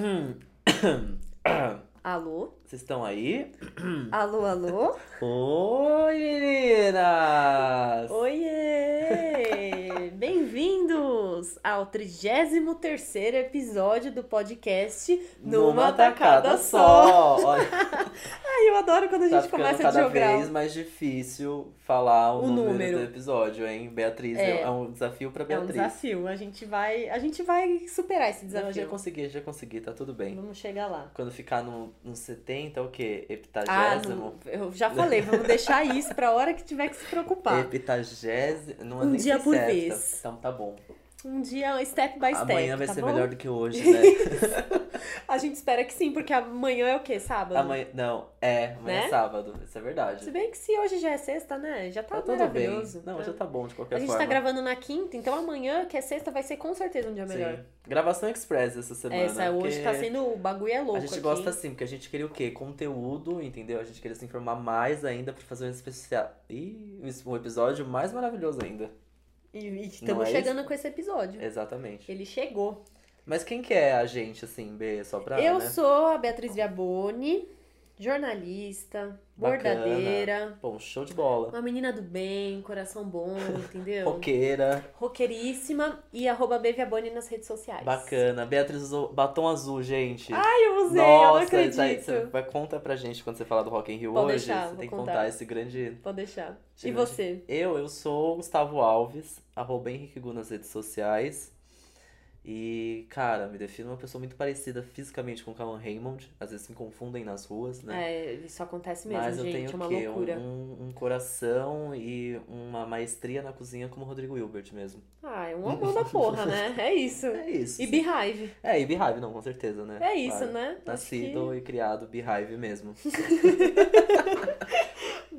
Alô? Vocês estão aí? Alô, alô? Oi, meninas! Oiê! Bem-vindos ao 33 episódio do podcast Numa, Tacada Só. Ai, eu adoro quando a tá gente começa a cada jogar. vez mais difícil falar o, O número, número. do episódio, hein? Beatriz, É. é, um desafio pra É um Beatriz. desafio. A gente vai, a gente vai superar esse Não, já desafio. consegui, já consegui, tá tudo bem. Vamos chegar lá. Quando ficar no, no 70, o quê? Ah, Heptagésimo? não, eu já falei, vamos deixar isso pra hora que tiver que se preocupar. Heptagésimo? Não, Um nem dia por é vez. Então tá bom. Um dia, step by step. Amanhã vai tá ser bom? melhor do que hoje, né? A gente espera que sim, porque amanhã é o quê? Sábado? Amanhã, não, é, amanhã Né? é sábado, isso é verdade. Se bem que se hoje já é sexta, né? Já tá, Tá tudo bem. maravilhoso. Não, tá? já tá bom de qualquer A gente forma. tá gravando na quinta, então amanhã, que é sexta, vai ser com certeza um dia melhor. Sim. Gravação Express essa semana. Essa hoje porque tá sendo. O bagulho é louco. A gente aqui. gosta assim, porque a gente queria o quê? Conteúdo, entendeu? A gente queria se informar mais ainda pra fazer um especial. Ih, um episódio mais maravilhoso ainda. E, e estamos é chegando com esse episódio. Exatamente. Ele chegou. Mas quem que é a gente, assim, B? Só pra. Eu né? sou a Beatriz Viaboni, jornalista, Bacana. bordadeira, Bom, show de bola. uma menina do bem, coração bom, entendeu? Roqueira, Roqueiríssima e arroba B Viaboni nas redes sociais. bacana. Beatriz usou batom azul, gente. Ai, eu usei, eu não Nossa, acredito. tá aí, você vai conta pra gente quando você falar do Rock in Rio Pode hoje. deixar, você tem que contar. contar esse grande. Pode deixar. E você? Eu, eu sou o Gustavo Alves, arroba Henrique Gu nas redes sociais. E, cara, me defino uma pessoa muito parecida fisicamente com o Callum Raymond. Às vezes me confundem nas ruas, né? É, isso acontece mesmo, Mas eu gente. tenho é uma quê? loucura. Um, um, coração e uma maestria na cozinha como o Rodrigo Hilbert mesmo. Ah, é um amor da porra, né? É isso. É isso. E. Beehive. É, e Beehive, não, com certeza, né? É isso, Claro. né? Nascido e criado Beehive mesmo.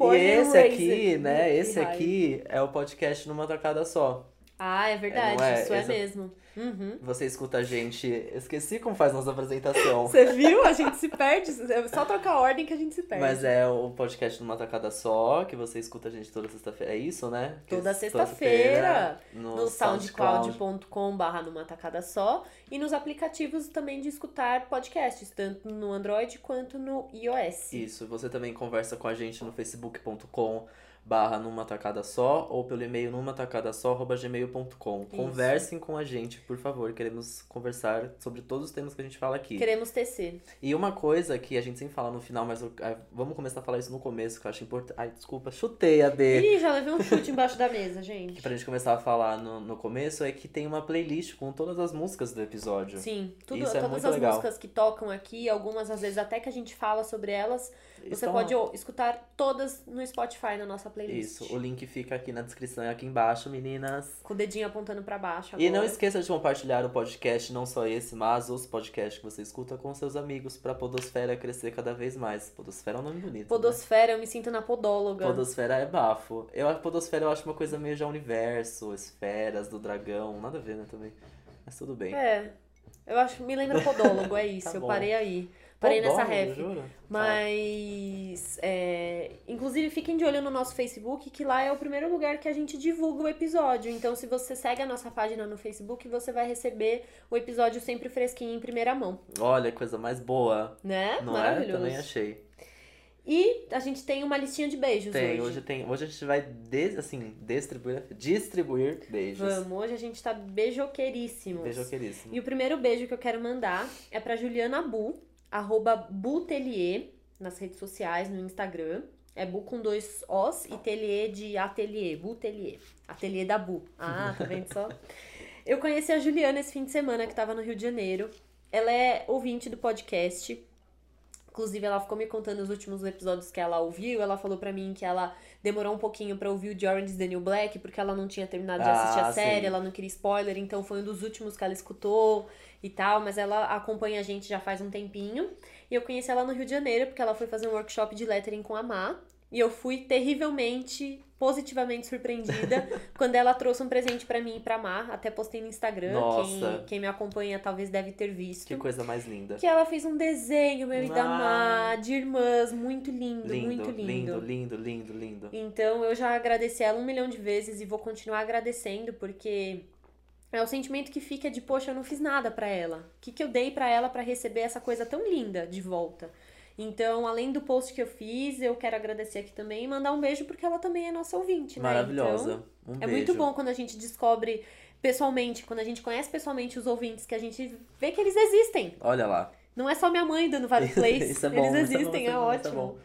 que... E esse aqui, né? Esse aqui é o podcast numa tacada só. Ah, é verdade. é? Isso é Exa- mesmo. Uhum. Você escuta a gente. Esqueci como faz nossa apresentação. Você viu? A gente se perde. É só trocar a ordem que a gente se perde. Mas é o podcast numa tacada só, que você escuta a gente toda sexta-feira. É isso, né? Que Toda sexta-feira, no, no SoundCloud. soundcloud.com barra numa tacada só e nos aplicativos também de escutar podcasts, tanto no Android quanto no iOS. Isso, você também conversa com a gente no facebook.com barra numa tacada só ou pelo e-mail numa tacada só gmail.com. Conversem com a gente, por favor. Queremos conversar sobre todos os temas que a gente fala aqui. Queremos tecer. E uma coisa que a gente sempre fala no final, mas eu- ah, vamos começar a falar isso no começo, que eu acho importante. Ai, desculpa, chutei a B. Ih, já levei um chute embaixo da mesa, Que gente. pra gente começar a falar no, no começo é que tem uma playlist com todas as músicas do episódio. Sim, tudo, Isso é todas muito as legal. músicas que tocam aqui, algumas às vezes até que a gente fala sobre elas, você Estão- pode ó, escutar todas no Spotify na nossa playlist. Isso, o link fica aqui na descrição e aqui embaixo, meninas. Com o dedinho apontando pra baixo E agora. não esqueça de compartilhar o podcast, não só esse, mas os podcasts que você escuta com seus amigos pra Podosfera crescer cada vez mais. Podosfera é um nome bonito. né? Podosfera, eu me sinto na podóloga. Podosfera é bafo. Eu acho Podosfera eu acho uma coisa meio já universo, esferas do dragão, nada a ver, né, também. Mas tudo bem. É. Eu acho, me lembra podólogo, é isso. Tá eu parei aí. Parei nessa Podólogo, ref. jura? Mas, é, inclusive, fiquem de olho no nosso Facebook, que lá é o primeiro lugar que a gente divulga o episódio. Então, se você segue a nossa página no Facebook, você vai receber o episódio sempre fresquinho em primeira mão, Tá. Olha, coisa mais boa. né? Não Maravilhoso. é? Também achei. E a gente tem uma listinha de beijos Tem, hoje. hoje tem. Hoje a gente vai des, assim, distribuir, distribuir beijos. Vamos, hoje a gente tá beijoqueiríssimos. Beijoqueiríssimo. E o primeiro beijo que eu quero mandar é pra Juliana Bu, arroba Butelier, nas redes sociais, no Instagram. É Bu com dois Os e Telier de atelier, Butelier. Atelier da Bu. Ah, tá vendo só? Eu conheci a Juliana esse fim de semana, que tava no Rio de Janeiro. Ela é ouvinte do podcast. Inclusive, ela ficou me contando os últimos episódios que ela ouviu. Ela falou pra mim que ela demorou um pouquinho pra ouvir o The Orange is the New Black, porque ela não tinha terminado de assistir Ah, a série, sim. ela não queria spoiler, então foi um dos últimos que ela escutou e tal, mas ela acompanha a gente já faz um tempinho. E eu conheci ela no Rio de Janeiro, porque ela foi fazer um workshop de lettering com a Má. E eu fui terrivelmente, positivamente surpreendida quando ela trouxe um presente pra mim e pra Má. Até postei no Instagram. Nossa. Quem, quem me acompanha talvez deve ter visto. Que coisa mais linda. Que ela fez um desenho, meu e da Ah. Má, de irmãs, muito lindo, Lindo, muito lindo, lindo, lindo, lindo. Então eu já agradeci ela um milhão de vezes e vou continuar agradecendo, porque É o sentimento que fica de, poxa, eu não fiz nada para ela. O que, que eu dei para ela para receber essa coisa tão linda de volta? Então, além do post que eu fiz, eu quero agradecer aqui também e mandar um beijo porque ela também é nossa ouvinte, né? Maravilhosa. Então, um é beijo. muito bom quando a gente descobre pessoalmente, quando a gente conhece pessoalmente os ouvintes, que a gente vê que eles existem. Olha lá. Não é só minha mãe dando vários plays. Isso é bom, eles é bom, existem, é, é bom, é ótimo.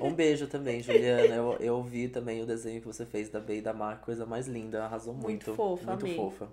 Um beijo também, Juliana. Eu, eu vi também o desenho que você fez da Bey e da Mar, coisa mais linda. Arrasou muito. Muito fofa, Muito amei. fofa.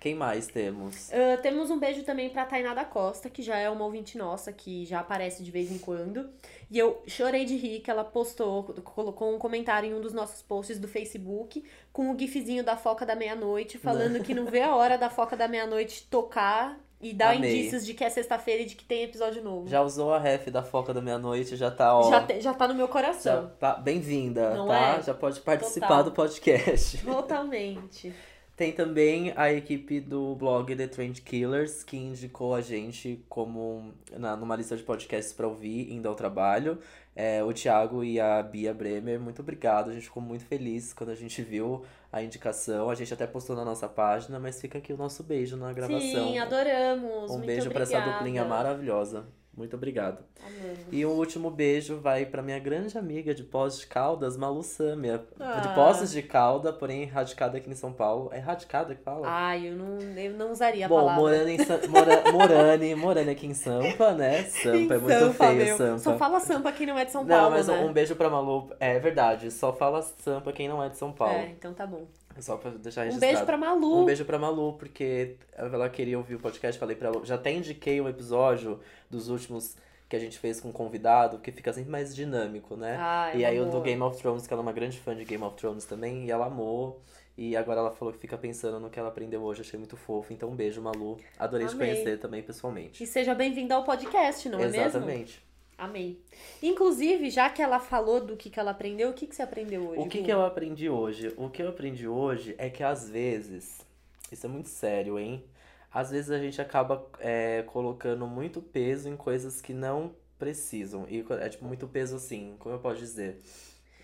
Quem mais temos? Ah, temos um beijo também pra Tainá da Costa, que já é uma ouvinte nossa, que já aparece de vez em quando. E eu chorei de rir que ela postou, colocou um comentário em um dos nossos posts do Facebook com o gifzinho da foca da meia-noite, falando que não vê a hora da foca da meia-noite tocar e dar Amei. indícios de que é sexta-feira e de que tem episódio novo. Já usou a ref da Foca da Meia-Noite, já tá, ó. já, te- já tá no meu já coração. tá bem-vinda, tá? é? Já pode participar Total. do podcast. Totalmente. Tem também a equipe do blog The Trend Killers, que indicou a gente como na, numa lista de podcasts pra ouvir, indo ao trabalho. É, o Thiago e a Bia Bremer, muito obrigado. A gente ficou muito feliz quando a gente viu a indicação. A gente até postou na nossa página, mas fica aqui o nosso beijo na gravação. Sim, adoramos. um Muito beijo pra essa duplinha maravilhosa. Muito obrigado. Amamos. E o último beijo vai pra minha grande amiga de Poços de Caldas, Malu Sâmia. Ah. De Poços de Calda, porém radicada aqui em São Paulo. É radicada que fala? Ai, eu não, eu não usaria a Bom, palavra. morando em Sa- mora- Morane, Morane aqui em Sampa, né? Sampa Em é muito Sampa, feio, meu. Sampa. Só fala Sampa quem não é de São Não, Paulo, mas né? um beijo pra Malu. É verdade, só fala Sampa quem não é de São Paulo. É, então tá bom. Só pra deixar Um registrado. beijo pra Malu. Um beijo pra Malu, porque ela queria ouvir o podcast, falei pra ela. Já até indiquei um episódio dos últimos que a gente fez com um convidado, que fica sempre mais dinâmico, né? Ai, e aí o do amor. Game of Thrones, que ela é uma grande fã de Game of Thrones também, e ela amou. E agora ela falou que fica pensando no que ela aprendeu hoje, achei muito fofo. Então um beijo, Malu. Adorei te Amei. conhecer também pessoalmente. E seja bem-vinda ao podcast, não é mesmo? Exatamente. Amei. Inclusive, já que ela falou do que, que ela aprendeu, o que, que você aprendeu hoje? O que, Gu? que eu aprendi hoje? O que eu aprendi hoje é que às vezes, isso é muito sério, hein? Às vezes a gente acaba é, colocando muito peso em coisas que não precisam. E é tipo muito peso assim, como eu posso dizer?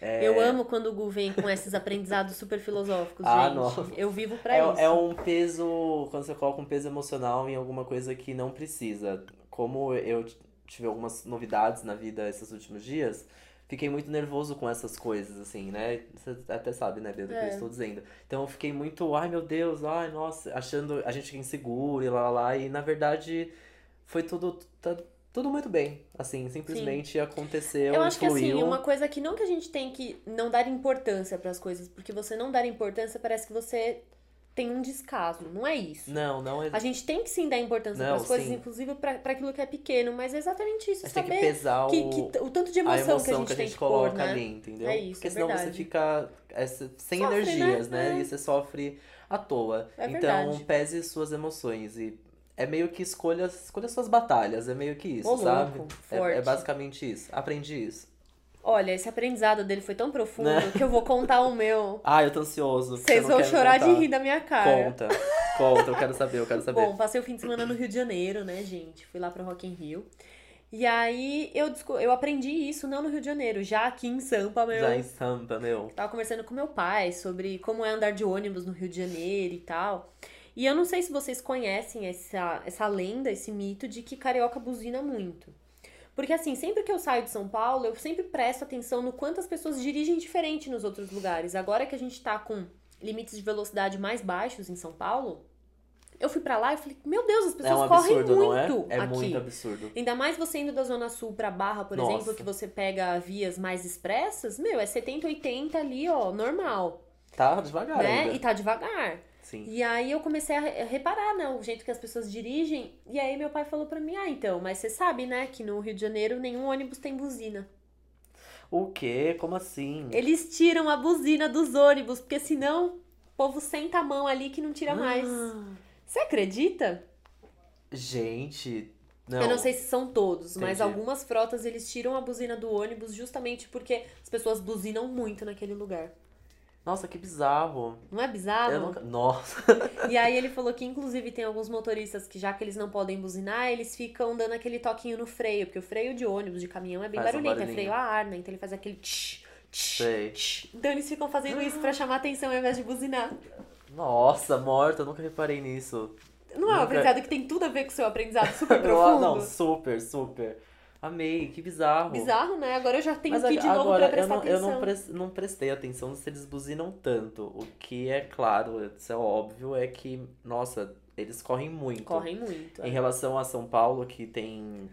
É, Eu amo quando o Gu vem com esses aprendizados super filosóficos, Ah, gente. nossa. Eu vivo pra é, isso. é um peso, quando você coloca um peso emocional em alguma coisa que não precisa. Como eu tive algumas novidades na vida esses últimos dias, fiquei muito nervoso com essas coisas, assim, né? Você até sabe, né, Bia, do que eu É. estou dizendo. Então eu fiquei muito, ai meu Deus, ai nossa, achando a gente inseguro e lá lá lá, e na verdade foi tudo, tá, tudo muito bem. Assim, simplesmente aconteceu Eu acho que assim, fluiu. uma coisa que não que a gente tem que não dar importância pras coisas, porque você não dar importância parece que você tem um descaso. Não é isso. Não, não é. A gente tem que sim dar importância Não, pras coisas, sim. inclusive pra aquilo que é pequeno, mas é exatamente isso, Mas tem que saber pesar que, o, que t- o tanto de a emoção, emoção que a gente tem que coloca pôr, né? ali, entendeu? É isso, Porque é senão você fica é, sem Sofre, energias, né? né? É. E você sofre à toa. É então, verdade. pese suas emoções e é meio que escolha, escolha suas batalhas, é meio que isso, Ô, sabe? louco, É- É, basicamente isso. Aprendi isso. Olha, esse aprendizado dele foi tão profundo Né? que eu vou contar o meu. Ah, eu tô ansioso. Vocês vão chorar de contar? rir da minha cara. Conta, conta, eu quero saber, eu quero saber. Bom, passei o fim de semana no Rio de Janeiro, né, gente? Fui lá pro Rock in Rio. E aí eu, eu aprendi isso não no Rio de Janeiro, já aqui em Sampa, meu. Já em Sampa, meu. Tava conversando com meu pai sobre como é andar de ônibus no Rio de Janeiro e tal. E eu não sei se vocês conhecem essa, essa lenda, esse mito de que carioca buzina muito. Porque assim, sempre que eu saio de São Paulo, eu sempre presto atenção no quanto as pessoas dirigem diferente nos outros lugares. Agora que a gente tá com limites de velocidade mais baixos em São Paulo, eu fui pra lá e falei, meu Deus, as É pessoas um correm absurdo, não é? muito É aqui. muito absurdo. Ainda mais você indo da Zona Sul pra Barra, por Nossa. exemplo, que você pega vias mais expressas, meu, é 70, 80 ali, ó, normal, Tá devagar né? ainda. E tá devagar. Sim. E aí eu comecei a re- reparar, né, o jeito que as pessoas dirigem. E aí meu pai falou pra mim, ah, então, mas você sabe, né, que no Rio de Janeiro nenhum ônibus tem buzina. O quê? Como assim? Eles tiram a buzina dos ônibus, porque senão o povo senta a mão ali que não tira mais. Ah, Você acredita? Gente, não. Eu não sei se são todos, mas Entendi. algumas frotas eles tiram a buzina do ônibus justamente porque as pessoas buzinam muito naquele lugar. Nossa, que bizarro. Não é bizarro? Nunca... Nossa. E aí ele falou que inclusive tem alguns motoristas que já que eles não podem buzinar, eles ficam dando aquele toquinho no freio, porque o freio de ônibus, de caminhão é bem Faz barulhento, é freio a ar, né? Então ele faz aquele tch, tch, Sei. tch. Então eles ficam fazendo isso pra chamar atenção ao invés de buzinar. Nossa, morta, eu nunca reparei nisso. Não é um Nunca- aprendizado que tem tudo a ver com o seu aprendizado super profundo? não, super, super. Amei, que bizarro. Bizarro, né? Agora eu já tenho Mas que ir de novo agora, pra prestar eu, não, eu atenção. não, pres- não prestei atenção se eles buzinam tanto. O que é claro, isso é óbvio, é que, nossa, eles correm muito. Correm muito. Em é. relação a São Paulo, que tem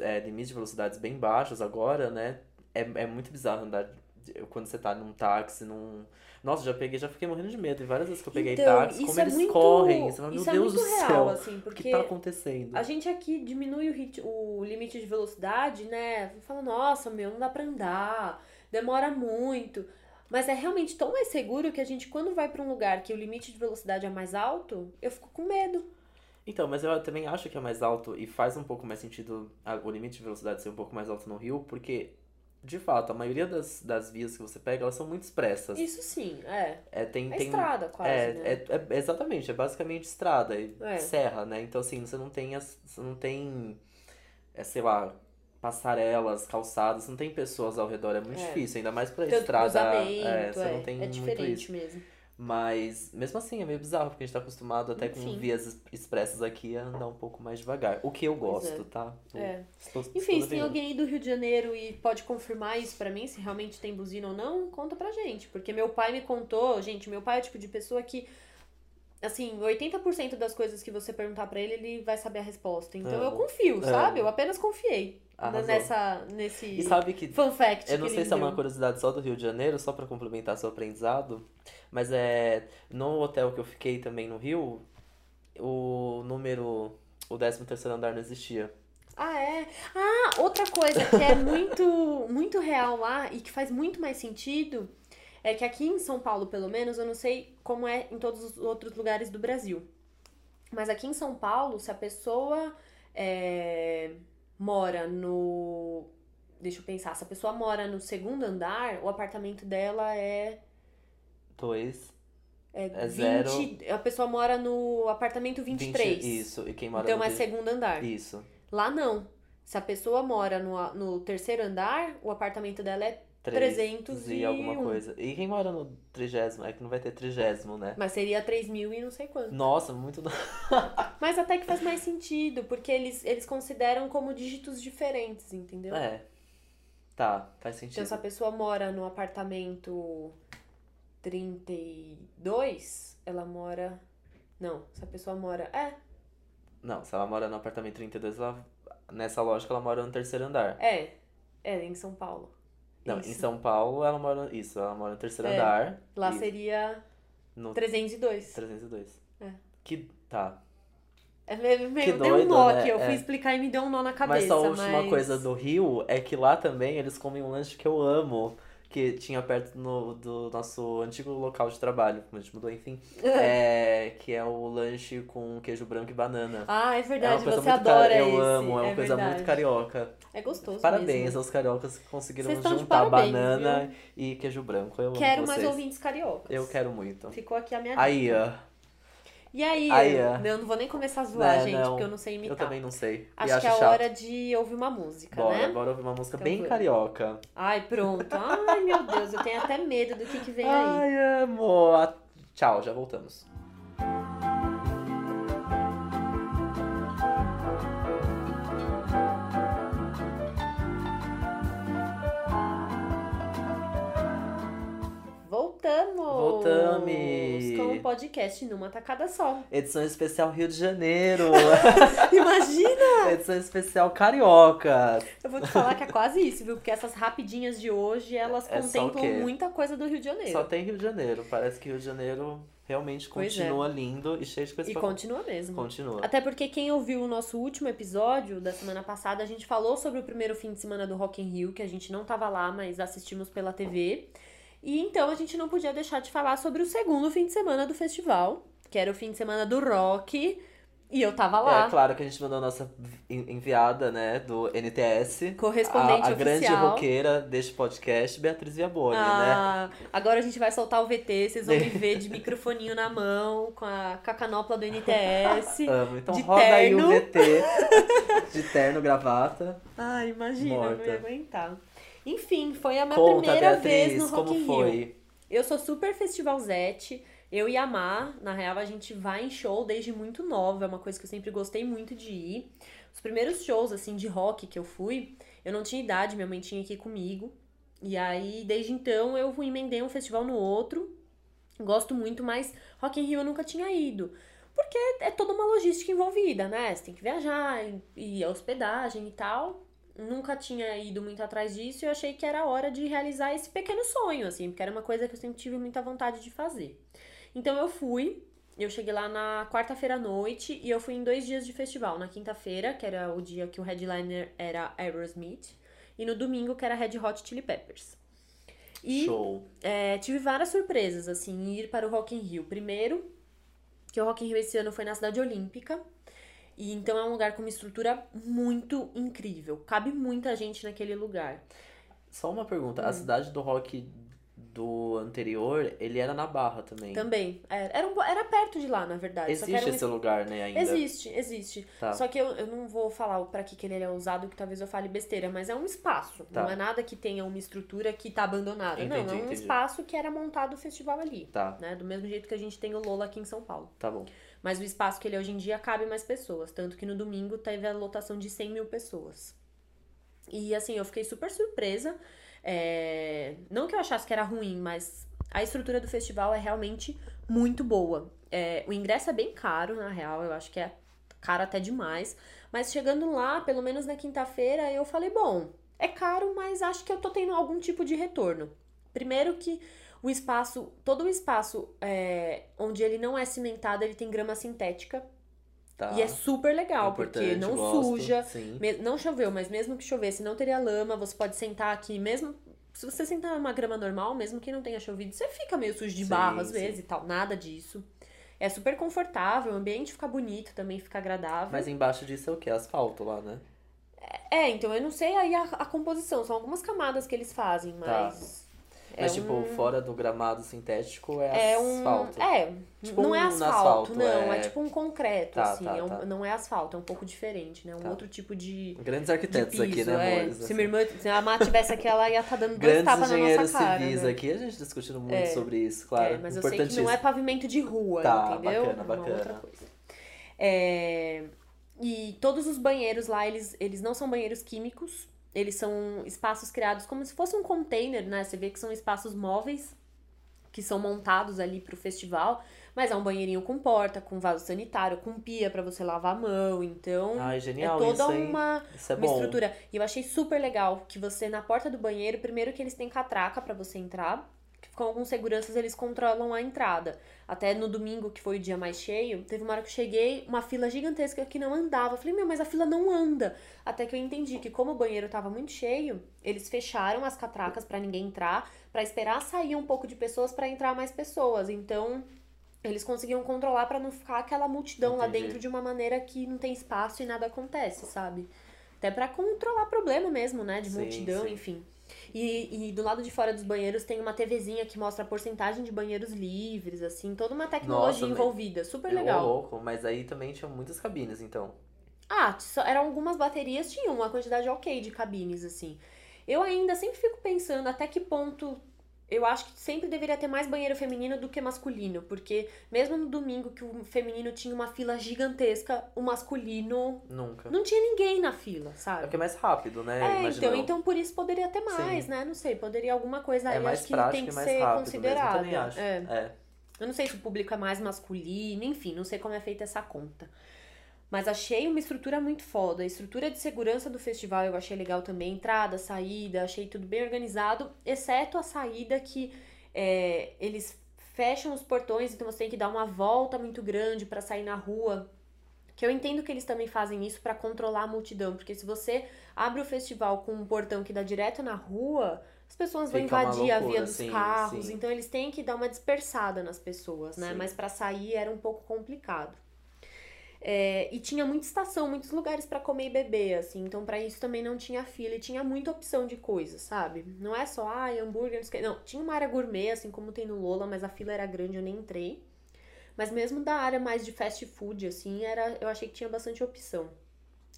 é, limites de velocidades bem baixos agora, né? É, é muito bizarro andar de- quando você tá num táxi, num. Nossa, já peguei, já fiquei morrendo de medo. E várias vezes que eu peguei Então, táxi, como é eles muito- correm. Você fala, meu isso é Deus muito do real, céu, assim, o que tá acontecendo? A gente aqui diminui o, rit- o limite de velocidade, né? Fala, nossa, meu, não dá pra andar, demora muito. Mas é realmente tão mais seguro que a gente, quando vai pra um lugar que o limite de velocidade é mais alto, eu fico com medo. Então, mas eu também acho que é mais alto e faz um pouco mais sentido a- o limite de velocidade ser um pouco mais alto no Rio, porque, de fato, a maioria das, das vias que você pega, elas são muito expressas. Isso sim, é. É, tem, É tem, estrada quase, é, né? é, é- exatamente, é basicamente estrada e É. serra, né? Então, assim, você não tem, as, você não tem, é, sei lá, passarelas, calçadas, não tem pessoas ao redor, é muito É. difícil, ainda mais pra Tanto estrada, é, você é, não tem é muito diferente isso. mesmo. Mas, mesmo assim, é meio bizarro, porque a gente tá acostumado até com Enfim. vias es- expressas aqui a andar um pouco mais devagar. O que eu Pois gosto, é. tá? Eu É. estou- Enfim, estou se tem alguém aí do Rio de Janeiro e pode confirmar isso pra mim, se realmente tem buzina ou não, conta pra gente. Porque meu pai me contou, gente, meu pai é o tipo de pessoa que, assim, 80% das coisas que você perguntar pra ele, ele vai saber a resposta. Então eu Amo. confio, Amo. sabe? Eu apenas confiei Arrasou. nessa, nesse E sabe que fun fact Eu não sei se é uma curiosidade só do Rio de Janeiro, só pra complementar seu aprendizado, mas é no hotel que eu fiquei também no Rio, o número, o 13 terceiro andar não existia. Ah, é? Ah, outra coisa que é muito, muito real lá e que faz muito mais sentido é que aqui em São Paulo, pelo menos, eu não sei como é em todos os outros lugares do Brasil. Mas aqui em São Paulo, se a pessoa é, mora no. Deixa eu pensar, se a pessoa mora no segundo andar, o apartamento dela é. Dois, É, É 20, a pessoa mora no apartamento 23. 20, isso, e quem mora Então no é de- segundo andar. Isso, Lá não. Se a pessoa mora no, no terceiro andar, o apartamento dela é. Três 300 e e alguma um. coisa. E quem mora no trigésimo, é que não vai ter trigésimo, né? Mas seria 3 mil e não sei quanto. Nossa, muito... Mas até que faz mais sentido, porque eles, eles consideram como dígitos diferentes, entendeu? É, tá, faz Então, sentido. se a pessoa mora no apartamento 32, ela mora. Não, se a pessoa mora. É, Não, se ela mora no apartamento 32, ela... nessa lógica ela mora no terceiro andar. é. É, em São Paulo. Não, em Isso. São Paulo ela mora. Isso, ela mora no terceiro É. andar. Lá e seria no 302. 302. É. Que. Tá. É meio, meio Que deu um doido, nó né? aqui. Eu É. fui explicar e me deu um nó na cabeça. mas só a última mas- coisa do Rio é que lá também eles comem um lanche que eu amo. Que tinha perto no, do nosso antigo local de trabalho, como a gente mudou, enfim. é, que é o lanche com queijo branco e banana. Ah, é é verdade, uma coisa você muito adora cari- Eu amo, é uma é coisa verdade. muito carioca. É gostoso Parabéns mesmo. aos cariocas que conseguiram juntar parabéns, banana e queijo branco. Eu amo Quero mais ouvintes cariocas. Eu quero muito. Ficou aqui a minha dica. Aí, ó. E aí? Aí, ó. Eu não vou nem começar a zoar, Não, gente, não. porque eu não sei imitar. Eu também não sei. Acho acho que é chato. hora de ouvir uma música, Bora, né? bora ouvir uma música Então bem vamos. carioca. Ai, pronto. Ai, meu Deus, eu tenho até medo do que, que vem aí. Ai, amor. Tchau, já voltamos. Voltamos! Voltamos! Com um podcast numa tacada só. Edição especial Rio de Janeiro. Imagina! Edição especial Carioca. Eu vou te falar que é quase isso, viu? Porque essas rapidinhas de hoje, elas É o contemplam muita coisa do Rio de Janeiro. Só tem Rio de Janeiro. Parece que Rio de Janeiro realmente é. continua lindo e cheio de coisas E pra continua mesmo. Continua. Até porque quem ouviu o nosso último episódio da semana passada, a gente falou sobre o primeiro fim de semana do Rock in Rio, que a gente não tava lá, mas assistimos pela TV. E então a gente não podia deixar de falar sobre o segundo fim de semana do festival, que era o fim de semana do rock, e eu tava lá. É claro que a gente mandou a nossa en- enviada, né, do NTS. Correspondente a, a grande oficial. roqueira deste podcast, Beatriz Viaboni, né? Ah, agora a gente vai soltar o VT, vocês vão me ver de microfoninho na mão, com a, com a canopla do NTS. Amo. Então de roda aí o terno. VT de terno, gravata. Ai, imagina, Morta. não ia aguentar. Enfim, foi a minha Conta, primeira Beatriz, vez no Rock como in foi? Rio. Eu sou super festivalzete. Eu e a Má, na real, a gente vai em show desde muito nova, é uma coisa que eu sempre gostei muito de ir. Os primeiros shows, assim, de rock que eu fui, eu não tinha idade, minha mãe tinha que ir comigo. E aí, desde então, eu emendei um festival no outro. Gosto muito, mas Rock in Rio eu nunca tinha ido. Porque é toda uma logística envolvida, né? Você tem que viajar, e hospedagem e tal. Nunca tinha ido muito atrás disso e eu achei que era hora de realizar esse pequeno sonho, assim, porque era uma coisa que eu sempre tive muita vontade de fazer. Então eu fui, eu cheguei lá na quarta-feira à noite e eu fui em dois dias de festival. Na quinta-feira, que era o dia que o headliner era Aerosmith, e no domingo, que era Red Hot Chili Peppers. E Show. é, tive várias surpresas, assim, em ir para o Rock in Rio. Primeiro, que o Rock in Rio esse ano foi na Cidade Olímpica. E então é um lugar com uma estrutura muito incrível. Cabe muita gente naquele lugar. Só uma pergunta. Hum. A cidade do rock do anterior, ele era na Barra também. Também. Era, era, um- era perto de lá, na verdade. Existe um esse lugar, né, ainda? Existe, existe. Tá. Só que eu, eu não vou falar pra que, que ele é usado, que talvez eu fale besteira, mas é um espaço. Tá. Não é nada que tenha uma estrutura que tá abandonada. não, Entendi, é um entendi. espaço que era montado o festival ali. Tá, Né? Do mesmo jeito que a gente tem o Lola aqui em São Paulo. tá bom. Mas o espaço que ele é hoje em dia cabe mais pessoas. Tanto que no domingo teve a lotação de 100 mil pessoas. E assim, eu fiquei super surpresa. É, Não que eu achasse que era ruim, mas a estrutura do festival é realmente muito boa. É, O ingresso é bem caro, na real, eu acho que é caro até demais. Mas chegando lá, pelo menos na quinta-feira, eu falei, bom, é caro, mas acho que eu tô tendo algum tipo de retorno. Primeiro que o espaço, todo o espaço é, onde ele não é cimentado, ele tem grama sintética. Tá. E é super legal, porque Importante, não gosto, suja. Me- Não choveu, mas mesmo que chovesse, não teria lama. Você pode sentar aqui, mesmo. Se você sentar numa grama normal, mesmo que não tenha chovido, você fica meio sujo de barro às sim. vezes e tal. Nada disso. É super confortável, o ambiente fica bonito também, fica agradável. Mas embaixo disso é o quê? Asfalto lá, né? É, então eu não sei aí a, a composição, são algumas camadas que eles fazem, Tá. Mas. é Mas, tipo, um- fora do gramado sintético é, É um. asfalto. É, Tipo não é um asfalto, asfalto, não. É... é- tipo um concreto, Tá, assim. tá, é um- tá. Não é asfalto, é um pouco diferente, né? Um Tá. outro tipo de. Grandes de arquitetos piso, aqui, né, é. amores? Se Assim. minha irmã, se a Má tivesse aqui, ela ia estar dando dois tapas na nossa cara. civis né? aqui, a gente discutindo muito É. sobre isso, claro. É, mas eu sei que não é pavimento de rua, Tá, entendeu? bacana, É uma bacana. outra coisa. É, E todos os banheiros lá, eles, eles não são banheiros químicos. Eles são espaços criados como se fosse um container, né? Você vê que são espaços móveis que são montados ali pro festival. Mas é um banheirinho com porta, com vaso sanitário, com pia pra você lavar a mão. Então, Ai, é genial toda isso, uma Isso é uma estrutura. E eu achei super legal que você, na porta do banheiro, primeiro que eles têm catraca pra você entrar, que com alguns seguranças eles controlam a entrada. Até no domingo, que foi o dia mais cheio, teve uma hora que eu cheguei, uma fila gigantesca que não andava. Eu falei, meu, mas a fila não anda. Até que eu entendi que como o banheiro tava muito cheio, eles fecharam as catracas pra ninguém entrar, pra esperar sair um pouco de pessoas pra entrar mais pessoas. Então, eles conseguiam controlar pra não ficar aquela multidão lá Entendi. dentro de uma maneira que não tem espaço e nada acontece, sabe? Até pra controlar problema mesmo, né? De Sim, multidão, sim. enfim. E, e do lado de fora dos banheiros tem uma TVzinha que mostra a porcentagem de banheiros livres, assim, toda uma tecnologia Nossa, envolvida. Super legal. louco, mas aí também tinha muitas cabines, então. Ah, só- eram algumas baterias, tinham uma quantidade ok de cabines, assim. Eu ainda sempre fico pensando até que ponto eu acho que sempre deveria ter mais banheiro feminino do que masculino, porque mesmo no domingo que o feminino tinha uma fila gigantesca, o masculino Nunca. não tinha ninguém na fila, É sabe? porque é mais rápido, né? É, então, eu. então por isso poderia ter mais, Sim. né? Não sei, poderia alguma coisa aí, é mais acho que tem que mais ser rápido considerada. mesmo, eu também acho. É. é. Eu não sei se o público é mais masculino, enfim, não sei como é feita essa conta. Mas achei uma estrutura muito foda. A estrutura de segurança do festival eu achei legal também. Entrada, saída, achei tudo bem organizado, exceto a saída que é, eles fecham os portões, então você tem que dar uma volta muito grande pra sair na rua. Que eu entendo que eles também fazem isso pra controlar a multidão, porque se você abre o festival com um portão que dá direto na rua, as pessoas vão Fica invadir a loucura, via dos sim, carros, sim. então eles têm que dar uma dispersada nas pessoas, né? Sim. Mas pra sair era um pouco complicado. É, e tinha muita estação, muitos lugares pra comer e beber, assim. Então, pra isso também não tinha fila e tinha muita opção de coisas, sabe? Não é só, ai, hambúrguer, não sei o quê. Não, tinha uma área gourmet, assim como tem no Lola, mas a fila era grande, eu nem entrei. Mas mesmo da área mais de fast food, assim, era, eu achei que tinha bastante opção.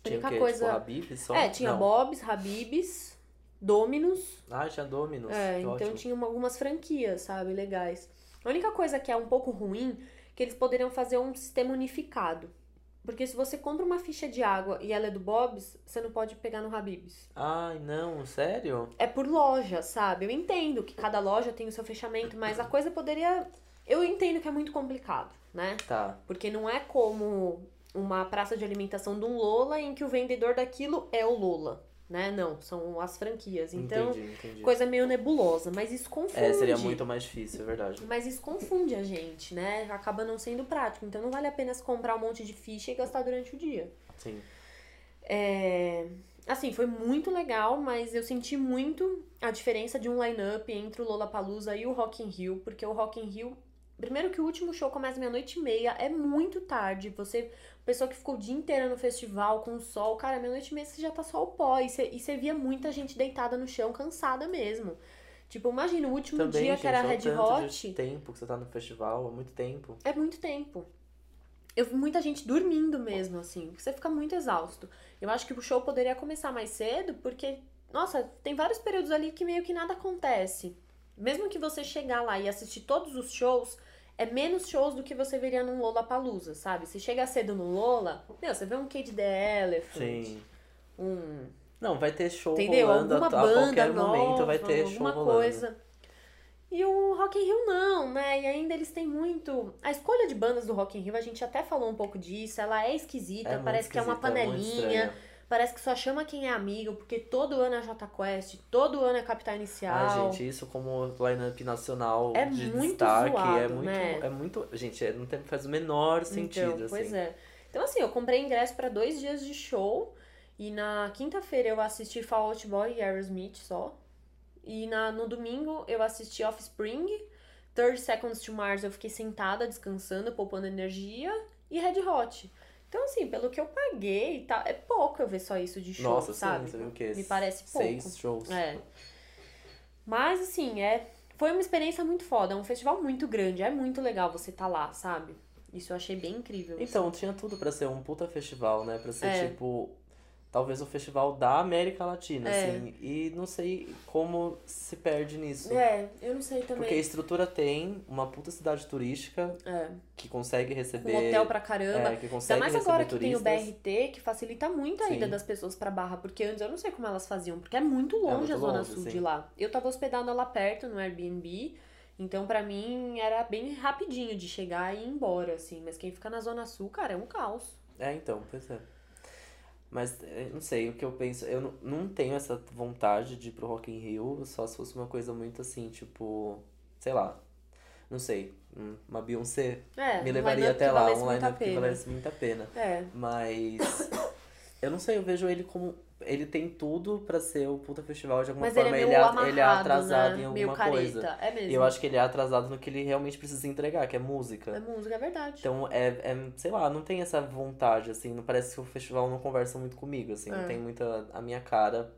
Tinha única coisa. Tipo, Habib só? é, tinha Não. Bob's, Habib's, Dominos. Ah, tinha Dominos. É, então ótimo. tinha uma- algumas franquias, sabe, legais. A única coisa que é um pouco ruim, que eles poderiam fazer um sistema unificado. Porque se você compra uma ficha de água e ela é do Bob's, você não pode pegar no Habib's. Ai, não, sério? É por loja, sabe? Eu entendo que cada loja tem o seu fechamento, mas a coisa poderia. Eu entendo que é muito complicado, né? Tá. Porque não é como uma praça de alimentação de um Lola em que o vendedor daquilo é o Lola, né? Não, são as franquias. Então, entendi, entendi. coisa meio nebulosa, mas isso confunde. É, seria muito mais difícil, é verdade. Mas isso confunde a gente, né? Acaba não sendo prático. Então não vale a pena comprar um monte de ficha e gastar durante o dia. Sim. É... Assim, foi muito legal, mas eu senti muito a diferença de um line-up entre o Lollapalooza e o Rock in Rio, porque o Rock in Rio... Primeiro que o último show começa meia-noite e meia, é muito tarde. Você, pessoa que ficou o dia inteiro no festival com o sol, cara, meia-noite e meia você já tá só o pó. E você, e você via muita gente deitada no chão, cansada mesmo. Tipo, imagina, o último Também, dia gente, que era o Red Hot. de tempo que você tá no festival, é muito tempo. É muito tempo. Eu vi muita gente dormindo mesmo, assim. Você fica muito exausto. Eu acho que o show poderia começar mais cedo, porque, nossa, tem vários períodos ali que meio que nada acontece. Mesmo que você chegar lá e assistir todos os shows, é menos shows do que você veria num Lollapalooza, sabe? Se chega cedo no Lola, meu, você vê um Cage the Elephant, Sim. um Não, vai ter show Entendeu? rolando a, Alguma a banda qualquer nova, momento, vai ter show rolando. coisa. E o Rock in Rio não, né? E ainda eles têm muito... A escolha de bandas do Rock in Rio, a gente até falou um pouco disso, ela é esquisita, É parece que é uma é panelinha, estranho. Parece que só chama quem é amigo, porque todo ano é Jota Quest, todo ano é Capital Inicial. Ai, gente, isso como line-up nacional É de muito destaque, zoado, é muito, né? é muito, gente, é- não tem, faz o menor sentido, então, assim. Pois é. Então, assim, eu comprei ingresso pra dois dias de show. E na quinta-feira eu assisti Fall Out Boy e Aerosmith só. E na, no domingo eu assisti Offspring. 30 Seconds to Mars eu fiquei sentada, descansando, poupando energia. E Red Hot. Então, assim, pelo que eu paguei, tá, é pouco eu ver só isso de show, Nossa, sabe? sim, você viu o quê? Me parece pouco. Seis shows. É. Mas, assim, é, foi uma experiência muito foda. É um festival muito grande. É muito legal você estar lá, sabe? Isso eu achei bem incrível. Então, tinha tudo pra ser um puta festival, né? Pra ser, É. tipo, talvez o festival da América Latina, É. assim. E não sei como se perde nisso. É, eu não sei também. Porque a estrutura tem uma puta cidade turística É. que consegue receber. hotel pra caramba. é, que Ainda consegue mais receber agora que tem o. BRT, que facilita muito a ida das pessoas pra Barra, porque antes eu não sei como elas faziam, porque é muito longe muito a zona longe, sul sim. de lá. Eu tava hospedada lá perto, no Airbnb, então pra mim era bem rapidinho de chegar e ir embora, assim. Mas quem fica na zona sul, cara, é um caos. É, então, pois é. Mas, eh, não sei, o que eu penso, eu não, não tenho essa vontade de ir pro Rock in Rio, só se fosse uma coisa muito assim, tipo, sei lá, não sei, um- uma Beyoncé É, me levaria até lá, um line-up que valesse muito a pena. É, Mas, eu não sei, eu vejo ele como, ele tem tudo pra ser o puta festival, de alguma mas ele é forma ele, é, amarrado, ele é atrasado né? em alguma coisa. É mesmo. E eu acho que ele é atrasado no que ele realmente precisa entregar, que é É música. música, é verdade. Então, é, é, sei lá, não tem essa vontade, assim, não parece que o festival não conversa muito comigo, assim, É. não tem muita a minha cara,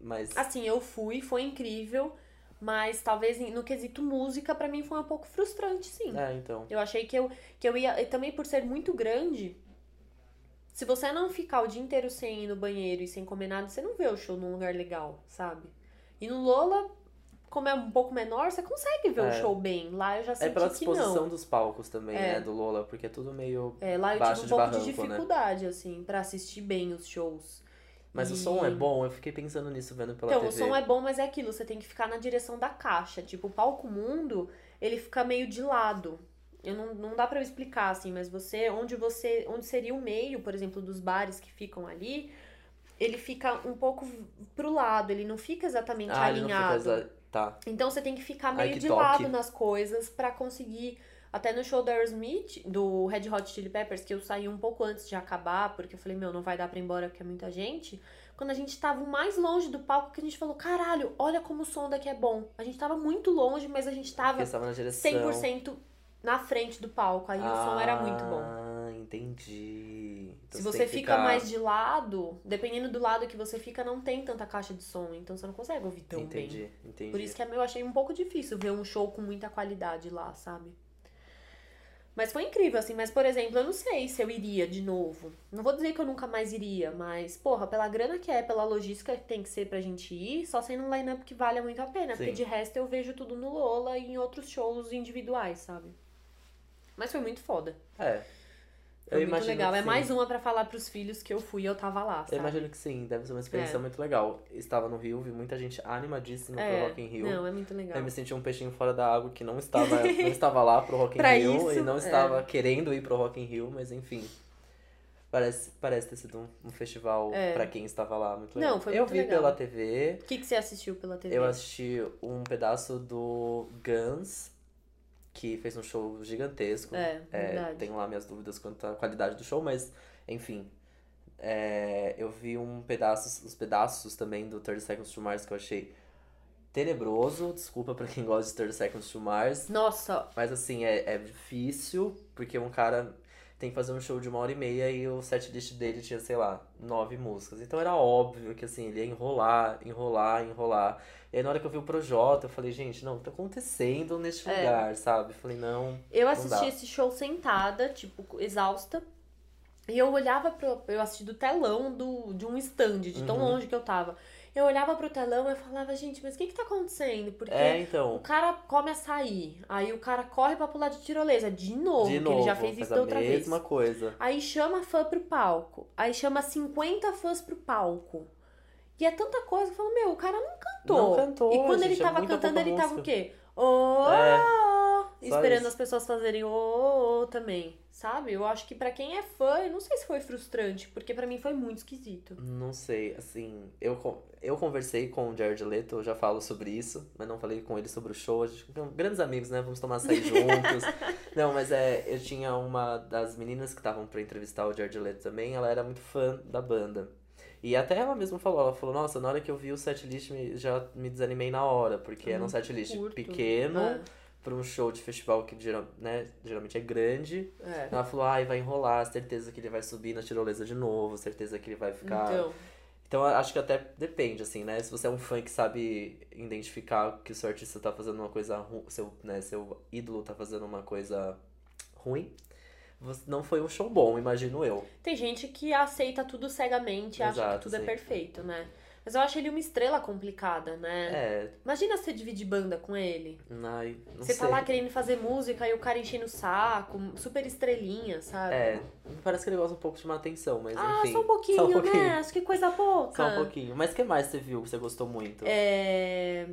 mas Assim, eu fui, foi incrível, mas talvez no quesito música, pra mim foi um pouco frustrante, sim. é, então. Eu achei que eu, que eu ia. E também por ser muito grande. Se você não ficar o dia inteiro sem ir no banheiro e sem comer nada, você não vê o show num lugar legal, sabe? E no Lola, como é um pouco menor, você consegue ver o É. show bem. Lá eu já É senti pela que disposição não. dos palcos também, É. né, do Lola, porque é tudo meio... É, lá eu baixo tive um de pouco de barranco, né? dificuldade, assim, pra assistir bem os shows. Mas o E- som é bom, eu fiquei pensando nisso vendo pela Então, TV. o som é bom, mas é aquilo, você tem que ficar na direção da caixa. Tipo, o palco mundo, ele fica meio de lado. Eu não, não dá pra eu explicar, assim, mas você, onde você, onde seria o meio, por exemplo, dos bares que ficam ali, ele fica um pouco pro lado, ele não fica exatamente Ah, não fica alinhado. exa- Tá. Então você tem que ficar Ai, meio que de toque. lado nas coisas pra conseguir. Até no show do Aerosmith, do Red Hot Chili Peppers, que eu saí um pouco antes de acabar, porque eu falei, meu, não vai dar pra ir embora porque é muita gente. Quando a gente tava mais longe do palco, que a gente falou, caralho, olha como o som daqui é bom. A gente tava muito longe, mas a gente tava direção. 100% na frente do palco. Aí o som era muito bom. Ah, entendi. Então Se você que fica ficar- mais de lado, dependendo do lado que você fica, não tem tanta caixa de som. Então você não consegue ouvir tão bem. Entendi, entendi. Por isso que eu achei um pouco difícil ver um show com muita qualidade lá, sabe? Mas foi incrível, assim. Mas, por exemplo, eu não sei se eu iria de novo. Não vou dizer que eu nunca mais iria, mas, porra, pela grana que é, pela logística que tem que ser pra gente ir, só sendo um line-up que vale muito a pena. Porque Sim. de resto eu vejo tudo no Lola e em outros shows individuais, sabe? Mas foi muito foda. É. Foi eu muito legal. É sim. mais uma pra falar pros filhos que eu fui e eu tava lá, sabe? Eu imagino que sim, deve ser uma experiência É. muito legal. Estava no Rio, vi muita gente animadíssima É, pro Rock in Rio. Não, é muito legal. Eu me senti um peixinho fora da água que não estava, não estava lá pro Rock in Rio isso, e não é. estava querendo ir pro Rock in Rio, mas enfim. Parece, parece ter sido um, um festival É. pra quem estava lá muito legal. Não, foi eu muito vi legal. pela TV, O que, que você assistiu pela TV? eu assisti um pedaço do Guns, que fez um show gigantesco. É, verdade. tenho lá minhas dúvidas quanto à qualidade do show, mas enfim. É, eu vi um pedaço, os pedaços também do 30 Seconds to Mars que eu achei tenebroso. Desculpa pra quem gosta de 30 Seconds to Mars. Nossa, Mas assim, é, é difícil, porque um cara tem que fazer um show de uma hora e meia e o setlist dele tinha, sei lá, nove músicas. Então era óbvio que assim, ele ia enrolar, enrolar, enrolar. E aí na hora que eu vi o Projota, eu falei, gente, não, o que tá acontecendo neste É. lugar, sabe? Eu falei, não. eu Não assisti dá. esse show sentada, tipo, exausta. E eu olhava pro. Eu assisti do telão do, de um stand, de tão Uhum. longe que eu tava. Eu olhava pro telão e falava, gente, mas o que que tá acontecendo? Porque É, o então. cara come açaí, aí o cara corre pra pular de tirolesa de novo, De que novo, ele já fez isso da outra vez. mesma coisa. Aí chama fã pro palco. Aí chama 50 fãs pro palco. E é tanta coisa que eu falo, meu, o cara não cantou. Não cantou, E quando gente, ele é tava muita cantando, ele tava o música. quê? Ô, É, esperando isso. as pessoas fazerem ô, ô, ô também. Sabe? Eu acho que pra quem é fã, eu não sei se foi frustrante, porque pra mim foi muito esquisito. Não sei, assim, eu, eu conversei com o Jared Leto, eu já falo sobre isso, mas não falei com ele sobre o show. A gente, grandes amigos, né? Vamos tomar açaí juntos. Não, mas é, eu tinha uma das meninas que estavam pra entrevistar o Jared Leto também, ela era muito fã da banda. E até ela mesma falou, ela falou, nossa, na hora que eu vi o setlist me- já me desanimei na hora, porque era um Muito setlist curto. pequeno, É, pra um show de festival que geral, né, geralmente é grande. é. Ela falou, ai, vai enrolar, certeza que ele vai subir na tirolesa de novo, certeza que ele vai ficar. Então, Então, acho que até depende, assim, né? Se você é um fã que sabe identificar que o seu artista tá fazendo uma coisa ruim, seu, né, seu ídolo tá fazendo uma coisa ruim, não foi um show bom, imagino eu. tem gente que aceita tudo cegamente, acha que tudo é sim. perfeito, né? Mas eu acho ele uma estrela complicada, né? É, Imagina você dividir banda com ele. ai, não Você sei. tá lá querendo fazer música e o cara enchendo o saco, super estrelinha, sabe? É, parece que ele gosta um pouco de uma atenção, mas Ah, enfim. só um pouquinho, só um pouquinho. né? Acho que coisa pouca. Só um pouquinho. Mas o que mais você viu que você gostou muito? É...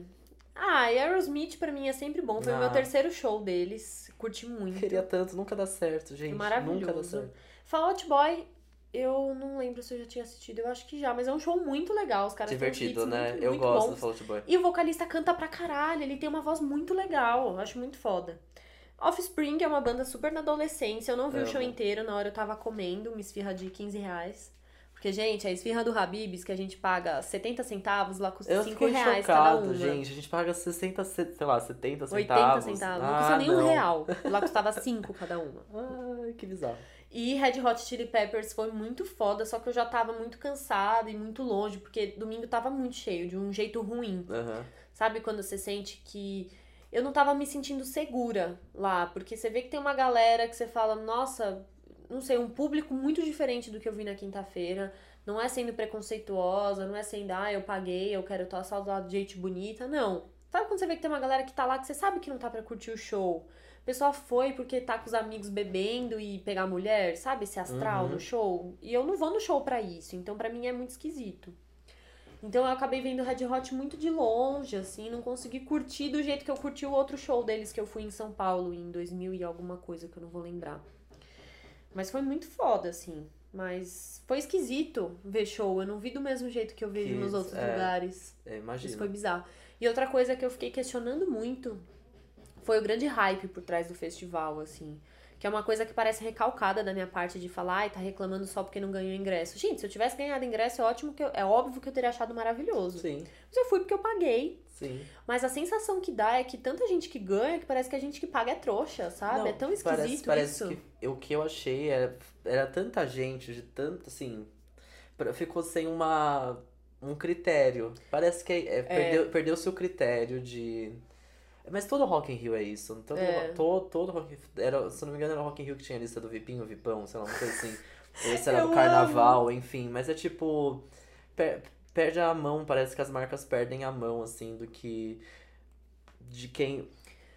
Ah, e Aerosmith pra mim é sempre bom. Foi o meu Ah. terceiro show deles. Curti muito. Queria tanto, nunca dá certo, gente. Maravilhoso. Nunca dá certo. Fall Out Boy, eu não lembro se eu já tinha assistido. Eu acho que já, mas é um show muito legal. Os caras Divertido, né? muito, eu muito gosto bons. do Fall Out Boy. E o vocalista canta pra caralho, ele tem uma voz muito legal, eu acho muito foda. Offspring é uma banda super na adolescência, eu não vi o show inteiro, na hora eu tava comendo uma esfirra de 15 reais. Porque, gente, a esfirra do Habibs, que a gente paga 70 centavos, lá custa Eu 5 fiquei reais cada chocado, uma. gente. A gente paga 60, ce- sei lá, 70 80 centavos. centavos, não Ah, custa nem um real. Lá custava 5 cada uma. Ai, que bizarro. E Red Hot Chili Peppers foi muito foda, só que eu já tava muito cansada e muito longe, porque domingo tava muito cheio, de um jeito ruim. Aham. Sabe quando você sente que eu não tava me sentindo segura lá, porque você vê que tem uma galera que você fala, nossa, não sei, um público muito diferente do que eu vi na quinta-feira. Não é sendo preconceituosa, não é sendo, ah, eu paguei, eu quero estar só do lado de gente bonita. Não. Sabe quando você vê que tem uma galera que tá lá que você sabe que não tá pra curtir o show? O pessoal foi porque tá com os amigos bebendo e pegar mulher, sabe? Esse astral Uhum. no show. E eu não vou no show pra isso, então pra mim é muito esquisito. Então eu acabei vendo Red Hot muito de longe, assim, não consegui curtir do jeito que eu curti o outro show deles que eu fui em São Paulo em 2000 e alguma coisa que eu não vou lembrar. Mas foi muito foda, assim. Mas foi esquisito ver show. Eu não vi do mesmo jeito que eu vejo Que nos outros é. lugares. Eu imagino. Isso foi bizarro. E outra coisa que eu fiquei questionando muito foi o grande hype por trás do festival, assim. Que é uma coisa que parece recalcada da minha parte de falar, ai, tá reclamando só porque não ganhou ingresso. Gente, se eu tivesse ganhado ingresso, é ótimo que eu, é óbvio que eu teria achado maravilhoso. Sim, Mas eu fui porque eu paguei. sim. Mas a sensação que dá é que tanta gente que ganha que parece que a gente que paga é trouxa, sabe? Não, é tão parece, esquisito parece isso. que o que eu achei era, era tanta gente, de tanto, assim, ficou sem uma, um critério. Parece que é, perdeu, perdeu seu critério de... Mas todo Rock in Rio é isso. Todo, É. todo, todo Rock. Era, se não me engano, era o Rock in Rio que tinha a lista do Vipinho, Vipão, sei lá, uma coisa assim. Esse era Eu do carnaval, enfim. Mas é tipo. per- perde a mão, parece que as marcas perdem a mão, assim, do que. De quem.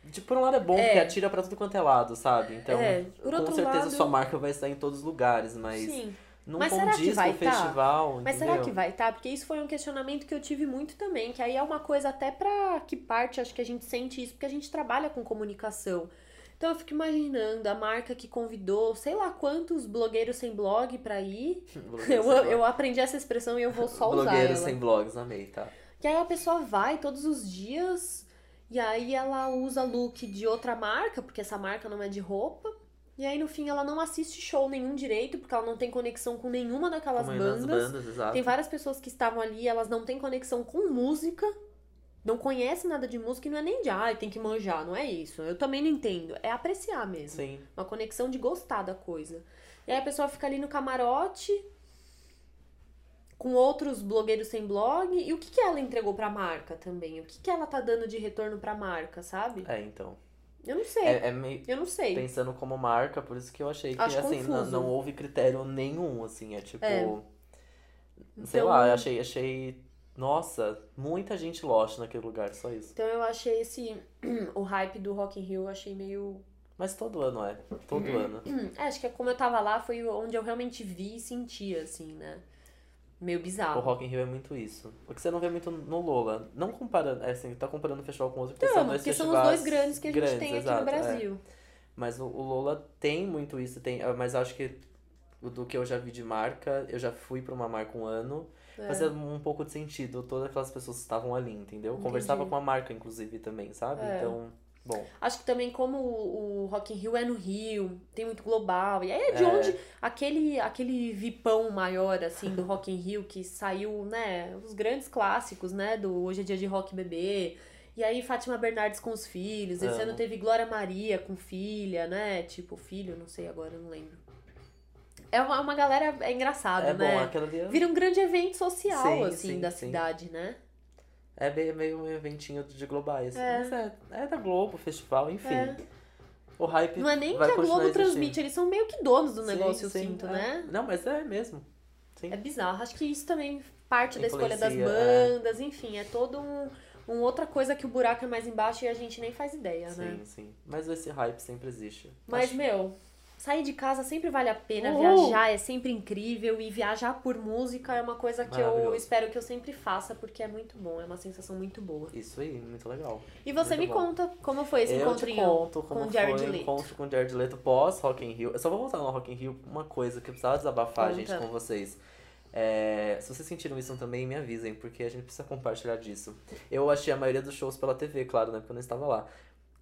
De, por um lado é bom, É. porque atira pra tudo quanto é lado, sabe? Então, É, com certeza lado- sua marca vai estar em todos os lugares, mas Sim. não Mas será que vai o tá? festival, Mas entendeu? será que vai, tá? Porque isso foi um questionamento que eu tive muito também, que aí é uma coisa até pra que parte, acho que a gente sente isso, porque a gente trabalha com comunicação. Então eu fico imaginando a marca que convidou, sei lá quantos blogueiros sem blog pra ir. Eu, eu aprendi essa expressão e eu vou só usar Blogueiros ela. sem blogs, amei, tá? E aí a pessoa vai todos os dias e aí ela usa look de outra marca, porque essa marca não é de roupa. E aí no fim ela não assiste show nenhum direito, porque ela não tem conexão com nenhuma daquelas nas bandas. bandas. Tem várias pessoas que estavam ali, elas não têm conexão com música, não conhecem nada de música e não é nem de, ai, tem que manjar, não é isso. Eu também não entendo. É apreciar mesmo. Sim. Uma conexão de gostar da coisa. E aí a pessoa fica ali no camarote com outros blogueiros sem blog. E o que, que ela entregou pra marca também? O que, que ela tá dando de retorno pra marca, sabe? É, então. Eu não sei. É, é meio. Eu não sei. Pensando como marca, por isso que eu achei que, Acho assim, não, não houve critério nenhum, assim, é tipo. É. Sei Então- lá, eu achei, achei. Nossa, muita gente lost naquele lugar, só isso. Então eu achei esse. o hype do Rock in Rio, eu achei meio. Mas todo ano é. Todo Uhum. ano. É, acho que como eu tava lá foi onde eu realmente vi e senti, assim, né? Meio O bizarro. Rock in Rio é muito isso. O que você não vê muito no Lola. Não comparando, é assim, tá comparando o festival com outro, porque Não, são dois porque são os festivais dois grandes que a gente grandes, tem aqui exato, no é. Brasil. Mas o, o Lola tem muito isso, tem, ah, mas acho que o do que eu já vi de marca, eu já fui pra uma marca um ano, É. fazia um pouco de sentido, todas aquelas pessoas estavam ali, entendeu? Entendi. Conversava com a marca, inclusive, também, sabe? É. Então, bom. Acho que também como o o Rock in Rio é no Rio, tem muito global. E aí é de É. onde aquele, aquele vipão maior, assim, do Rock in Rio, que saiu, né, os grandes clássicos, né, do Hoje é Dia de Rock Bebê. E aí Fátima Bernardes com os filhos. Esse Amo. ano teve Glória Maria com filha, né, tipo, filho, não sei agora, não lembro. É uma, uma galera, é engraçado, é né? bom, aquela é- Vira um grande evento social, Sim, assim, sim, da sim. cidade, né? É meio um eventinho de globais. É. Mas é, é da Globo, festival, enfim. É. O hype Não é nem vai que a Globo transmite, eles são meio que donos do Sim, negócio, eu sim, sinto, é. né? Não, mas é mesmo. Sim. É bizarro. Acho que isso também parte da escolha das Influencia, é. bandas, enfim, é todo um, um outra coisa que o buraco é mais embaixo e a gente nem faz ideia, né? Sim, sim. Mas esse hype sempre existe. Mas, Acho- meu, sair de casa sempre vale a pena, Uhul! viajar é sempre incrível e viajar por música é uma coisa que eu espero que eu sempre faça porque é muito bom, é uma sensação muito boa. Isso aí, muito legal. E você Muito me bom. conta como foi esse eu encontrinho conto como com o foi Jared o Leto. encontro com o Jared Leto pós Rock in Rio. Eu só vou voltar no Rock in Rio uma coisa que eu precisava desabafar, Conta. gente, com vocês. É, se vocês sentiram isso também, me avisem, porque a gente precisa compartilhar disso. Eu achei a maioria dos shows pela TV, claro, né? Porque eu não estava lá.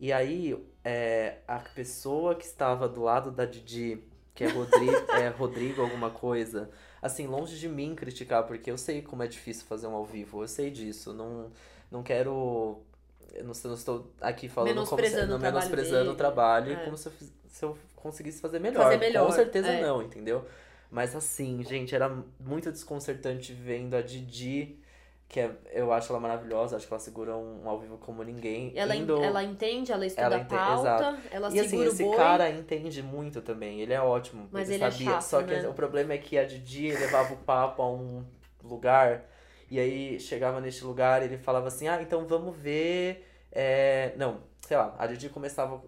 E aí, é, a pessoa que estava do lado da Didi, que é, Rodri é Rodrigo alguma coisa, assim, longe de mim criticar, porque eu sei como é difícil fazer um ao vivo, eu sei disso. Não, não quero. Eu não, não estou aqui falando como se, não o trabalho menosprezando o dele. trabalho, É. como se eu, se eu conseguisse fazer melhor. Fazer melhor, Com certeza é. não, entendeu? Mas assim, gente, era muito desconcertante vendo a Didi, que é, eu acho ela maravilhosa, acho que ela segura um, ao vivo como ninguém. Ela, indo... ela entende, ela estuda Ela a ente- pauta, ela E assim, segura esse o boi. cara entende muito também, ele é ótimo. Mas ele ele é sabia. chato, Só que né? o problema é que a Didi levava o papo a um lugar, e aí chegava neste lugar e ele falava assim, ah, então vamos ver. é, Não, sei lá, a Didi começava.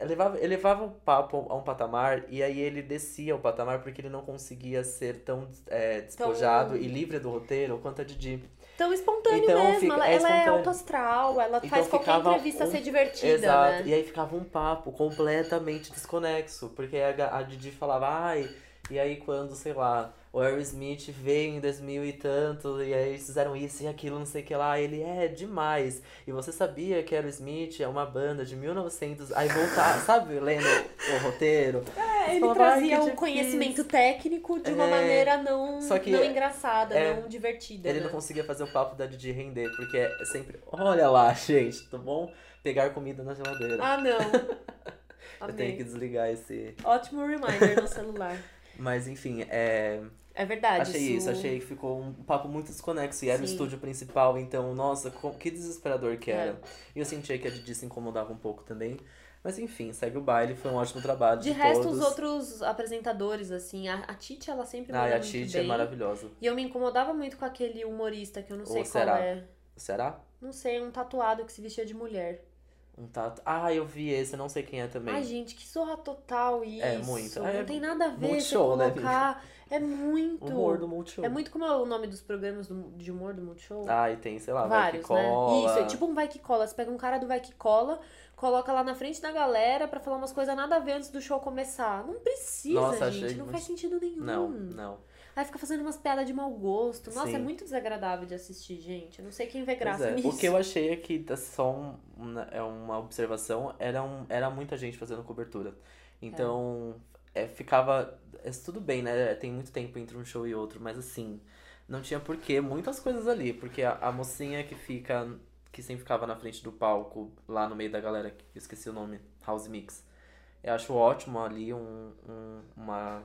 Ele levava, ele levava o papo a um patamar e aí ele descia o patamar porque ele não conseguia ser tão é, despojado e livre do roteiro quanto a Didi. Tão espontâneo Então, mesmo. fica- ela, é ela é espontâneo. alto astral, ela Então faz qualquer entrevista um- ser divertida, Exato. né? E aí ficava um papo completamente desconexo. Porque a, a Didi falava, ai, e aí quando, sei lá, o Aerosmith veio em 2000 e tanto, e aí eles fizeram isso e aquilo, não sei o que lá, ele é demais. E você sabia que Aerosmith é uma banda de 1900, aí voltar, sabe, lendo o roteiro. É, ele falava, trazia "Ai, que o difícil." conhecimento técnico de uma É, maneira não, que não engraçada, é, não divertida. Ele né? não conseguia fazer o papo da Didi render, porque é sempre, olha lá, gente, tá bom? Pegar comida na geladeira. Ah, não. Eu tenho que Amei. desligar esse. Ótimo reminder no celular. Mas enfim, é. É verdade. Achei isso, achei que ficou um papo muito desconexo. E era o Sim. estúdio principal, então, nossa, que desesperador que É. era. E eu sentia que a Didi se incomodava um pouco também. Mas enfim, segue o baile, foi um ótimo trabalho. De De, resto, todos. os outros apresentadores, assim, a, a Titi, ela sempre Ah, manda a Titi é maravilhosa. E eu me incomodava muito com aquele humorista, que eu não Ou sei qual será? é. Será? Não sei, um tatuado que se vestia de mulher. Um tato. Ah, eu vi esse, eu não sei quem é também. Ai, gente, que zorra total isso. É, muito. Não É tem nada a ver muito show, né, colocar. É muito. Humor do Multishow. É muito como é o nome dos programas do- de humor do Multishow. Ah, e tem, sei lá, vai Vários, que né? cola. Isso, é tipo um vai que cola. Você pega um cara do vai que cola, coloca lá na frente da galera pra falar umas coisas nada a ver antes do show começar. Não precisa, Nossa, gente. achei Não faz sentido nenhum. Não, não. Aí fica fazendo umas piadas de mau gosto. Nossa, Sim. é muito desagradável de assistir, gente. Eu não sei quem vê graça é. nisso. O que eu achei é que tá só um, uma- é uma observação, era, um, era muita gente fazendo cobertura. Então, é, ficava. É, tudo bem, né? Tem muito tempo entre um show e outro, mas assim, não tinha porquê, muitas coisas ali, porque a, a mocinha que fica. que sempre ficava na frente do palco, lá no meio da galera, que eu esqueci o nome, House Mix. Eu acho ótimo ali um, um- uma.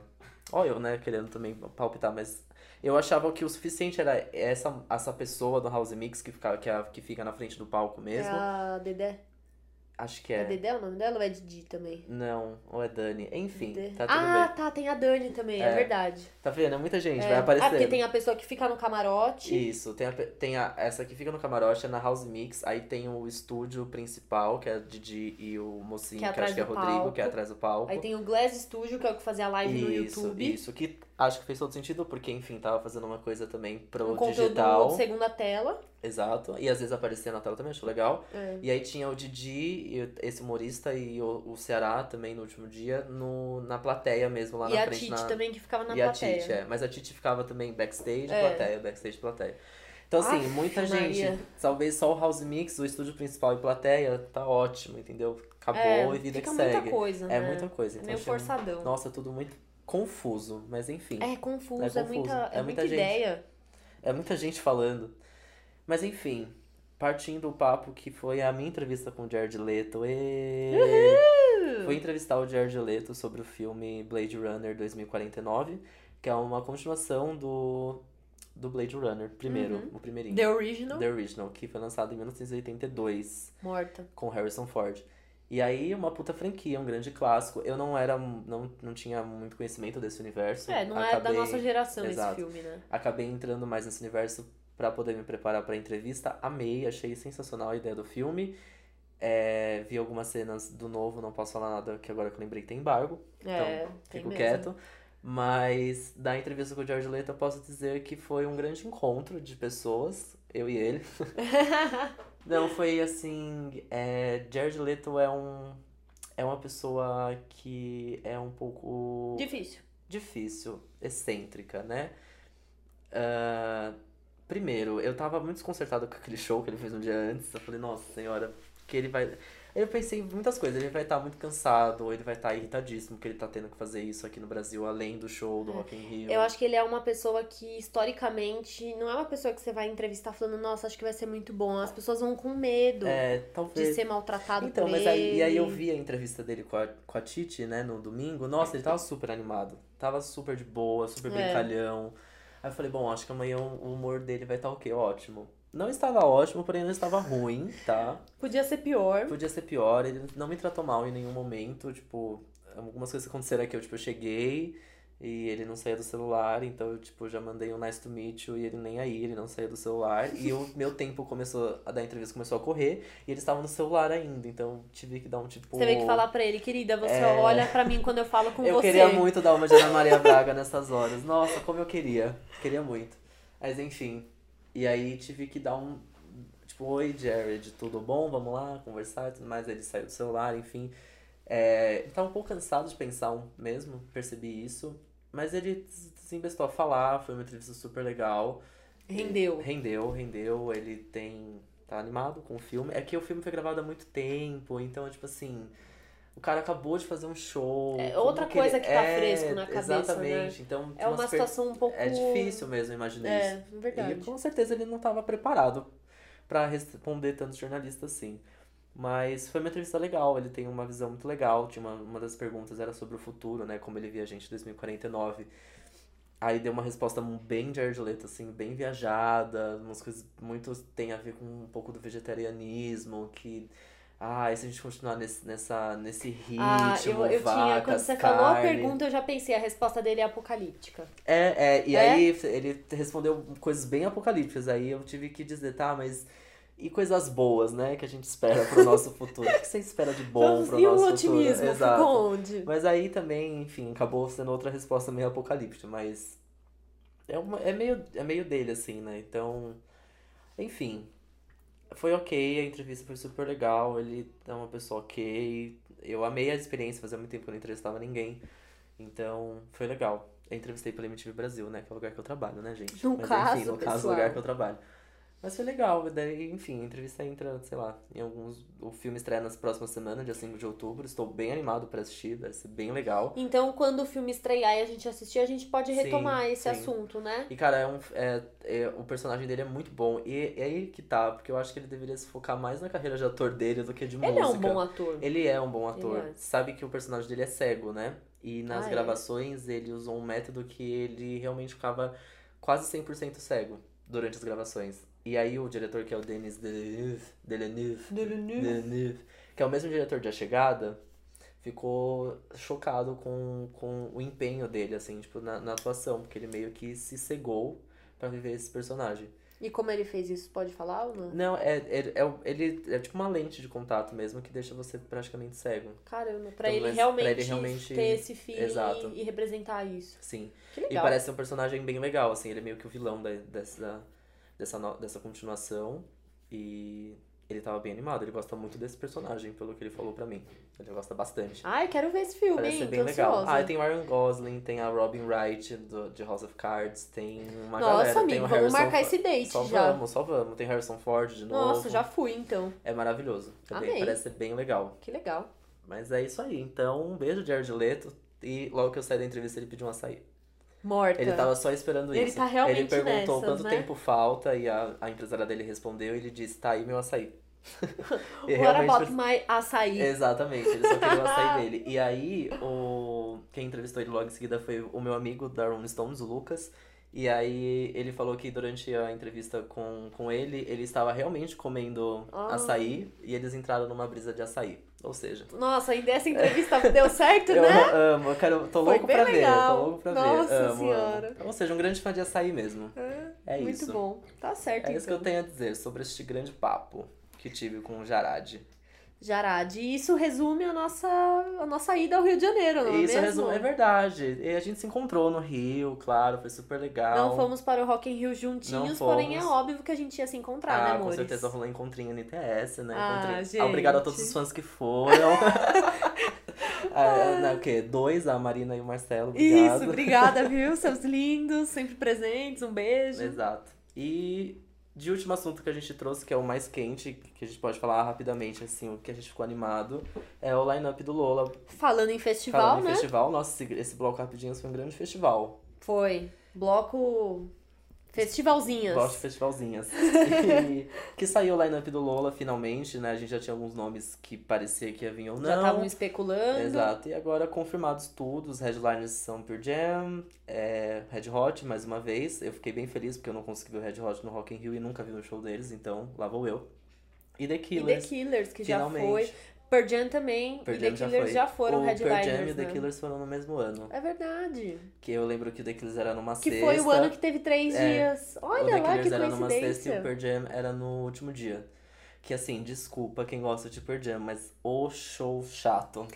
Olha, eu, né, querendo também palpitar, mas eu achava que o suficiente era essa, essa pessoa do House Mix que, fica, que, é a- que fica na frente do palco É mesmo. a Dedé. Acho que É. é. Dedé o nome dela ou é Didi também? Não, ou é Dani. Enfim, Dedé. tá tudo ah, bem. tá, tem a Dani também, é, É. verdade. Tá vendo? É muita gente, É. vai aparecer. Ah, porque tem a pessoa que fica no camarote. Isso, tem, a, tem a, essa que fica no camarote, é na House Mix, aí tem o estúdio principal, que é a Didi e o mocinho, Que é que, acho que é Rodrigo, que é palco. atrás do palco. Aí tem o Glass Studio, que é o que fazia live no isso, YouTube. isso, que acho que fez todo sentido, porque, enfim, tava fazendo uma coisa também pro Um digital. segunda tela. Exato. E às vezes aparecia na tela também, acho legal. É. E aí tinha o Didi, e esse humorista, e o, o Ceará também no último dia, no, na plateia mesmo, lá e na a frente. Titi na... também, que ficava na e a plateia. Titi, é. Mas a Titi ficava também backstage, É. plateia, backstage, plateia. Então, assim, Aff, muita Maria. gente. Talvez só o House Mix, o estúdio principal e plateia, tá ótimo, entendeu? Acabou É, e vida que muita segue. coisa, É né? muita coisa. É Então, meio achei um- forçadão. Nossa, tudo muito confuso, mas enfim. É confuso, É é, confuso. muita, É é muita muita gente. ideia. É muita gente falando. Mas enfim, partindo do papo que foi a minha entrevista com o Jared Leto. E... Fui entrevistar o Jared Leto sobre o filme Blade Runner 2049, que é uma continuação do, do Blade Runner, primeiro, Uhum. o primeirinho. The Original, The Original, que foi lançado em 1982 morta. com Harrison Ford. E aí, uma puta franquia, um grande clássico. Eu não era, não, não tinha muito conhecimento desse universo. É, não é Acabei- da nossa geração Exato. esse filme, né? Acabei entrando mais nesse universo pra poder me preparar pra entrevista. Amei, achei sensacional a ideia do filme. É, vi algumas cenas do novo, não posso falar nada que agora que eu lembrei tem embargo. É, então, fico mesmo. quieto. Mas da entrevista com o George Leto, eu posso dizer que foi um grande encontro de pessoas, eu e ele. Não, foi assim. É, Jared Leto é um. É uma pessoa que é um pouco Difícil. difícil, excêntrica, né? Ah, primeiro, eu tava muito desconcertado com aquele show que ele fez um dia antes. Eu falei, nossa senhora, que ele vai. Eu pensei em muitas coisas, ele vai estar muito cansado, ou ele vai estar irritadíssimo que ele tá tendo que fazer isso aqui no Brasil, além do show do Rock in Rio. Eu acho que ele é uma pessoa que, historicamente, não é uma pessoa que você vai entrevistar falando, nossa, acho que vai ser muito bom. As pessoas vão com medo É, de talvez. ser maltratado Então, por mas ele. aí, e aí eu vi a entrevista dele com a, com a Titi, né, no domingo. Nossa, ele tava super animado. Tava super de boa, super É. brincalhão. Aí eu falei, bom, acho que amanhã o humor dele vai estar o quê? Ótimo. Não estava ótimo, porém não estava ruim, tá? Podia ser pior. Podia ser pior, ele não me tratou mal em nenhum momento, tipo, algumas coisas aconteceram aqui, eu, tipo, eu cheguei e ele não saía do celular, então eu, tipo, já mandei um nice to meet you e ele nem aí, ele não saía do celular. E o meu tempo começou, a da entrevista começou a correr e ele estava no celular ainda, então tive que dar um, tipo... Você tem que falar pra ele, querida, você É. olha pra mim quando eu falo com Eu você. queria muito dar uma de Ana Maria Braga nessas horas. Nossa, como eu queria. Queria muito. Mas enfim. E aí tive que dar um. Tipo, oi Jared, tudo bom? Vamos lá conversar e tudo mais. Ele saiu do celular, enfim. É, tava um pouco cansado de pensar um- mesmo, percebi isso. Mas ele se investou a falar, foi uma entrevista super legal. Rendeu. Rendeu, rendeu. Ele tem. tá animado com o filme. É que o filme foi gravado há muito tempo, então, tipo assim. O cara acabou de fazer um show. É outra que coisa ele- que tá é, fresco na cabeça, né? Exatamente. Então, É uma per- situação um pouco. É difícil mesmo, imaginei isso. É, verdade. E com certeza ele não estava preparado pra responder tantos jornalistas assim. Mas foi uma entrevista legal, ele tem uma visão muito legal. Tinha uma, uma das perguntas era sobre o futuro, né? Como ele via a gente em 2049. Aí deu uma resposta bem de Leto, assim, bem viajada, umas coisas muito tem a ver com um pouco do vegetarianismo, que ah, e se a gente continuar nesse, nessa, nesse ritmo, ah, eu, eu vacas, tinha, quando você carne... falou a pergunta, eu já pensei, a resposta dele é apocalíptica. É, é, e é? aí ele respondeu coisas bem apocalípticas, aí eu tive que dizer, tá, mas e coisas boas, né, que a gente espera pro nosso futuro. o que você espera de bom pro e nosso o otimismo, futuro? Exato. onde? Mas aí também, enfim, acabou sendo outra resposta meio apocalíptica, mas é, uma, é, meio, é meio dele, assim, né, então, enfim, foi ok, a entrevista foi super legal, ele é uma pessoa ok. Eu amei a experiência, fazia muito tempo que eu não entrevistava ninguém. Então, foi legal. Eu entrevistei pela MTV Brasil, né? Que é o lugar que eu trabalho, né, gente? No Mas, caso, enfim, no pessoal. caso, o lugar que eu trabalho. Mas foi legal, daí, enfim, a entrevista entra, sei lá, em alguns. O filme estreia nas próximas semanas, dia 5 de outubro. Estou bem animado para assistir, vai ser bem legal. Então, quando o filme estrear e a gente assistir, a gente pode retomar sim, esse sim. assunto, né? E, cara, é um, é, é, o personagem dele é muito bom. E é aí que tá, porque eu acho que ele deveria se focar mais na carreira de ator dele do que de ele música. Ele é um bom ator. Ele é um bom ator. É. Sabe que o personagem dele é cego, né? E nas ah, é? gravações ele usou um método que ele realmente ficava quase 100% cego durante as gravações. E aí o diretor, que é o Denis Villeneuve, Villeneuve, Villeneuve, que é o mesmo diretor de A Chegada, ficou chocado com, com o empenho dele, assim, tipo, na, na atuação, porque ele meio que se cegou para viver esse personagem. E como ele fez isso, pode falar ou não? Não, é, é, é, ele é tipo uma lente de contato mesmo que deixa você praticamente cego. Caramba, pra, então, ele, realmente pra ele realmente ter esse feeling Exato. e representar isso. Sim. Que legal. E parece um personagem bem legal, assim, ele é meio que o vilão da, dessa, dessa, no, dessa continuação. E ele tava bem animado, ele gosta muito desse personagem, pelo que ele falou pra mim. Ele gosta bastante. Ai, quero ver esse filme, Parece ser bem legal. Ah, tem o Ryan Gosling, tem a Robin Wright do, de House of Cards, tem uma Nossa, galera. amigo, tem o vamos marcar esse date só já. vamos, só vamos. Tem Harrison Ford de novo. Nossa, já fui então. É maravilhoso. Também Amei. parece ser bem legal. Que legal. Mas é isso aí. Então, um beijo, Jared Leto. E logo que eu saí da entrevista, ele pediu um açaí. Morta. Ele tava só esperando ele isso. Tá realmente ele perguntou nessas, quanto né? tempo falta e a, a empresária dele respondeu e ele disse: tá aí meu açaí. What about my açaí? Exatamente, ele só queria o açaí dele. E aí, o... quem entrevistou ele logo em seguida foi o meu amigo da Rolling Stones, o Lucas. E aí ele falou que durante a entrevista com, com ele, ele estava realmente comendo Ah. açaí e eles entraram numa brisa de açaí. Ou seja, Nossa, ainda essa entrevista deu certo, eu né? amo, eu quero, tô louco pra legal. ver, tô louco pra Nossa ver. Amo, Senhora. amo. Ou seja, um grande fã de açaí mesmo. É, É muito isso. bom. Tá certo, É isso que eu então. tenho a dizer sobre este grande papo que tive com o Jarad. Jarad. E isso resume a nossa, a nossa ida ao Rio de Janeiro, não é Isso mesmo? resume, é verdade. E a gente se encontrou no Rio, claro, foi super legal. Não fomos para o Rock in Rio juntinhos, porém é óbvio que a gente ia se encontrar, né, Ah, com amores? certeza rolou encontrinho no ITS, né? Ah, gente. Obrigado a todos os fãs que foram. ah, né, o quê? Dois, a Marina e o Marcelo. Obrigado. Isso, obrigada, viu? Seus lindos, sempre presentes, um beijo. Exato. E de último assunto que a gente trouxe, que é o mais quente, que a gente pode falar rapidamente, assim, o que a gente ficou animado, é o line-up do Lola. Falando em festival, Falando né? em festival, nossa, esse, esse bloco rapidinho foi um grande festival. Foi. Bloco Festivalzinhas. Gosto de festivalzinhas. E que saiu o line-up do Lola finalmente, né? A gente já tinha alguns nomes que parecia que ia vir ou não. Já estavam especulando. Exato, e agora confirmados tudo, os headliners são Pure Jam, é, Red Hot, mais uma vez. Eu fiquei bem feliz porque eu não consegui ver o Red Hot no Rock in Rio e nunca vi no show deles, então lá vou eu. E The E The Killers, Killers, que finalmente. já foi. Pearl Jam também. Pearl e The Jam já Killers foi. já, foram o headliners, Pearl Jam e The né? Killers foram no mesmo ano. É verdade. Que eu lembro que o The Killers era numa Que sexta. foi o ano que teve três É. dias. o Olha The lá que Killers era numa sexta e o Pearl Jam era no último dia. Que assim, desculpa quem gosta de Pearl Jam, mas o show chato.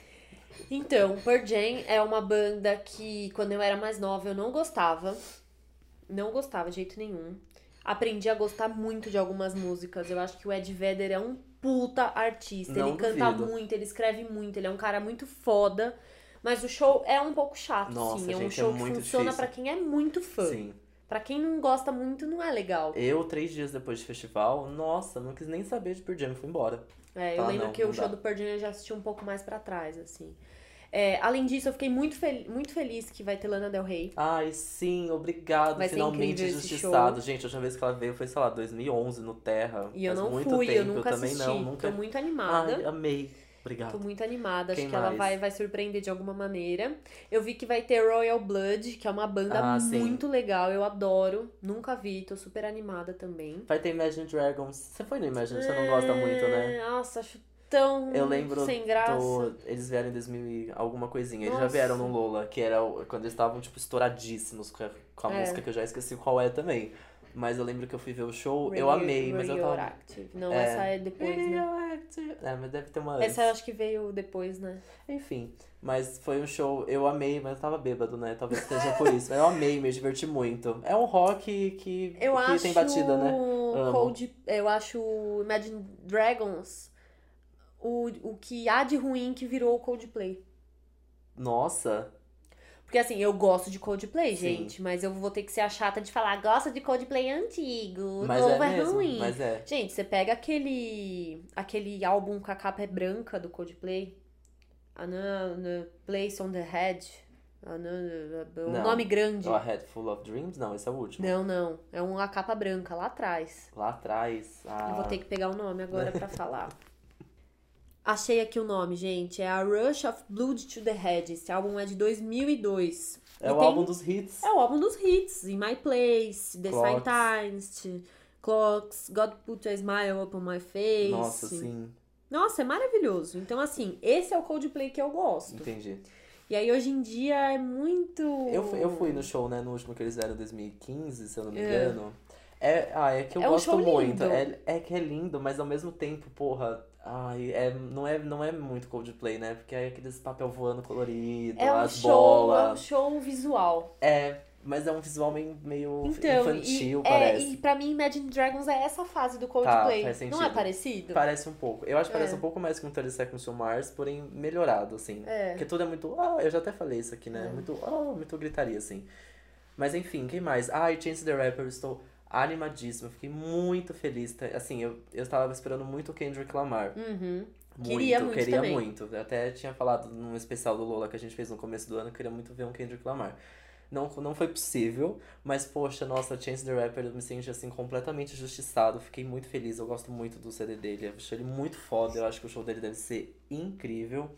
Então, Pearl Jam é uma banda que quando eu era mais nova eu não gostava. Não gostava de jeito nenhum. Aprendi a gostar muito de algumas músicas. Eu acho que o Ed Vedder é um puta artista. Não ele canta duvido. muito, ele escreve muito, ele é um cara muito foda. Mas o show é um pouco chato, Nossa, sim. É um gente, é show que muito funciona pra quem é muito fã. Sim. Pra quem não gosta muito, não é legal. Eu, três dias depois de festival, nossa, não quis nem saber de Pearl Jam, fui embora. É, eu Ah, lembro não, que não o show dá. do Pearl Jam eu já assisti um pouco mais pra trás, assim. É, além disso, eu fiquei muito, fel muito feliz que vai ter Lana Del Rey. Ai, sim, obrigado. Vai Finalmente injustiçado. Gente, a última vez que ela veio foi, sei lá, 2011 no Terra. E eu Faz não muito fui, tempo, eu nunca também assisti. não. Nunca... Tô muito animada. Ai, amei. Obrigado. Tô muito animada, Quem acho que ela mais? vai, vai surpreender de alguma maneira. Eu vi que vai ter Royal Blood, que é uma banda Ah, sim. muito legal, eu adoro. Nunca vi, tô super animada também. Vai ter Imagine Dragons. Você foi no Imagine? Você não gosta muito, né? É, Nossa, acho tão Eu lembro sem graça. do... Eles vieram em 2000 e alguma coisinha. Eles já Nossa. vieram no Lola, que era quando eles estavam, tipo, estouradíssimos com a, com a É. música, que eu já esqueci qual é também. Mas eu lembro que eu fui ver o show, eu Radio- amei, mas eu tava... Radioactive. Não, É. essa é depois, né? Radioactive. É, mas deve ter uma antes. Essa eu acho que veio depois, né? Enfim, mas foi um show, eu amei, mas eu tava bêbado, né? Talvez seja por isso. Eu amei, me diverti muito. É um rock que, Eu que acho tem batida, né? Amo. Cold, eu acho Imagine Dragons o, o que há de ruim que virou o Coldplay. Nossa, Porque assim, eu gosto de Coldplay, Sim. gente, mas eu vou ter que ser a chata de falar, gosta de Coldplay antigo, mas novo é é, mesmo, ruim. mas é. Gente, você pega aquele aquele álbum com a capa é branca do Coldplay, Another Place on the Head, Another- o Não. nome grande. A Head Full of Dreams? Não, esse é o último. Não, não, é uma capa branca lá atrás. Lá atrás, ah, Eu vou ter que pegar o nome agora pra falar. Achei aqui o nome, gente. É a Rush of Blood to the Head. Esse álbum é de 2002. é E o tem- álbum dos hits. É o álbum dos hits. In My Place, The Clocks. Scientist, Clocks, God Put a Smile Upon My Face. Nossa, sim, Nossa, é maravilhoso. Então, assim, esse é o Coldplay que eu gosto. entendi. E aí, hoje em dia, é muito... Eu, fui- eu fui no show, né, no último que eles em 2015, se eu não me É. engano. É, ah, é que eu É um gosto show muito. lindo. É, é que é lindo, mas ao mesmo tempo, porra, ai, é, não, é, não é muito Coldplay, né? Porque é aqueles papel voando colorido, É um as show, é um bolas. show visual. É, mas é um visual meio, meio Então, infantil, e, parece. É, e pra mim, Imagine Dragons é essa fase do Coldplay. faz Não é parecido? Parece um pouco. Eu acho que parece É. um pouco mais que um 30 Seconds to Mars, porém melhorado, assim. É. Porque tudo é muito. Ah, eu já até falei isso aqui, né? É. Muito. Ah, muito gritaria, assim. Mas enfim, quem mais? Ah, Chance the Rapper, estou animadíssimo. Fiquei muito feliz. Assim, eu, eu estava esperando muito o Kendrick Lamar. Uhum. Muito, Queria muito queria também. muito. Eu até tinha falado num especial do Lola que a gente fez no começo do ano, eu queria muito ver um Kendrick Lamar. Não, não foi possível, mas poxa, nossa, Chance the Rapper, eu me senti assim completamente injustiçado. Fiquei muito feliz, eu gosto muito do CD dele, eu achei ele muito foda, eu acho que o show dele deve ser incrível.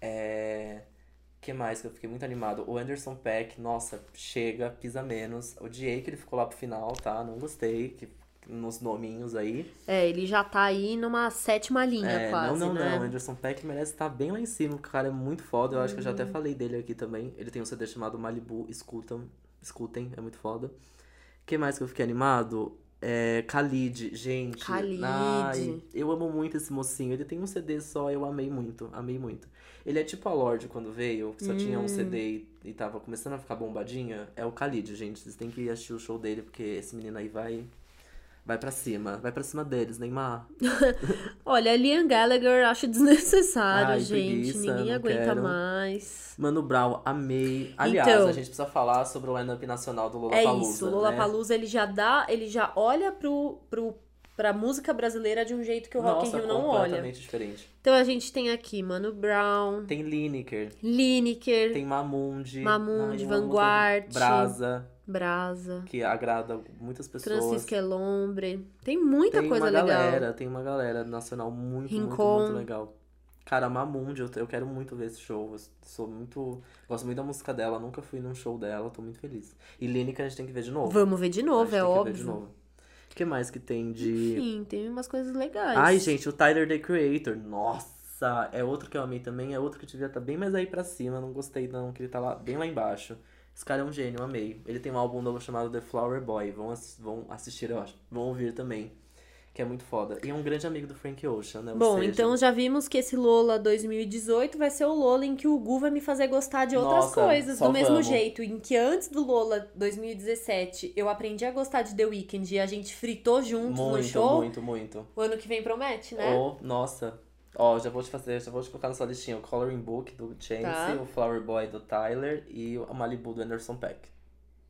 É. que mais que eu fiquei muito animado? O Anderson Peck, nossa, chega, pisa menos. Odiei que ele ficou lá pro final, tá? Não gostei, que nos nominhos aí. É, ele já tá aí numa sétima linha, É, quase, não, não, né? não. Anderson Peck merece estar bem lá em cima. O cara é muito foda. Eu acho que eu já até falei dele aqui também. Ele tem um CD chamado Malibu. Escutam, escutem, é muito foda. Que mais que eu fiquei animado? É, Khalid, gente. Khalid. Ai, eu amo muito esse mocinho. Ele tem um CD só, eu amei muito, amei muito. Ele é tipo a Lorde quando veio, que só tinha Hum. um CD e, e tava começando a ficar bombadinha. É o Khalid, gente. Vocês têm que assistir o show dele, porque esse menino aí vai. Vai pra cima. Vai pra cima deles, Neymar. Olha, Liam Gallagher acho desnecessário, Ai, gente. preguiça, Ninguém aguenta quero. mais. Mano Brown, amei. Aliás, Então- a gente precisa falar sobre o line-up nacional do É Lollapalooza, isso, o né? Lollapalooza, ele já dá, ele já olha pro, pro, pra música brasileira de um jeito que o Rock Nossa, in Rio não olha. completamente diferente. Então a gente tem aqui Mano Brown, Tem Lineker, Lineker, tem Mamundi. Mamundi, Vanguard. Brasa, Brasa, que agrada muitas pessoas. Francisca Elombre. Tem muita tem coisa uma legal. galera, tem uma galera nacional muito, muito, Rincon. muito legal. Cara, Mamundi, eu, eu quero muito ver esse show. Eu sou muito. Gosto muito da música dela, nunca fui num show dela, tô muito feliz. E Lineker a gente tem que ver de novo. Vamos ver de novo, é tem óbvio. O que mais que tem de. Enfim, tem umas coisas legais. Ai, gente, o Tyler The Creator. Nossa, é outro que eu amei também. É outro que devia estar bem mais aí pra cima. Não gostei, não, que ele tá lá, bem lá embaixo. Esse cara é um gênio, amei. Ele tem um álbum novo chamado The Flower Boy. Vão, ass- vão assistir, eu acho. Vão ouvir também. Que é muito foda. E é um grande amigo do Frank Ocean, né? Ou Bom, seja, então já vimos que esse Lola 2018 vai ser o Lola em que o Gu vai me fazer gostar de outras Nossa, coisas. Do mesmo vamos. jeito em que antes do Lola 2017 eu aprendi a gostar de The Weeknd e a gente fritou juntos no Muito, show. muito, muito. O ano que vem promete, né? Oh, nossa. Ó, já vou te fazer, já vou te colocar na sua listinha. O Coloring Book do Chance, Tá. o Flower Boy do Tyler e o Malibu do Anderson Peck.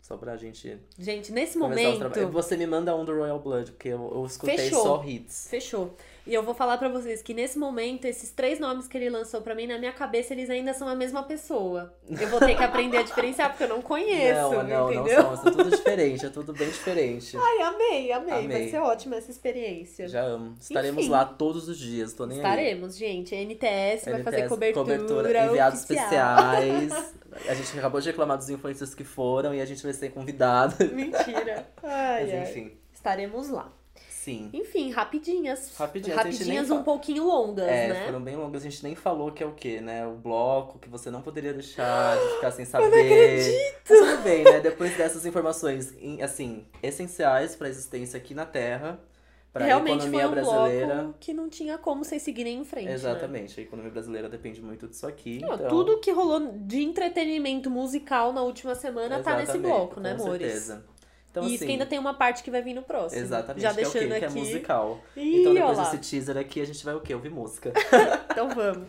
Só pra gente. Gente, nesse momento. Você me manda um do Royal Blood, porque eu, eu escutei Fechou. só hits. Fechou. E eu vou falar pra vocês que nesse momento, esses três nomes que ele lançou pra mim, na minha cabeça, eles ainda são a mesma pessoa. Eu vou ter que aprender a diferenciar, porque eu não conheço, não, não, entendeu? não são. É tudo diferente, é tudo bem diferente. Ai, amei, amei, Vai Amei. ser ótima essa experiência. Já amo. Estaremos Enfim. lá todos os dias, tô nem aí. Estaremos, gente. A NTS, vai fazer NTS, cobertura, enviados oficial. especiais. A gente acabou de reclamar dos influencers que foram e a gente vai ser convidado. Mentira. Ai, Mas ai. enfim, Estaremos lá. Sim. Enfim, rapidinhas. Rapidinhas, a nem Rapidinhas um pouquinho longas, É, né? foram bem longas, a gente nem falou que é o quê, né? O bloco que você não poderia deixar de ficar sem saber. Eu não acredito! Mas tudo bem, né? Depois dessas informações, assim, essenciais pra existência aqui na Terra, pra Realmente economia foi um brasileira. bloco que não tinha como vocês seguirem em frente, né? Exatamente, a economia brasileira depende muito disso aqui. Não, então... Tudo que rolou de entretenimento musical na última semana tá nesse Exatamente, bloco, né, com amores? certeza. Então, e isso assim, que ainda tem uma parte que vai vir no próximo. Exatamente, Já que é o quê? deixando Que é aqui. musical. Ih, então depois lá. desse teaser aqui, a gente vai o quê? Ouvir música. Então vamos.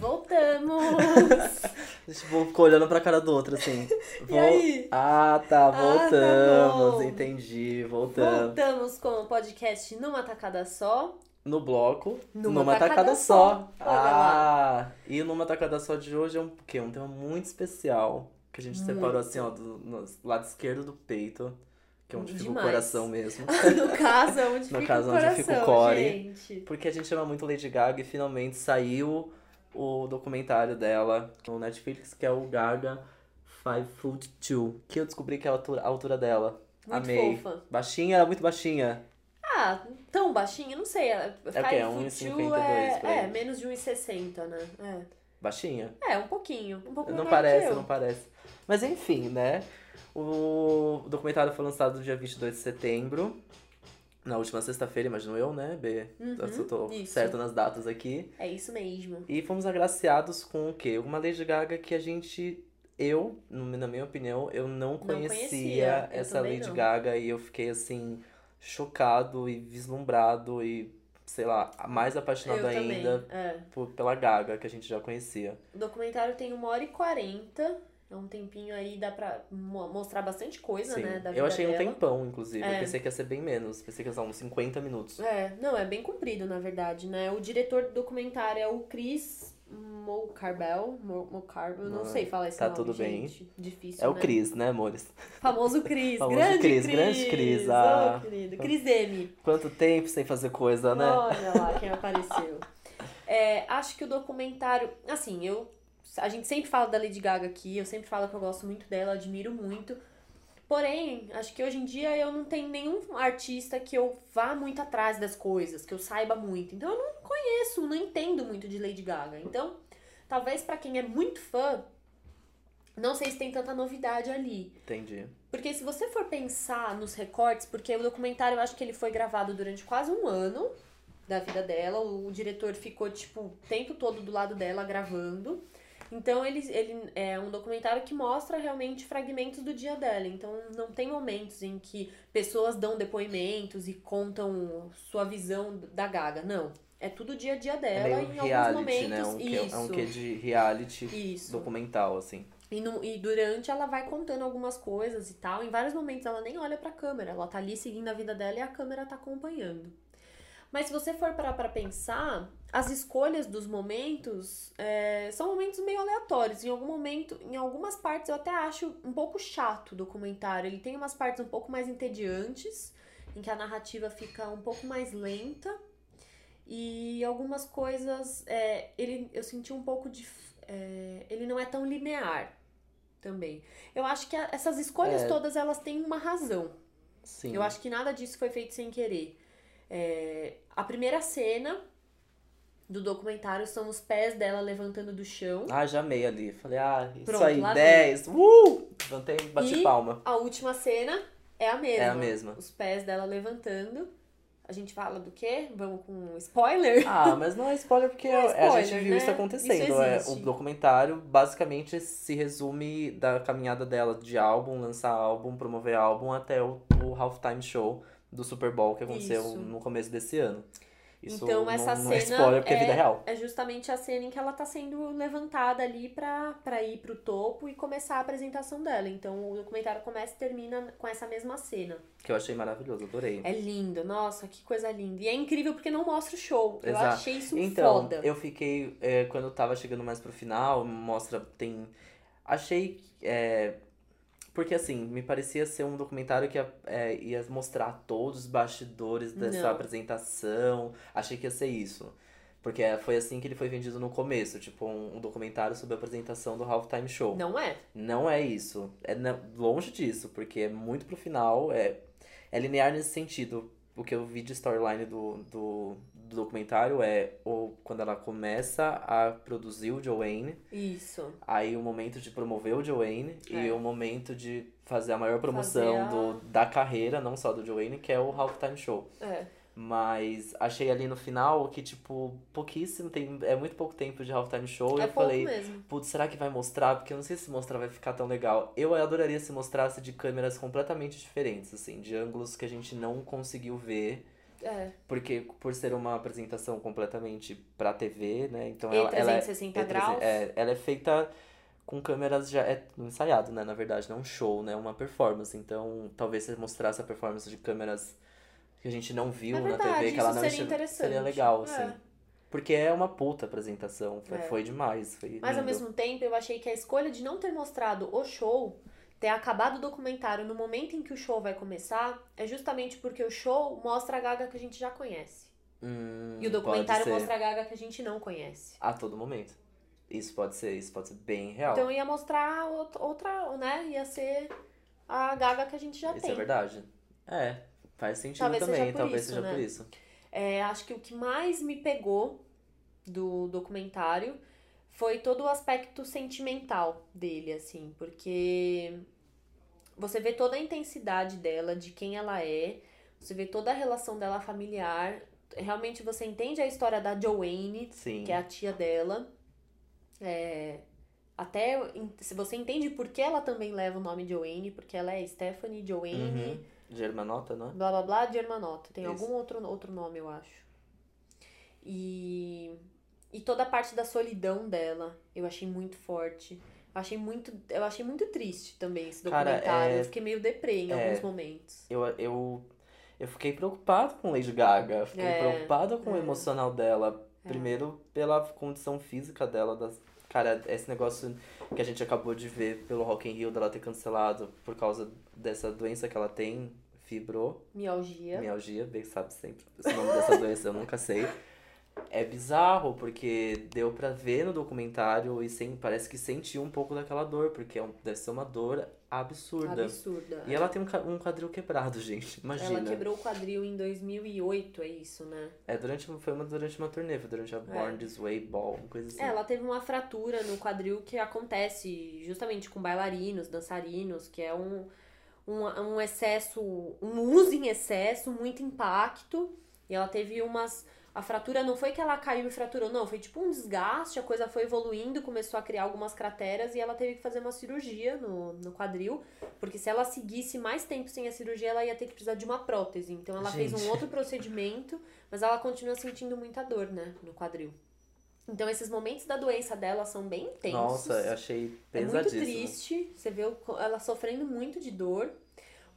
Voltamos! Gente ficou olhando pra cara do outro, assim. E aí? Ah, tá, Ah, tá voltamos. entendi, voltamos. Voltamos com o podcast numa tacada só. No bloco, Numa numa, tacada tacada, só. só. Ah, e numa tacada só de hoje é um quê? Um tema muito especial. Que a gente separou Muito. assim, ó, do no lado esquerdo do peito. Que é onde fica Demais. o coração mesmo. No caso, é onde No fica caso, o onde coração, fica o core. gente. Porque a gente ama muito Lady Gaga e finalmente saiu o documentário dela no Netflix, que é o Gaga Five Foot Two. Que eu descobri que é a altura, a altura dela. Muito Amei. fofa. Baixinha, era muito baixinha. Ah, tão baixinha, não sei. É o quê? É 1,52 é, é, menos de 1,60, né? Baixinha. É. é, um pouquinho. Um pouco Não parece, não parece. Mas enfim, né? O documentário foi lançado no dia 22 de setembro. Na última sexta-feira, imagino eu, né, B? Uhum, eu tô isso. certo nas datas aqui. É isso mesmo. E fomos agraciados com o quê? Uma Lady Gaga que a gente. Eu, na minha opinião, eu não conhecia, conhecia, eu essa Lady não. Gaga e eu fiquei assim, chocado e vislumbrado e, sei lá, mais apaixonado eu ainda É. por- pela Gaga, que a gente já conhecia. O documentário tem uma hora e quarenta. É um tempinho aí, dá pra mo- mostrar bastante coisa, Sim. né? Da eu achei um dela. tempão, inclusive. É. Eu pensei que ia ser bem menos. Pensei que ia ser uns 50 minutos. É, não, é bem comprido, na verdade, né? O diretor do documentário é o Chris Mocarbel. Mo- Mocarbel, não Ah, sei falar esse tá nome, tudo bem. gente. Difícil, É o né? Cris, né, amores? Famoso Cris, Famoso grande Cris, grande Cris, ah. querido. Cris M. Quanto tempo sem fazer coisa, né? Olha lá quem apareceu. É, acho que o documentário, assim, eu a gente sempre fala da Lady Gaga aqui, eu sempre falo que eu gosto muito dela, admiro muito. Porém, acho que hoje em dia eu não tenho nenhum artista que eu vá muito atrás das coisas, que eu saiba muito. Então eu não conheço, não entendo muito de Lady Gaga. Então, talvez pra quem é muito fã, não sei se tem tanta novidade ali. Entendi. Porque se você for pensar nos recortes, porque o documentário eu acho que ele foi gravado durante quase um ano da vida dela, o, diretor ficou, tipo, o tempo todo do lado dela gravando. Então ele, ele é um documentário que mostra realmente fragmentos do dia dela. Então não tem momentos em que pessoas dão depoimentos e contam sua visão da Gaga. Não. É tudo o dia a dia É dela meio em alguns reality, momentos. né? Um que, Isso. é um que de reality Isso. documental, assim. E, no, e durante ela vai contando algumas coisas e tal. Em vários momentos ela nem olha pra câmera, ela tá ali seguindo a vida dela e a câmera tá acompanhando. Mas se você for parar pra pensar, as escolhas dos momentos é, são momentos meio aleatórios. Em algum momento, em algumas partes eu até acho um pouco chato o documentário. Ele tem umas partes um pouco mais entediantes, em que a narrativa fica um pouco mais lenta. E algumas coisas, é, ele, eu senti um pouco de. é, ele não é tão linear também. Eu acho que a- essas escolhas É. todas elas têm uma razão. Sim. Eu acho que nada disso foi feito sem querer. É, a primeira cena do documentário são os pés dela levantando do chão. Ah, já amei ali. Falei, ah, isso Pronto, aí, lá 10. Uh! Levantei bati E- palma. A última cena é a mesma. É a mesma. Os pés dela levantando. A gente fala do quê? Vamos com spoiler? Ah, mas não é spoiler porque Não é a gente spoiler, viu né? isso acontecendo. Isso é, o documentário basicamente se resume da caminhada dela de álbum, lançar álbum, promover álbum até o, o halftime show do Super Bowl que aconteceu Isso. no começo desse ano. Isso então não, essa não cena é spoiler porque é, vida real. é justamente a cena em que ela tá sendo levantada ali pra, pra ir pro topo e começar a apresentação dela. Então o documentário começa e termina com essa mesma cena. Que eu achei maravilhoso, adorei. É lindo, nossa, que coisa linda. E é incrível porque não mostra o show. Eu Exato. achei isso Então, foda. eu fiquei. é, quando eu tava chegando mais pro final, mostra. Tem. Achei. é, porque assim, me parecia ser um documentário que ia, é, ia mostrar todos os bastidores dessa Não. apresentação. Achei que ia ser isso. Porque foi assim que ele foi vendido no começo, tipo, um, um documentário sobre a apresentação do Halftime Show. Não é? Não é isso. É longe disso, porque é muito pro final. É, é linear nesse sentido. O que eu vi de storyline do, do, do documentário é o, quando ela começa a produzir o Joanne, Isso. aí o momento de promover o Joanne e É. o momento de fazer a maior promoção a- do, da carreira, não só do Joanne, que é o Halftime Show. É. Mas achei ali no final que, tipo, pouquíssimo, tem, é muito pouco tempo de Halftime Show. e É eu pouco falei, mesmo. Putz, será que vai mostrar? Porque eu não sei se mostrar vai ficar tão legal. Eu adoraria se mostrasse de câmeras completamente diferentes, assim, de ângulos que a gente não conseguiu ver. É. Porque por ser uma apresentação completamente pra TV, né? Então E ela, ela é, 360 graus. é, ela é feita com câmeras já. É ensaiado, né? Na verdade, não um show, né? Uma performance. Então, talvez se mostrasse a performance de câmeras que a gente não viu É na verdade, TV, que ela isso não seria interessante. seria legal, É. assim. Porque é uma puta apresentação. Foi, É. foi demais. Foi Mas ao mesmo tempo, eu achei que a escolha de não ter mostrado o show, ter acabado o documentário no momento em que o show vai começar, é justamente porque o show mostra a Gaga que a gente já conhece. Hum, E o documentário mostra a Gaga que a gente não conhece. A todo momento. Isso pode ser, isso pode ser bem real. Então ia mostrar out- outra, né? Ia ser a Gaga que a gente já isso tem. é verdade. É, faz sentido Talvez seja também, por talvez isso, seja né? por isso. É, acho que o que mais me pegou do documentário foi todo o aspecto sentimental dele, assim, porque você vê toda a intensidade dela, de quem ela é, você vê toda a relação dela familiar, realmente você entende a história da Joanne, Sim. que é a tia dela. É, até se você entende por que ela também leva o nome Joanne, porque ela é Stephanie Joanne, Uhum. Germanota, né? blá blá blá de Hermanota. Tem Isso. algum outro, outro nome, eu acho. E, e toda a parte da solidão dela, eu achei muito forte. Eu achei muito, eu achei muito triste também esse Cara, documentário. é- Eu fiquei meio deprê em é. alguns momentos. Eu, eu, eu fiquei preocupado com Lady Gaga. Fiquei É, preocupado com o é. emocional dela. Primeiro, pela condição física dela. Das, cara, esse negócio que a gente acabou de ver pelo Rock in Rio dela ter cancelado por causa dessa doença que ela tem, fibro. Mialgia. Mialgia, bem sabe sempre esse nome dessa doença, eu nunca sei. É bizarro, porque deu pra ver no documentário e sem, parece que sentiu um pouco daquela dor, porque é um- deve ser uma dor absurda. Absurda. E ela tem um, um quadril quebrado, gente. Imagina. Ela quebrou o quadril em 2008, é isso, né? É, durante, foi uma, durante uma turnê, foi durante a Born This Way Ball, uma coisa assim. É, ela teve uma fratura no quadril que acontece justamente com bailarinos, dançarinos, que é um, um, um excesso, um uso em excesso, muito impacto. E ela teve umas. A fratura não foi que ela caiu e fraturou, não. Foi tipo um desgaste, a coisa foi evoluindo, começou a criar algumas crateras e ela teve que fazer uma cirurgia no, no quadril. Porque se ela seguisse mais tempo sem a cirurgia, ela ia ter que precisar de uma prótese. Então ela fez um Gente. outro procedimento, mas ela continua sentindo muita dor, né, no quadril. Então esses momentos da doença dela são bem intensos. Nossa, eu achei É muito pesadíssimo. triste, você vê ela sofrendo muito de dor.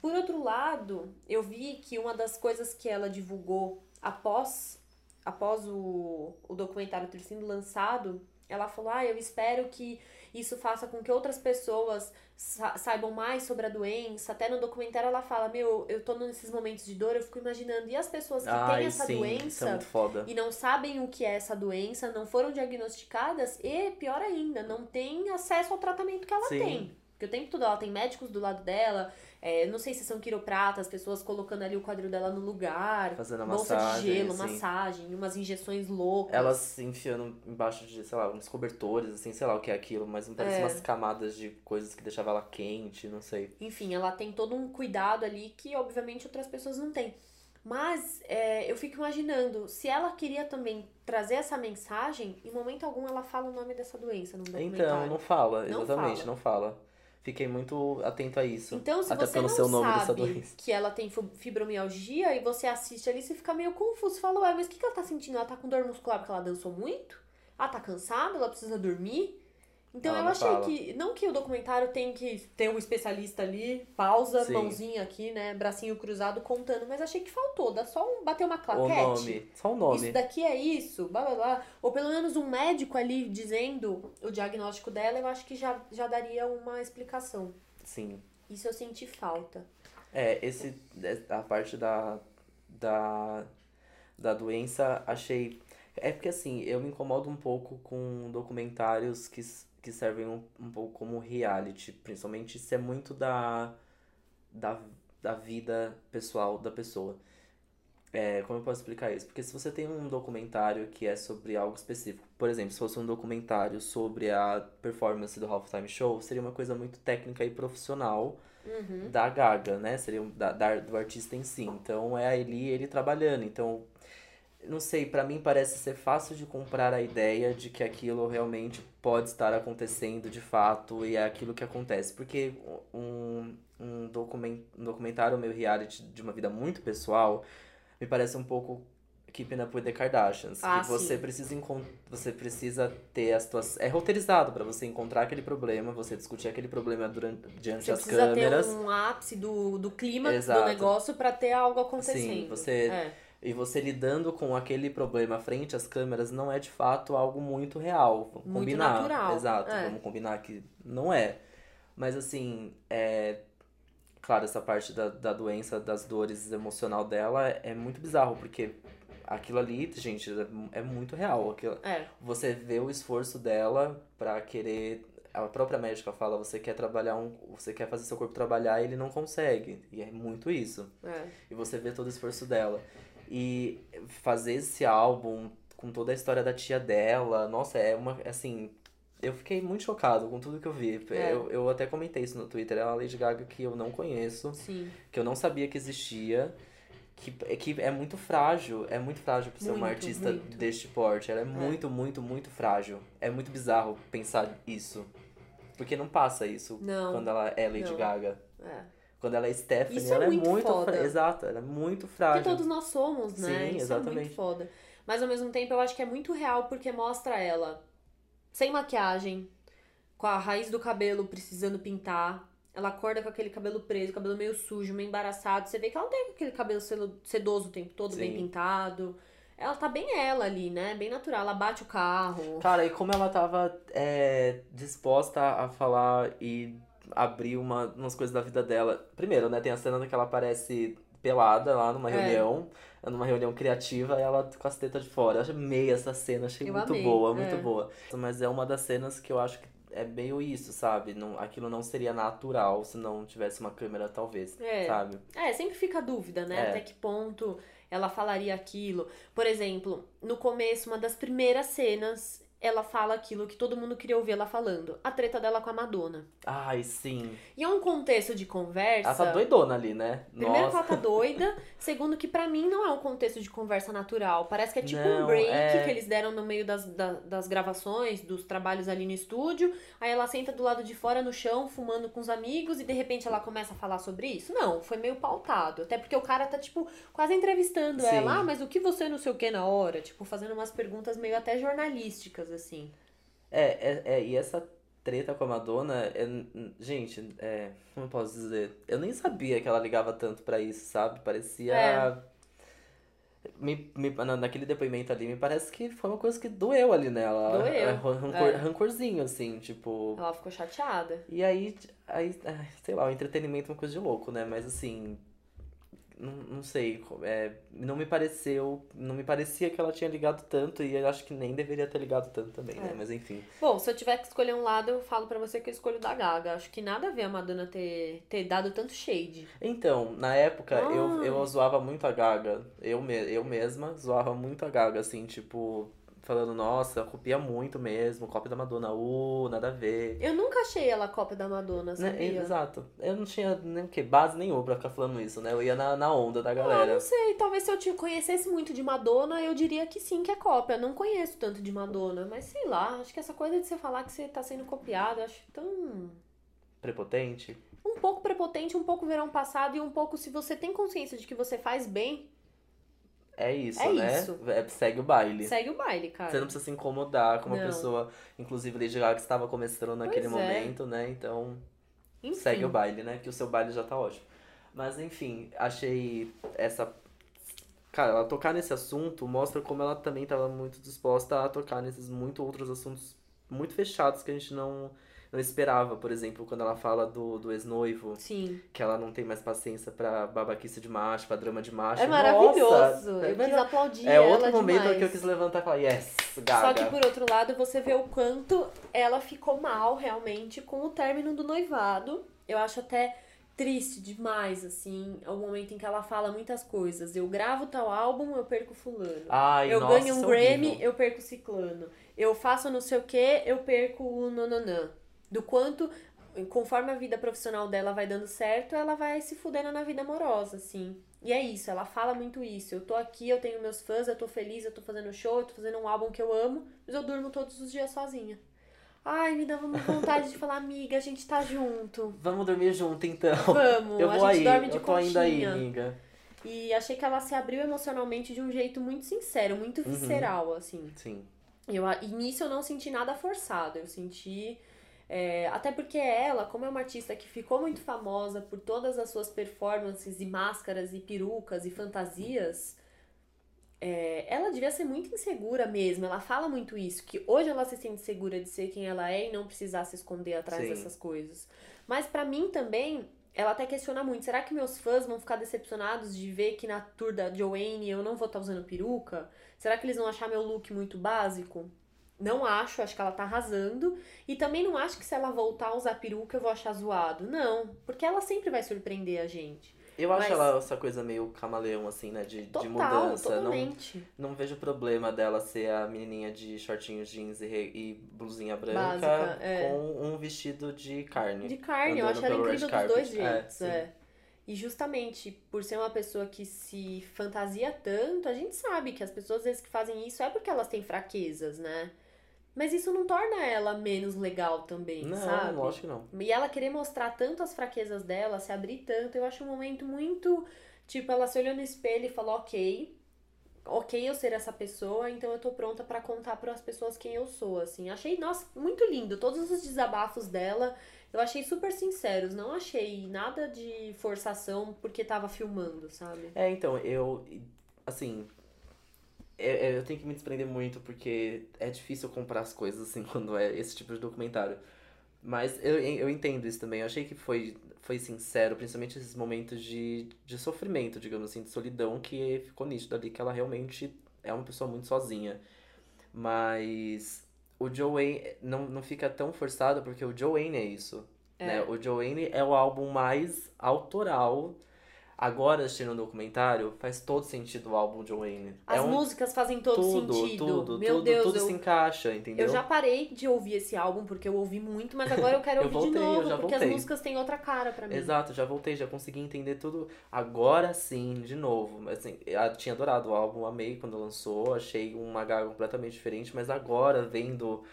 Por outro lado, eu vi que uma das coisas que ela divulgou após, após o, o documentário ter sido lançado, ela falou: Ah, eu espero que isso faça com que outras pessoas sa- saibam mais sobre a doença. Até no documentário ela fala: Meu, eu tô nesses momentos de dor, eu fico imaginando, e as pessoas que têm Ai, essa sim, é doença foda. e não sabem o que é essa doença, não foram diagnosticadas e, pior ainda, não têm acesso ao tratamento que ela Sim. tem. Porque o tempo todo ela tem médicos do lado dela, é, não sei se são quiropratas, pessoas colocando ali o quadril dela no lugar, Fazendo a bolsa massagem, de gelo, assim. massagem, umas injeções loucas. Elas se enfiando embaixo de, sei lá, uns cobertores, assim, sei lá o que é aquilo, mas não parece É. umas camadas de coisas que deixavam ela quente, não sei. Enfim, ela tem todo um cuidado ali que, obviamente, outras pessoas não têm. Mas é, eu fico imaginando, se ela queria também trazer essa mensagem, em momento algum ela fala o nome dessa doença no documentário. Então, não fala, Não exatamente, fala. não fala. Fiquei muito atento a isso. Então, se Até você pelo não seu nome dessa sabe doença. que ela tem fib- fibromialgia e você assiste ali, você fica meio confuso. Fala, ué, mas o que, que ela tá sentindo? Ela tá com dor muscular porque ela dançou muito? Ela tá cansada? Ela precisa dormir? Então Ela eu achei fala. que. Não que o documentário tem que ter um especialista ali, pausa, Sim. mãozinha aqui, né? Bracinho cruzado contando, mas achei que faltou. Dá só um. bater uma O claquete. nome, só o nome. Isso daqui é isso, blá blá blá. Ou pelo menos um médico ali dizendo o diagnóstico dela, eu acho que já, já daria uma explicação. Sim. Isso eu senti falta. É, esse, a parte da, da, da doença, achei... É porque, assim, eu me incomodo um pouco com documentários que, que servem um, um pouco como reality. Principalmente se é muito da, da, da vida pessoal da pessoa. É, como eu posso explicar isso? Porque se você tem um documentário que é sobre algo específico, por exemplo, se fosse um documentário sobre a performance do Halftime Show, seria uma coisa muito técnica e profissional Uhum. da Gaga, né? Seria da, da- do artista em si. Então é ali ele trabalhando. Então, não sei, pra mim parece ser fácil de comprar a ideia de que aquilo realmente pode estar acontecendo de fato e é aquilo que acontece. Porque um, um, document, um documentário meio reality de uma vida muito pessoal me parece um pouco Keeping Up with the Kardashians. Ah, que você sim. precisa você precisa ter as tuas. É roteirizado pra você encontrar aquele problema, você discutir aquele problema durante, diante Você das precisa câmeras. ter um ápice do, do clima do Exato. negócio pra ter algo acontecendo. Sim, você- É. E você lidando com aquele problema frente às câmeras não é de fato algo muito real. Vamos Muito combinar. natural, Exato, é. vamos combinar que não é. Mas assim, é. Claro, essa parte da, da doença, das dores emocional dela é muito bizarro, porque aquilo ali, gente, é muito real. Aquilo, É. você vê o esforço dela pra querer. A própria médica fala, você quer trabalhar um. Você quer fazer seu corpo trabalhar e ele não consegue. E é muito isso. É. E você vê todo o esforço dela. E fazer esse álbum com toda a história da tia dela, nossa, é uma. Assim. Eu fiquei muito chocado com tudo que eu vi. É. Eu, eu até comentei isso no Twitter. É uma Lady Gaga que eu não conheço, Sim. que eu não sabia que existia. Que, que é muito frágil, é muito frágil pra ser uma Muito, artista muito. deste porte. Ela é muito, muito, muito frágil. É muito bizarro pensar isso. Porque não passa isso Não. quando ela é Lady Não. Gaga. É. Quando ela é Stephanie, Isso é ela é muito muito, foda. Exato, ela é muito frágil. Porque todos nós somos, né? Sim, Isso é exatamente. muito foda. Mas ao mesmo tempo eu acho que é muito real porque mostra ela sem maquiagem, com a raiz do cabelo precisando pintar. Ela acorda com aquele cabelo preso, cabelo meio sujo, meio embaraçado. Você vê que ela não tem aquele cabelo sedoso o tempo todo, bem Sim. pintado. Ela tá bem ela ali, né? Bem natural. Ela bate o carro. Cara, e como ela tava é, disposta a falar e abrir uma, umas coisas da vida dela. Primeiro, né, tem a cena que ela aparece pelada lá numa É. reunião, numa reunião criativa, e ela com as tetas de fora. Eu amei essa cena, achei Eu muito amei, boa, muito é. boa. Mas é uma das cenas que eu acho que é meio isso, sabe? Não, aquilo não seria natural se não tivesse uma câmera, talvez, É. sabe? É, sempre fica a dúvida, né? É. Até que ponto ela falaria aquilo. Por exemplo, no começo, uma das primeiras cenas, ela fala aquilo que todo mundo queria ouvir ela falando. A treta dela com a Madonna. Ai, sim. E é um contexto de conversa. Ela tá doidona ali, né? Primeiro que Nossa. ela tá doida, segundo que pra mim não é um contexto de conversa natural. Parece que é tipo um Não, break é. que eles deram no meio das, da- das gravações, dos trabalhos ali no estúdio. Aí ela senta do lado de fora no chão, fumando com os amigos, e de repente ela começa a falar sobre isso. Não, foi meio pautado. Até porque o cara tá, tipo, quase entrevistando Sim. ela. Ah, mas o que você não sei o que na hora? Tipo, fazendo umas perguntas meio até jornalísticas, assim. É, é, é, e essa treta com a Madonna, é, gente, é, como eu posso dizer? Eu nem sabia que ela ligava tanto pra isso, sabe? Parecia. É. Me, me, na- naquele depoimento ali, me parece que foi uma coisa que doeu ali nela. Doeu, É, rancor, é. rancorzinho, assim, tipo. Ela ficou chateada. E aí, aí, sei lá, o entretenimento é uma coisa de louco, né? Mas assim. Não, não sei, é, não me pareceu, não me parecia que ela tinha ligado tanto e eu acho que nem deveria ter ligado tanto também, né? É. Mas enfim. Bom, se eu tiver que escolher um lado, eu falo pra você que eu escolho da Gaga. Acho que nada a ver a Madonna ter, ter dado tanto shade. Então, na época, eu, Ah. eu zoava muito a Gaga. Eu, me, eu mesma zoava muito a Gaga, assim, tipo, falando, nossa, copia muito mesmo, cópia da Madonna, uh, nada a ver. Eu nunca achei ela cópia da Madonna, Né? sabia? Exato. Eu não tinha nem o quê? Base nenhuma pra ficar falando isso, né? Eu ia na, na onda da Ah, galera. não sei, talvez se eu te conhecesse muito de Madonna, eu diria que sim, que é cópia. Não conheço tanto de Madonna, mas sei lá, acho que essa coisa de você falar que você tá sendo copiado, acho tão. Prepotente. Um pouco prepotente, um pouco verão passado e um pouco se você tem consciência de que você faz bem, É isso, É né? isso. É, segue o baile. segue o baile, cara. Você não precisa se incomodar com uma Não. pessoa, inclusive Lady Gaga que estava começando naquele Pois é. momento, né? Então, Enfim. segue o baile, né? Que o seu baile já tá ótimo. Mas enfim, achei essa. Cara, ela tocar nesse assunto mostra como ela também estava muito disposta a tocar nesses muito outros assuntos muito fechados que a gente não, não esperava. Por exemplo, quando ela fala do, do ex-noivo, Sim. que ela não tem mais paciência pra babaquice de macho, pra drama de macho. É maravilhoso. Nossa, eu é quis aplaudir é outro momento demais. que eu quis levantar e falar, yes, Só Gaga. que por outro lado, você vê o quanto ela ficou mal realmente com o término do noivado. Eu acho até triste demais, assim, o momento em que ela fala muitas coisas. Eu gravo tal álbum, eu perco fulano. Ai, eu nossa, ganho um é Grammy, horrível. eu perco ciclano. Eu faço não sei o que, eu perco o nonanã. Do quanto, conforme a vida profissional dela vai dando certo, ela vai se fudendo na vida amorosa, assim. E é isso, ela fala muito isso. Eu tô aqui, eu tenho meus fãs, eu tô feliz, eu tô fazendo show, eu tô fazendo um álbum que eu amo, mas eu durmo todos os dias sozinha. Ai, me dá uma vontade de falar, amiga, a gente tá junto. Vamos dormir junto, então. Vamos, Eu a vou gente aí, dorme de eu tô ainda aí, amiga. E achei que ela se abriu emocionalmente de um jeito muito sincero, muito Uhum. visceral, assim. Sim. Eu, a- e nisso eu não senti nada forçado, eu senti. É, até porque ela, como é uma artista que ficou muito famosa por todas as suas performances e máscaras e perucas e fantasias, é, ela devia ser muito insegura mesmo. Ela fala muito isso, que hoje ela se sente segura de ser quem ela é e não precisar se esconder atrás Sim. dessas coisas. Mas pra mim também, ela até questiona muito: será que meus fãs vão ficar decepcionados de ver que na tour da Joanne eu não vou estar usando peruca? Será que eles vão achar meu look muito básico? Não acho, acho que ela tá arrasando. E também não acho que se ela voltar a usar peruca eu vou achar zoado. Não, porque ela sempre vai surpreender a gente. Eu acho Mas- ela essa coisa meio camaleão, assim, né? De, de Total, mudança. Não, totalmente. não vejo problema dela ser a menininha de shortinhos jeans e, e blusinha branca Básica, é. com um vestido de carne. De carne, eu acho ela incrível dos dois. É, jeitos, sim. é. E justamente por ser uma pessoa que se fantasia tanto, a gente sabe que as pessoas às vezes que fazem isso é porque elas têm fraquezas, né? Mas isso não torna ela menos legal também, Não, sabe? lógico que não. E ela querer mostrar tanto as fraquezas dela, se abrir tanto, eu acho um momento muito. Tipo, ela se olhou no espelho e falou: ok, ok eu ser essa pessoa, então eu tô pronta pra contar para as pessoas quem eu sou, assim. Achei, nossa, muito lindo. Todos os desabafos dela, eu achei super sinceros. Não achei nada de forçação porque tava filmando, sabe? É, então, eu. Assim. É- é, Eu tenho que me desprender muito porque é difícil comprar as coisas assim quando é esse tipo de documentário. Mas eu, eu entendo isso também. Eu achei que foi, foi sincero, principalmente esses momentos de, de sofrimento, digamos assim, de solidão, que ficou nítido ali que ela realmente é uma pessoa muito sozinha. Mas o Joe Wayne não, não fica tão forçado porque o Joe Wayne é isso. É. Né? O Joe Wayne é o álbum mais autoral. Agora, assistindo o documentário, faz todo sentido o álbum Joe Wayne. As é um, músicas fazem todo tudo, sentido. tudo, Meu tudo, Deus, tudo eu, se encaixa, entendeu? Eu já parei de ouvir esse álbum porque eu ouvi muito, mas agora eu quero Eu ouvir voltei, de novo, porque as voltei. músicas têm outra cara pra mim. Exato, já voltei, já consegui entender tudo. Agora sim, de novo. Mas, Assim, eu tinha adorado o álbum, amei quando lançou, achei uma gaga completamente diferente, mas agora, vendo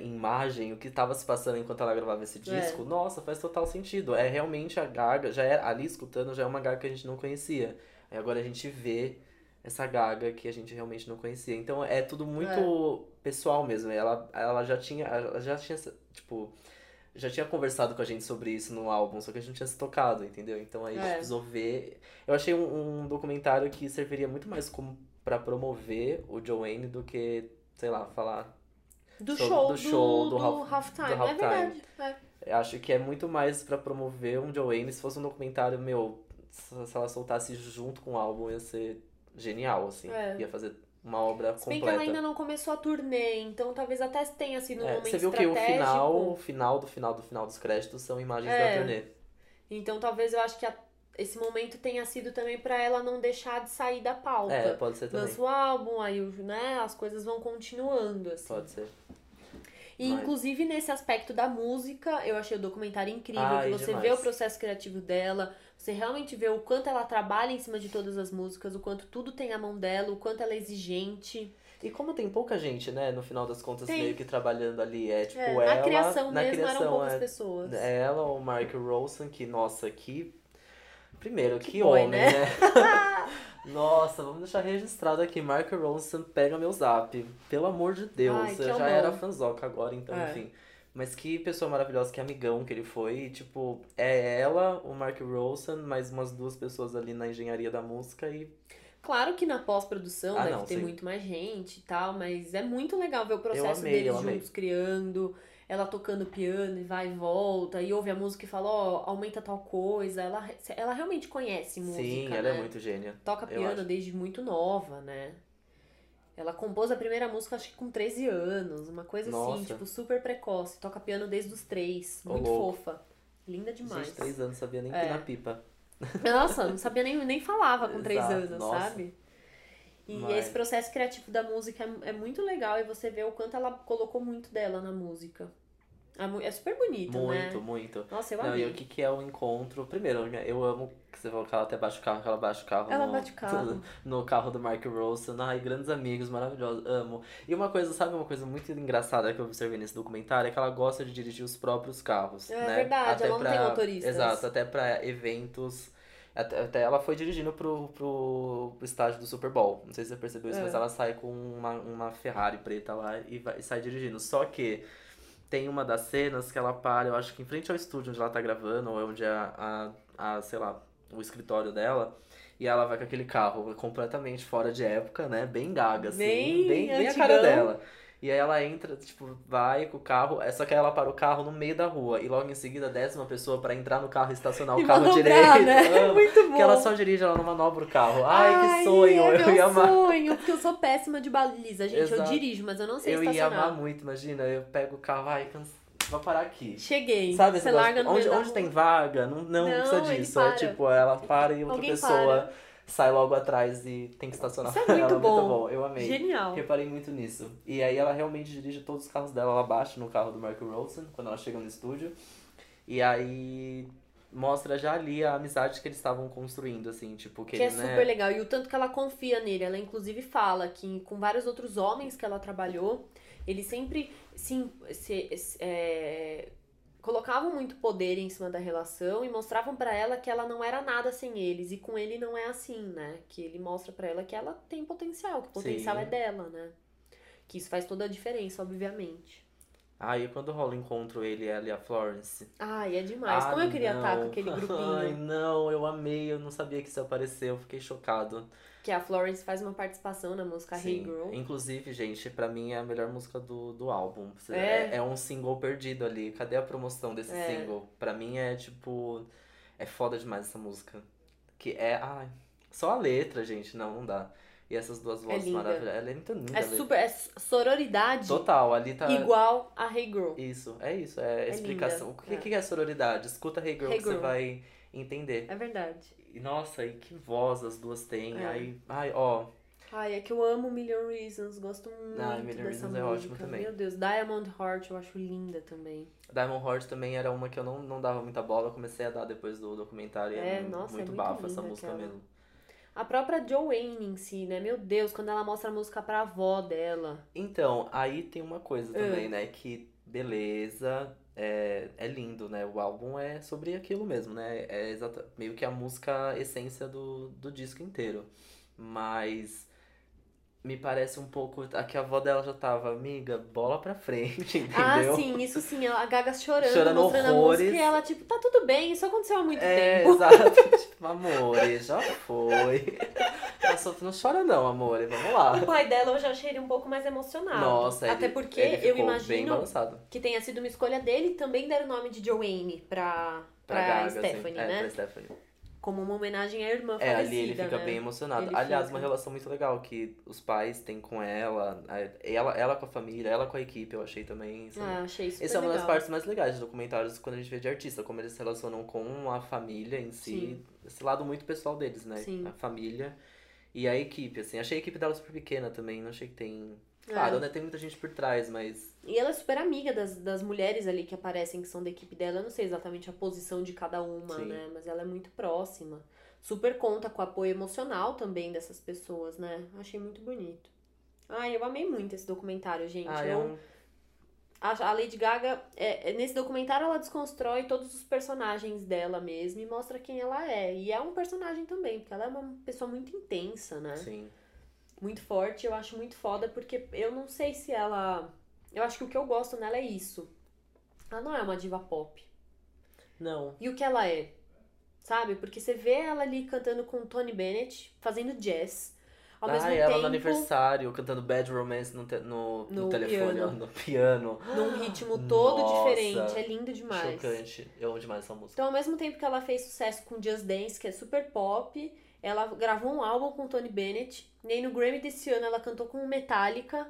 imagem o que estava se passando enquanto ela gravava esse É. disco, nossa, faz total sentido. É realmente a Gaga, já era, ali escutando, já é uma Gaga que a gente não conhecia. Aí agora a gente vê essa Gaga que a gente realmente não conhecia. Então é tudo muito pessoal mesmo. Ela, ela já tinha, ela já tinha, tipo, já tinha conversado com a gente sobre isso no álbum, só que a gente não tinha se tocado, entendeu? Então aí a gente É. precisou ver. Eu achei um, um documentário que serviria muito mais como para promover o Joanne do que, sei lá, falar. Do Sobre- show do do, show, do do, half- halftime. do É verdade. é. Acho que é muito mais pra promover um Joanne. Se fosse um documentário, meu, se ela soltasse junto com o álbum, ia ser genial, assim. É. Ia fazer uma obra Se bem que ela ainda não começou a turnê, então talvez até tenha sido um É, momento você viu que o final, o final do final do final dos créditos são imagens É. da turnê. Então talvez eu acho que a- esse momento tenha sido também pra ela não deixar de sair da pauta. É, pode ser também. Lança o álbum, aí o- né, as coisas vão continuando, assim. Pode ser. E Mas- inclusive nesse aspecto da música, eu achei o documentário incrível, Ai, que você demais. vê o processo criativo dela, você realmente vê o quanto ela trabalha em cima de todas as músicas, o quanto tudo tem a mão dela, o quanto ela é exigente. E como tem pouca gente, né, no final das contas, Tem. meio que trabalhando ali, é tipo É, ela. na criação na mesmo criação, eram poucas é, pessoas. Ela, o Mark Rolson, que, nossa, que. Primeiro, que, boy, homem, né? né? nossa, vamos deixar registrado aqui. Mark Rolson pega meu zap. Pelo amor de Deus. Ai, que eu já amor. era fanzoca agora, então, É. enfim. Mas que pessoa maravilhosa, que amigão que ele foi. E, tipo, é ela, o Mark Rolson, mais umas duas pessoas ali na engenharia da música e. Claro que na pós-produção Ah, deve não, ter sim. muito mais gente e tal, mas é muito legal ver o processo amei, deles eu amei. juntos criando, ela tocando piano e vai e volta, e ouve a música e fala, ó, aumenta tal coisa. Ela, ela realmente conhece música. Sim, ela né? é muito gênia. Toca piano desde muito nova, né? Ela compôs a primeira música, acho que com 13 anos, uma coisa assim, Nossa. tipo, super precoce. Toca piano desde os três. Muito fofa. Linda demais. Gente, três anos, sabia nem É. pipa. Nossa, não sabia nem, nem falava com três anos, nossa. sabe? E Mas- esse processo criativo da música é, é muito legal e você vê o quanto ela colocou muito dela na música. É super bonito, né? Muito, muito. Nossa, eu Não, e o que, que é o encontro? Primeiro, eu amo que você falou que ela até baixa o carro, que ela baixa o carro. Ela no, bate o carro. No carro do Mark Rolson. Ai, grandes amigos, maravilhosos, amo. E uma coisa, sabe uma coisa muito engraçada que eu observei nesse documentário? É que ela gosta de dirigir os próprios carros. É né? verdade, ela não tem motoristas. Exato, até pra eventos. Até, até ela foi dirigindo pro, pro, pro estádio do Super Bowl. Não sei se você percebeu isso, É. mas ela sai com uma, uma Ferrari preta lá e, vai, e sai dirigindo. Só que tem uma das cenas que ela para, eu acho que em frente ao estúdio onde ela tá gravando, ou é onde é a, a, a, sei lá, o escritório dela. E ela vai com aquele carro completamente fora de época, né? Bem gaga, assim. Bem Bem, bem a cara dela. E aí ela entra, tipo, vai com o carro, é só que aí ela para o carro no meio da rua. E logo em seguida desce uma pessoa pra entrar no carro e estacionar o E carro direito. né? Amo. Muito bom. Porque ela só dirige, ela não manobra o carro. Ai, que sonho, é eu meu ia amar. sonho, porque eu sou péssima de baliza, gente. Eu Exato. dirijo, mas eu não sei Eu ia estacionar. amar muito, imagina, eu pego o carro, ai, cansa... vou parar aqui. Cheguei. Sabe Você larga no onde, meio da onde tem vaga, não, não, Não, precisa disso. É para. tipo, ela para e outra Alguém pessoa para. Sai logo atrás e tem que estacionar Isso é muito ela. bom. Muito bom, eu amei. Genial. Reparei muito nisso. E aí ela realmente dirige todos os carros dela, ela baixa no carro do Mark Rolson quando ela chega no estúdio. E aí mostra já ali a amizade que eles estavam construindo, assim, tipo, que, Que é ele, né, super legal. E o tanto que ela confia nele. Ela, inclusive, fala que com vários outros homens que ela trabalhou, eles sempre se, se- se- é, colocavam muito poder em cima da relação e mostravam pra ela que ela não era nada sem eles. E com ele não é assim, né? Que ele mostra pra ela que ela tem potencial, que o potencial Sim. é dela, né? Que isso faz toda a diferença, obviamente. Aí quando rola o encontro ele e ela e a Florence. Ai, é demais. Ah, Como eu queria não. estar com aquele grupinho. Ai, não, eu amei, eu não sabia que isso apareceu, eu fiquei chocado. Que a Florence faz uma participação na música Hey Sim. Girl. Inclusive, gente, pra mim é a melhor música do, do álbum. Você- É? É, é um single perdido ali. Cadê a promoção desse É. single? Pra mim é tipo. É foda demais essa música. Que é. Ai, só a letra, gente. Não, não dá. E essas duas vozes linda. maravilhosas. Ela é muito linda. É super. É sororidade Total, ali tá. igual a Hey Girl. Isso, é isso. É, É explicação. linda, O que, é. que é sororidade? Escuta Hey Girl Hey que você Girl. vai entender. É verdade. E nossa, e que voz as duas têm. É. Ai, ai, ó. Ai, é que eu amo Million Reasons, gosto muito Ah, Million dessa Reasons é música. ótimo também. Meu Deus, Diamond Heart eu acho linda também. Diamond Heart também era uma que eu não, não dava muita bola, eu comecei a dar depois do documentário. e É, mu- nossa, é muito muito bafo essa música aquela. mesmo. A própria Joanne em si, né? Meu Deus, quando ela mostra a música pra avó dela. Então, aí tem uma coisa também, né? Que beleza, é, é lindo, né? O álbum é sobre aquilo mesmo, né? É exata, meio que a música essência do, do disco inteiro. Mas me parece um pouco. A que a avó dela já tava, amiga, bola pra frente, entendeu? Ah, sim, isso sim. A Gaga chorando, Chorando mostrando a horrores. música e ela, tipo, tá tudo bem, isso aconteceu há muito É, tempo. exato. tipo, amor, já foi. Nossa, não chora não, amor, vamos lá. O pai dela eu já achei ele um pouco mais emocionado. Nossa, Até ele, porque ele eu imagino que tenha sido uma escolha dele também deram o nome de Joanne pra, pra, Pra Gaga, Stephanie, assim. né? É, pra Stephanie. Como uma homenagem à irmã É, falecida, ali ele fica né? bem emocionado. Ele Aliás, fica. uma relação muito legal que os pais têm com ela, ela, ela com a família, ela com a equipe, eu achei também. assim. Ah, achei super Essa é uma das legal. partes mais legais de documentários quando a gente vê de artista, como eles se relacionam com a família em si. esse lado muito pessoal deles, né? Sim. A família e a equipe, assim. Achei a equipe dela super pequena também, não achei que tem... Claro, É. né? Tem muita gente por trás, mas... E ela é super amiga das, das mulheres ali que aparecem, que são da equipe dela. Eu não sei exatamente a posição de cada uma, Sim. né? Mas ela é muito próxima. Super conta com o apoio emocional também dessas pessoas, né? Achei muito bonito. Ai, eu amei muito esse documentário, gente. Ah, é eu, um... a, a Lady Gaga, é, é- nesse documentário, ela desconstrói todos os personagens dela mesma e mostra quem ela é. E é um personagem também, porque ela é uma pessoa muito intensa, né? Sim. Muito forte. Eu acho muito foda porque eu não sei se ela. Eu acho que o que eu gosto nela é isso. Ela não é uma diva pop. Não. E o que ela é? Sabe? Porque você vê ela ali cantando com Tony Bennett, fazendo jazz. Ao ah, mesmo ela tempo, no aniversário, cantando Bad Romance no, te- no, no, No telefone, piano. no piano. num ritmo todo Nossa, diferente. É lindo demais. Chocante. Eu amo demais essa música. Então, ao mesmo tempo que ela fez sucesso com Just Dance, que é super pop, ela gravou um álbum com Tony Bennett. E aí no Grammy desse ano ela cantou com Metallica.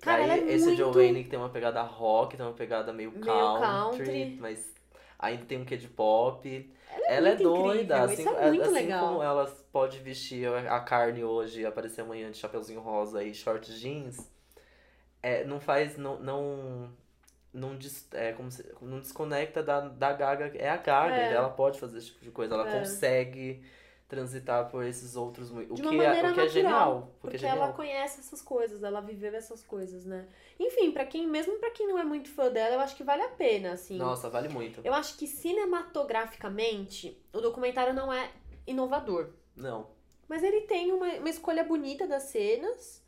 Cara, Aí, ela é esse muito... Joe Wayne que tem uma pegada rock, tem uma pegada meio Meio country, country. mas ainda tem um quê de pop. Ela é, Ela é doida, incrível, assim, isso é muito assim legal. como ela pode vestir a carne hoje e aparecer amanhã de chapeuzinho rosa e short jeans, é, não faz, não, não, não, des- é, como se- não desconecta da, da Gaga, é a Gaga, É. ela pode fazer esse tipo de coisa, ela É. consegue transitar por esses outros, mu- o que, é, o que é natural, genial, porque, Porque é genial. ela conhece essas coisas, ela viveu essas coisas, né? Enfim, para quem, mesmo pra quem não é muito fã dela, eu acho que vale a pena, assim. Nossa, vale muito. Eu acho que cinematograficamente, o documentário não é inovador. Não, Mas ele tem uma, uma escolha bonita das cenas,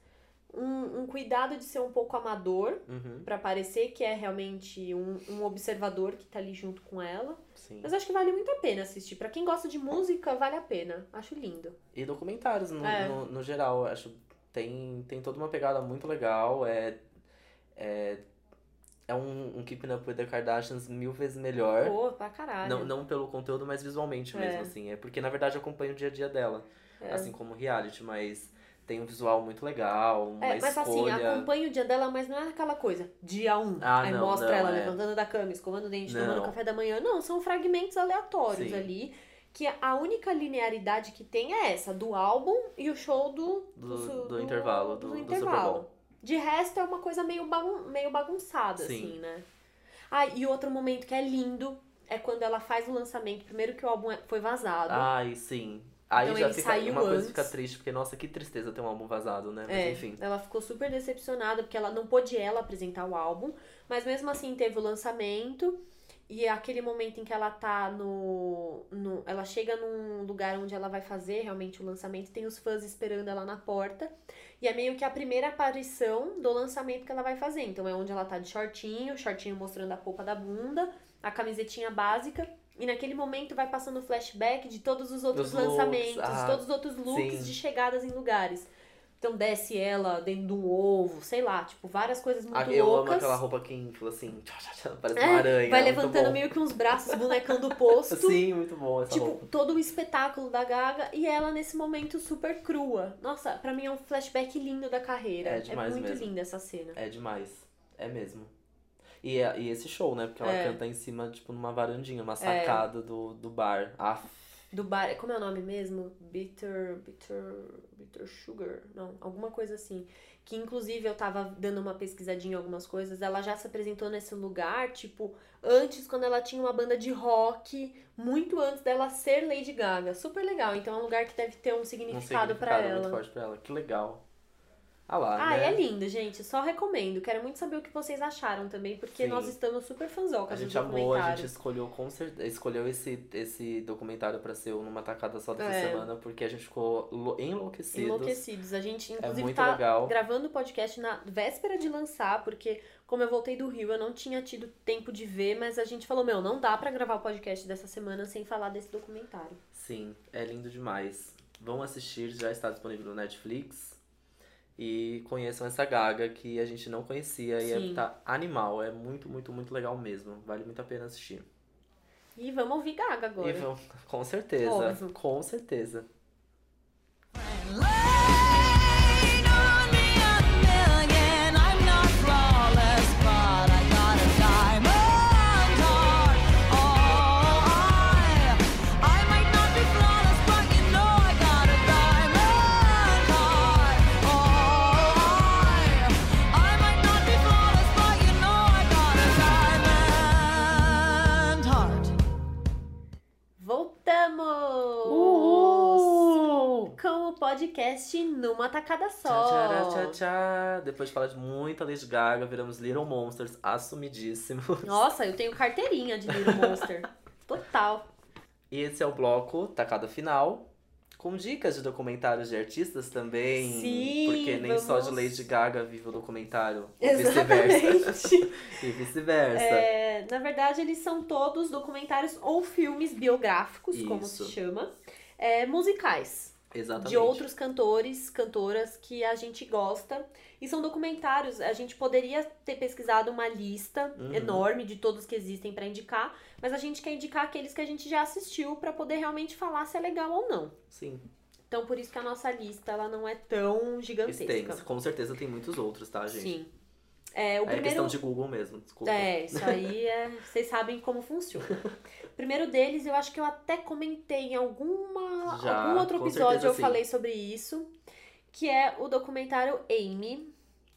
um, um cuidado de ser um pouco amador, uhum, pra parecer que é realmente um, um observador que tá ali junto com ela. sim. Mas acho que vale muito a pena assistir. Pra quem gosta de música, vale a pena. Acho lindo. E documentários no, É. no, no geral, acho tem, tem toda uma pegada muito legal. É, é, é um, um Keeping Up with the Kardashians mil vezes melhor. Pô, pra caralho. Não, não pelo conteúdo, mas visualmente É. mesmo, assim. É porque, na verdade, eu acompanho o dia a dia dela. É. Assim como reality, mas tem um visual muito legal, uma É, mas assim, escolha... acompanha o dia dela, mas não é aquela coisa, dia 1, um, Ah, aí não, mostra não, ela é. levantando da cama, escovando o dente, Não. tomando café da manhã. Não, são fragmentos aleatórios Sim. ali, que a única linearidade que tem é essa, do álbum e o show do... Do- su- do intervalo, do- do Bowl. De resto, é uma coisa meio, bagun meio bagunçada, Sim. assim, né? Ah, e outro momento que é lindo é quando ela faz o lançamento. Primeiro que o álbum é- foi vazado. Ai, sim. Aí Então já fica saiu uma coisa antes. fica triste, porque, nossa, que tristeza ter um álbum vazado, né? Mas É, enfim. ela ficou super decepcionada porque ela não pôde ela apresentar o álbum, mas mesmo assim teve o lançamento e é aquele momento em que ela tá no, no ela chega num lugar onde ela vai fazer realmente o lançamento, tem os fãs esperando ela na porta e é meio que a primeira aparição do lançamento que ela vai fazer. Então é onde ela tá de shortinho, shortinho mostrando a polpa da bunda, a camisetinha básica e naquele momento vai passando o flashback de todos os outros Os looks, lançamentos, ah, todos os outros looks sim. de chegadas em lugares. Então desce ela dentro de um ovo, sei lá, tipo, várias coisas muito Ah, eu amo loucas. aquela roupa que infla assim, tchá, tchá, tchá, parece É, uma aranha. vai muito levantando meio que uns braços, bonecando o posto. Sim, muito bom essa Tipo, roupa. todo o espetáculo da Gaga e ela nesse momento super crua. Nossa, pra mim é um flashback lindo da carreira. É demais muito mesmo. linda essa cena. É demais. É mesmo. E, é- e esse show, né? Porque ela É. canta em cima, tipo, numa varandinha, uma sacada do, do bar. Ah, Do bar, como é o nome mesmo? Bitter, bitter, bitter sugar, não, alguma coisa assim. Que inclusive eu tava dando uma pesquisadinha em algumas coisas, ela já se apresentou nesse lugar, tipo, antes quando ela tinha uma banda de rock, muito antes dela ser Lady Gaga. Super legal, então é um lugar que deve ter um um significado, pra significado muito ela. forte pra ela. Que legal. Ah lá, Ah, né? é lindo, gente. Só recomendo. Quero muito saber o que vocês acharam também, porque Sim. nós estamos super A fanzocas dos gente amou, a gente escolheu com certeza, escolheu esse, esse documentário pra ser o numa tacada só dessa É. semana, porque a gente ficou lo- enlouquecidos. Enlouquecidos. A gente, inclusive, É muito tá legal. gravando o podcast na véspera de lançar, porque como eu voltei do Rio, eu não tinha tido tempo de ver, mas a gente falou, meu, não dá pra gravar o podcast dessa semana sem falar desse documentário. Sim, é lindo demais. Vão assistir, já está disponível no Netflix. E conheçam essa Gaga que a gente não conhecia e Sim. é, tá animal. É muito, muito, muito legal mesmo. Vale muito a pena assistir. E vamos ouvir Gaga agora. E vão, com certeza, Óbvio. com certeza. Podcast numa tacada só. tchá, tchá, tchá. Depois de falar de muita Lady Gaga, viramos Little Monsters, assumidíssimos. Nossa, eu tenho carteirinha de Little Monster. Total. E esse é o bloco Tacada Final. Com dicas de documentários de artistas também. Sim, Porque nem só de vamos- Lady Gaga vive o documentário. Exatamente. e vice-versa. É, na verdade, eles são todos documentários ou filmes biográficos, como se Isso. chama, é, musicais. Exatamente. de outros cantores, cantoras que a gente gosta. E são documentários. A gente poderia ter pesquisado uma lista Uhum. enorme de todos que existem pra indicar, mas a gente quer indicar aqueles que a gente já assistiu pra poder realmente falar se é legal ou não. Sim, Então por isso que a nossa lista ela não é tão gigantesca. extensa. Com certeza tem muitos outros, tá, gente? Sim. É, o É primeiro questão de Google mesmo, desculpa. é, isso aí é. Vocês sabem como funciona. O primeiro deles, eu acho que eu até comentei em alguma, Já, algum outro episódio eu sim. falei sobre isso. Que é o documentário Amy,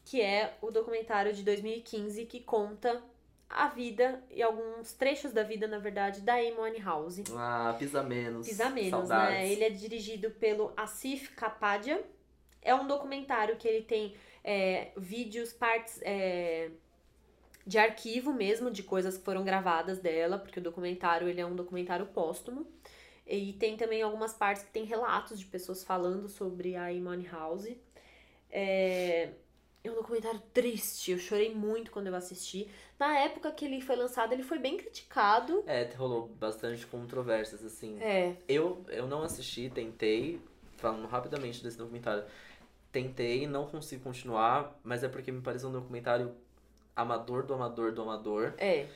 que é o documentário de 2015 que conta a vida e alguns trechos da vida, na verdade, da Amy Winehouse. Ah, Pisa Menos. Pisa Menos, Saudades. né? Ele é dirigido pelo Asif Kapadia. É um documentário que ele tem é, vídeos, partes é, de arquivo mesmo, de coisas que foram gravadas dela, porque o documentário ele é um documentário póstumo. E tem também algumas partes que tem relatos de pessoas falando sobre a Amy House. É, é um documentário triste, eu chorei muito quando eu assisti. Na época que ele foi lançado, ele foi bem criticado. É, rolou bastante controvérsias, assim. É, Eu, eu não assisti, tentei, falando rapidamente desse documentário, tentei, não consigo continuar, mas é porque me pareceu um documentário amador do amador do amador. é.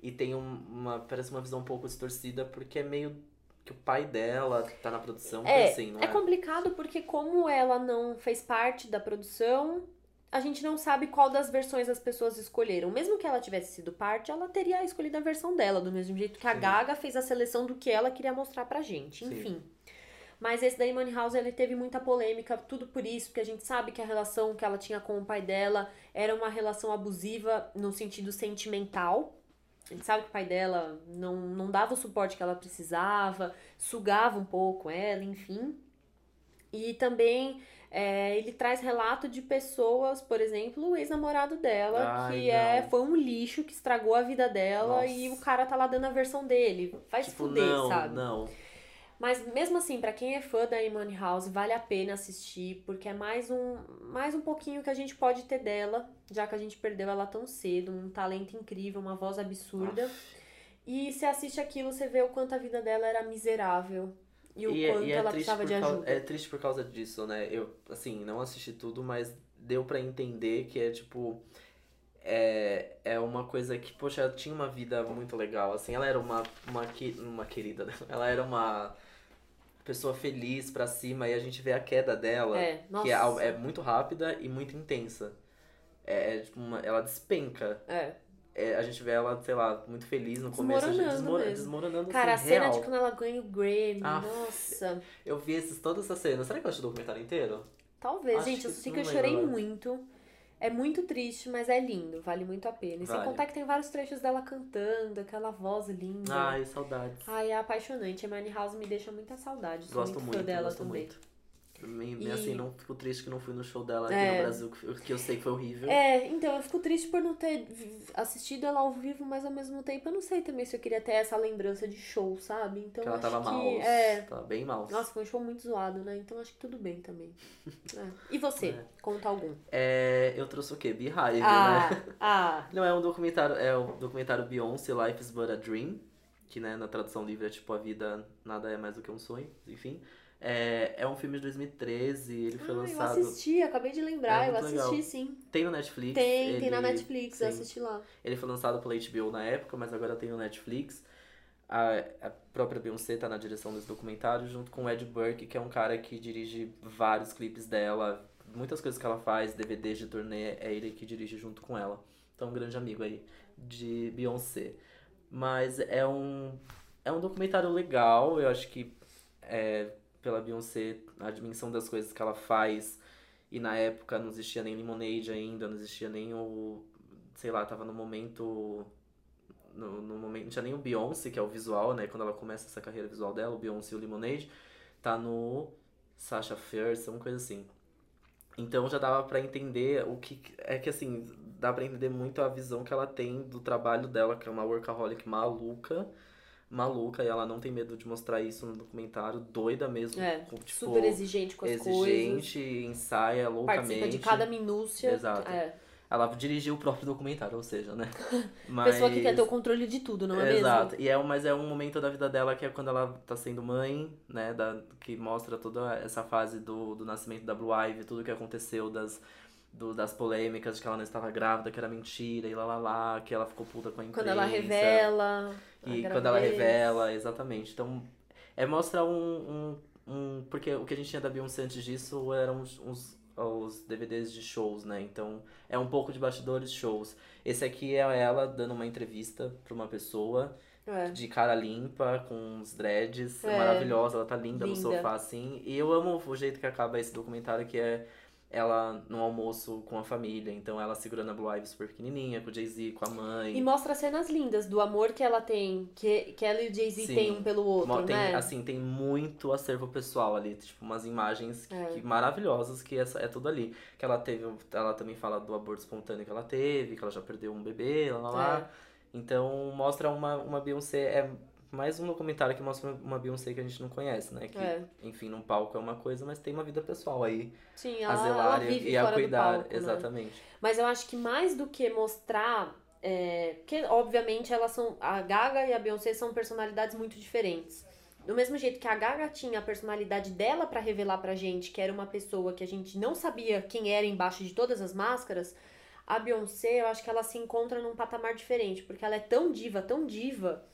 E tem um- uma, parece uma visão um pouco distorcida, porque é meio que o pai dela tá na produção, É, assim, não é? É complicado porque como ela não fez parte da produção, a gente não sabe qual das versões as pessoas escolheram. Mesmo que ela tivesse sido parte, ela teria escolhido a versão dela, do mesmo jeito que a Sim. Gaga fez a seleção do que ela queria mostrar pra gente. Sim. Mas esse da Money House, ele teve muita polêmica, tudo por isso, porque a gente sabe que a relação que ela tinha com o pai dela era uma relação abusiva no sentido sentimental. A gente sabe que o pai dela não, não dava o suporte que ela precisava, sugava um pouco ela, enfim. E também é, ele traz relato de pessoas, por exemplo, o ex-namorado dela, Ai, que é, não. foi um lixo que estragou a vida dela Nossa. e o cara tá lá dando a versão dele. Faz tipo, fuder, não, sabe? não. Mas mesmo assim, pra quem é fã da Imani House, vale a pena assistir, porque é mais um, mais um pouquinho que a gente pode ter dela, já que a gente perdeu ela tão cedo, um talento incrível, uma voz absurda. E você assiste aquilo, você vê o quanto a vida dela era miserável e o E, é- quanto e é ela precisava de causa, ajuda. É triste por causa disso, né? Eu, assim, não assisti tudo, mas deu pra entender que é tipo. É, é uma coisa que, poxa, ela tinha uma vida muito legal, assim. Ela era uma, uma, uma querida, né? Ela era uma pessoa feliz pra cima e a gente vê a queda dela, É, que é, é muito rápida e muito intensa. É, é tipo uma, ela despenca. É. É, a gente vê ela, sei lá, muito feliz no começo, a Desmoronando desmora- mesmo. desmoronando Cara, a assim, cena real. de quando ela ganha o Grammy, Ah, nossa. Eu vi esses, toda essa cena. Será que eu assisti o documentário inteiro? Talvez, Acho gente, eu sei que eu chorei muito. É muito triste, mas é lindo, vale muito a pena. E sem Vale. contar que tem vários trechos dela cantando, aquela voz linda. Ai, saudades. Ai, é apaixonante. A Money House me deixa muita saudade. Sou gosto muito, muito, fã dela gosto também. muito. Me, E- Assim, não fico triste que não fui no show dela aqui É. no Brasil, que, eu sei que foi horrível. É, então eu fico triste por não ter assistido ela ao vivo, mas ao mesmo tempo eu não sei também se eu queria ter essa lembrança de show, sabe? Então que ela tava que mal. é. Tava bem mal. Nossa, foi um show muito zoado, né? Então acho que tudo bem também. É. E você? É. Conta algum. É, eu trouxe o quê? Beehive, Ah, né? ah, Não, é um documentário, é o documentário Beyoncé, Life is But a Dream, que né, na tradução livre é tipo A Vida Nada é Mais Do Que Um Sonho, enfim. É, é um filme de 2013, ele foi Ah, eu lançado... assisti, acabei de lembrar, É eu assisti legal. sim. Tem no Netflix. Tem, tem na ele- Netflix, eu sim. assisti lá. Ele foi lançado pela HBO na época, mas agora tem no Netflix. A, a própria Beyoncé tá na direção desse documentário, junto com o Ed Burke, que é um cara que dirige vários clipes dela. Muitas coisas que ela faz, DVDs de turnê, é ele que dirige junto com ela. Então, um grande amigo aí de Beyoncé. Mas é um, é um documentário legal, eu acho que é, pela Beyoncé, a dimensão das coisas que ela faz. E na época não existia nem Lemonade ainda, não existia nem o. Sei lá, tava no momento. No, no momento. Não tinha nem o Beyoncé, que é o visual, né? Quando ela começa essa carreira visual dela, o Beyoncé e o Lemonade. Tá no. Sasha Fierce, uma coisa assim. Então já dava pra entender o que. É que assim, dá pra entender muito a visão que ela tem do trabalho dela, que é uma workaholic maluca. Maluca, e ela não tem medo de mostrar isso no documentário, doida mesmo. É, com, tipo, super exigente com as coisas. exigente, ensaia loucamente. Participa de cada minúcia. Exato. É. Ela dirigiu o próprio documentário, ou seja, né? Pessoa que quer ter o controle de tudo, não é Exato. mesmo? E é, mas é um momento da vida dela que é quando ela tá sendo mãe, né? Da, que mostra toda essa fase do, do nascimento da Blue Ivy, tudo que aconteceu das, do- das polêmicas de que ela não estava grávida, que era mentira, e lá lá lá, que ela ficou puta com a imprensa. Quando ela revela. E quando ela revela, exatamente. Então, é mostrar um, um, um- Porque o que a gente tinha da Beyoncé antes disso eram os, os, os DVDs de shows, né? Então, é um pouco de bastidores shows. Esse aqui é ela dando uma entrevista pra uma pessoa É. de cara limpa, com uns dreads, É. maravilhosa, ela tá linda, no Linda. sofá assim. E eu amo o jeito que acaba esse documentário, que é ela no almoço com a família. Então ela segurando a Blue Ivy super pequenininha, com o Jay-Z, com a mãe. E mostra cenas lindas do amor que ela tem, que, que ela e o Jay-Z têm um pelo outro, tem, né? Assim, tem muito acervo pessoal ali, tipo, umas imagens É. que maravilhosas que essa, é tudo ali. Que ela teve, ela também fala do aborto espontâneo que ela teve, que ela já perdeu um bebê, lá lá lá. É. Então mostra uma, uma Beyoncé, é mais um documentário que mostra uma Beyoncé que a gente não conhece, né? Que, É. enfim, num palco é uma coisa, mas tem uma vida pessoal aí Sim, a ela zelar e- e a cuidar. palco, né? Exatamente. Mas eu acho que mais do que mostrar. É, porque, obviamente, elas são. A Gaga e a Beyoncé são personalidades muito diferentes. Do mesmo jeito que a Gaga tinha a personalidade dela pra revelar pra gente que era uma pessoa que a gente não sabia quem era embaixo de todas as máscaras, a Beyoncé, eu acho que ela se encontra num patamar diferente, porque ela é tão diva, tão diva,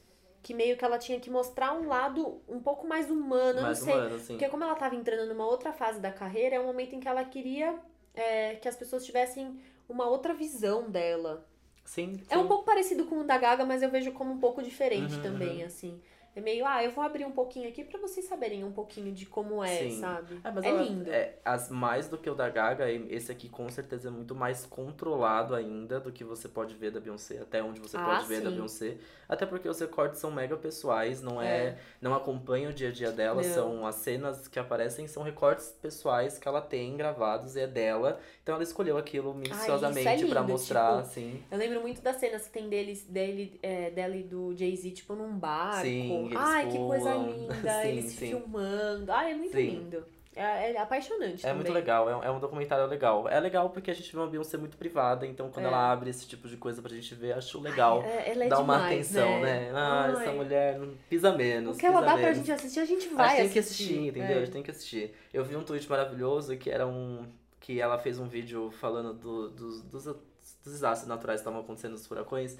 que meio que ela tinha que mostrar um lado um pouco mais humano, Mais não sei. humano, assim. Porque como ela tava entrando numa outra fase da carreira, é um momento em que ela queria é, que as pessoas tivessem uma outra visão dela. Sim, É um sim. pouco parecido com o da Gaga, mas eu vejo como um pouco diferente Uhum, também, uhum. assim. É meio, ah, eu vou abrir um pouquinho aqui pra vocês saberem um pouquinho de como é, Sim. sabe? É, mas é ela- lindo. é, as, mais do que o da Gaga, e- esse aqui com certeza é muito mais controlado ainda do que você pode ver da Beyoncé, até onde você Ah, pode ver da sim. Beyoncé. Até porque os recortes são mega pessoais, não é, É. não acompanha o dia a dia dela, Não. são as cenas que aparecem são recortes pessoais que ela tem gravados e é dela. Então ela escolheu aquilo minuciosamente pra lindo, mostrar, tipo, assim. Eu lembro muito das cenas que tem deles, dele, é, dela e do Jay-Z, tipo, num barco. Sim, eles Ai, que coisa linda. Sim, eles sim. filmando. Ai, é muito Sim. lindo. É, é apaixonante É também. muito legal, é um, é um documentário legal. É legal porque a gente vê uma Beyoncé muito privada, então quando É. ela abre esse tipo de coisa pra gente ver, acho legal. É, ela é Dá uma demais, atenção, né? Ah, Ai. essa mulher não pisa menos. O que ela dá pra menos. gente assistir, a gente A vai gente tem que assistir. entendeu? É. A gente tem que assistir. Eu vi um tweet maravilhoso que era um. Que ela fez um vídeo falando do- dos, dos, dos desastres naturais que estavam acontecendo nos furacões.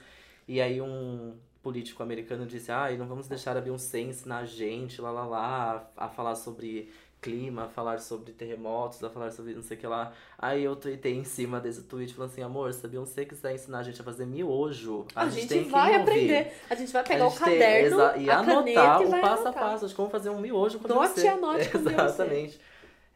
E aí um político americano disse, ai, não vamos deixar a Beyoncé ensinar a gente, lá lá lá, a falar sobre clima, a falar sobre terremotos, a falar sobre não sei o que lá. Aí eu tuitei em cima desse tweet falando assim, amor, se a Beyoncé quiser ensinar a gente a fazer miojo, a, A, gente, gente, tem vai aprender. A gente vai pegar A o gente tem- caderno exa- e a anotar e o passo anotar. a passo de como fazer um miojo com Note Beyoncé. e anote com Beyoncé.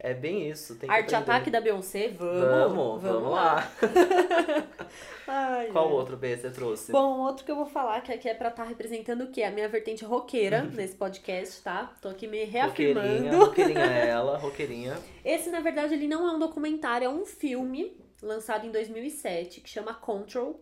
É bem isso. Tem. Ataque da Beyoncé, vamos. Vamos, vamos lá. Ai, Qual ai. outro B você trouxe? Bom, outro que eu vou falar, que aqui é pra estar representando o quê? A minha vertente roqueira nesse podcast, tá? Tô aqui me roqueirinha, reafirmando. roqueirinha é ela, roqueirinha. Esse, na verdade, ele não é um documentário, é um filme lançado em 2007 que chama Control.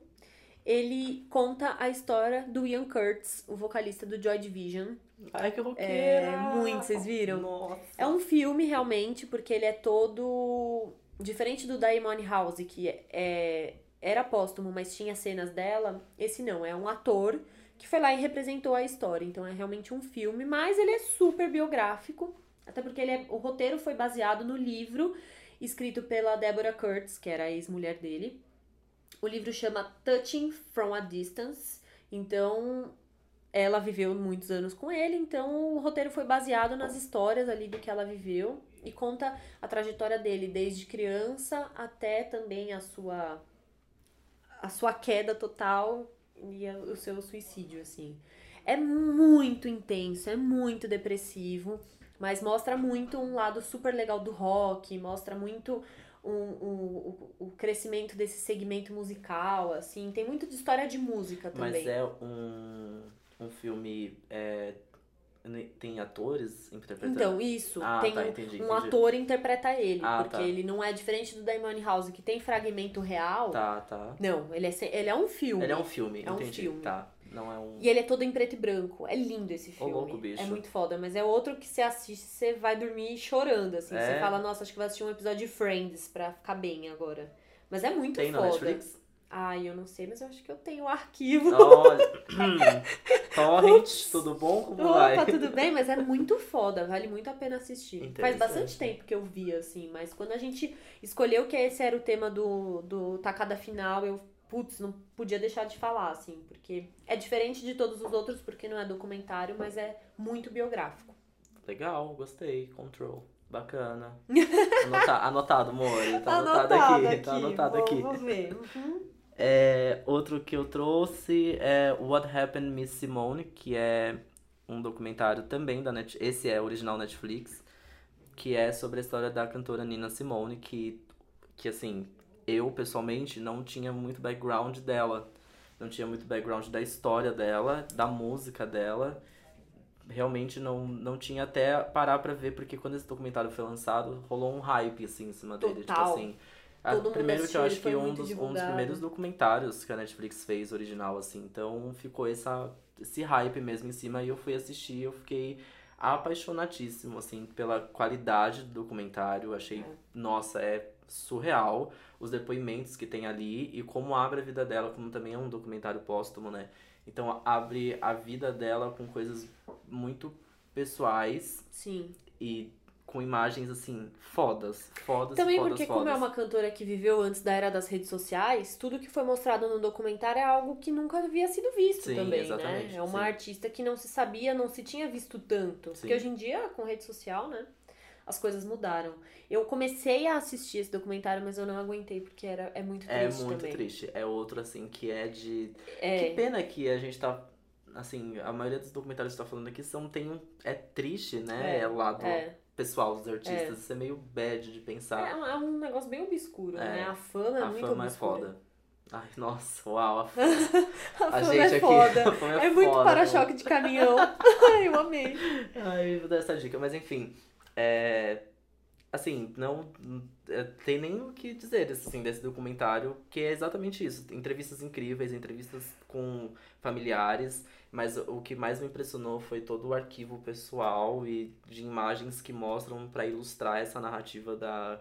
Ele conta a história do Ian Curtis, o vocalista do Joy Division. Ai, que roqueira. É, muito, vocês viram? Nossa. É um filme, realmente, porque ele é todo... Diferente do Diamond House, que é, era póstumo, mas tinha cenas dela. Esse não, é um ator que foi lá e representou a história. Então é realmente um filme, mas ele é super biográfico. Até porque ele é- o roteiro foi baseado no livro escrito pela Deborah Kurtz, que era a ex-mulher dele. O livro chama Touching from a Distance. Então, ela viveu muitos anos com ele, então o roteiro foi baseado nas histórias ali do que ela viveu e conta a trajetória dele desde criança até também a sua a sua queda total e o seu suicídio assim. É muito intenso, é muito depressivo, mas mostra muito um lado super legal do rock, mostra muito um- o, o crescimento desse segmento musical, assim. Tem muito de história de música também. Mas é um, um filme é, Tem atores interpretando? Então, isso. Ah, tem tá, um, entendi, um entendi. ator interpreta ele. Ah, porque tá. ele não é diferente do Diamond House, que tem fragmento real. Tá, tá. Não, ele é, ele é um filme. Ele é um filme, É um entendi. filme. Tá. Não é um. E ele é todo em preto e branco. É lindo esse Ô, filme. louco, bicho. É muito foda, mas é outro que você assiste, você vai dormir chorando, assim. É? Você fala, nossa, acho que vai assistir um episódio de Friends pra ficar bem agora. Mas é muito Tem na foda. Netflix? Ai, eu não sei, mas eu acho que eu tenho o arquivo. Olha. Torrent, tudo bom? Como vai? Opa, tudo bem? Mas é muito foda, vale muito a pena assistir. Faz bastante tempo que eu vi, assim, mas quando a gente escolheu que esse era o tema do, do Tacada Final, eu, putz, não podia deixar de falar, assim, porque é diferente de todos os outros, porque não é documentário, mas é muito biográfico. Legal, gostei. Control. Bacana. Anota- anotado, Mori. Tá anotado, aqui. Tá anotado vou, aqui. Vou ver. Uhum. É, outro que eu trouxe é What Happened Miss Simone, que é um documentário também da Net... Esse é original Netflix, que é sobre a história da cantora Nina Simone, que, que assim, eu pessoalmente não tinha muito background dela. Não tinha muito background da história dela, da música dela. Realmente não, não tinha até parar pra ver, porque quando esse documentário foi lançado, rolou um hype assim em cima dele. Tipo assim. A- Todo primeiro que eu acho que um muito dos, um dos primeiros documentários que a Netflix fez original, assim. Então ficou essa, esse hype mesmo em cima e eu fui assistir eu fiquei apaixonadíssimo, assim, pela qualidade do documentário. Achei, nossa, é surreal os depoimentos que tem ali e como abre a vida dela, como também é um documentário póstumo, né? Então abre a vida dela com coisas muito pessoais Sim. e com imagens assim fodas, fodas, Também fodas, porque, fodas. como é uma cantora que viveu antes da era das redes sociais, tudo que foi mostrado no documentário é algo que nunca havia sido visto Sim, também, exatamente, né? É uma sim. artista que não se sabia, não se tinha visto tanto. Sim. Porque hoje em dia, com rede social, né? As coisas mudaram. Eu comecei a assistir esse documentário, mas eu não aguentei, porque era, é muito É triste muito também. triste. É outro, assim, que é de. É. Que pena que a gente tá. Assim, a maioria dos documentários que tá falando aqui são. Tem um, é triste, né? É, É, o lado É. pessoal dos artistas. Isso é meio bad de É, pensar. um- é um negócio bem obscuro. É. né? A fama é a muito fama é obscura. foda. Ai, nossa, uau, a. A A gente é aqui. foda. a fama É muito para-choque de caminhão. Ai, eu amei. Ai, vou dar essa dica, mas enfim. É. Assim, não é, tem nem o que dizer assim, desse documentário, que é exatamente isso. Entrevistas incríveis, entrevistas com familiares, mas o que mais me impressionou foi todo o arquivo pessoal e de imagens que mostram para ilustrar essa narrativa da,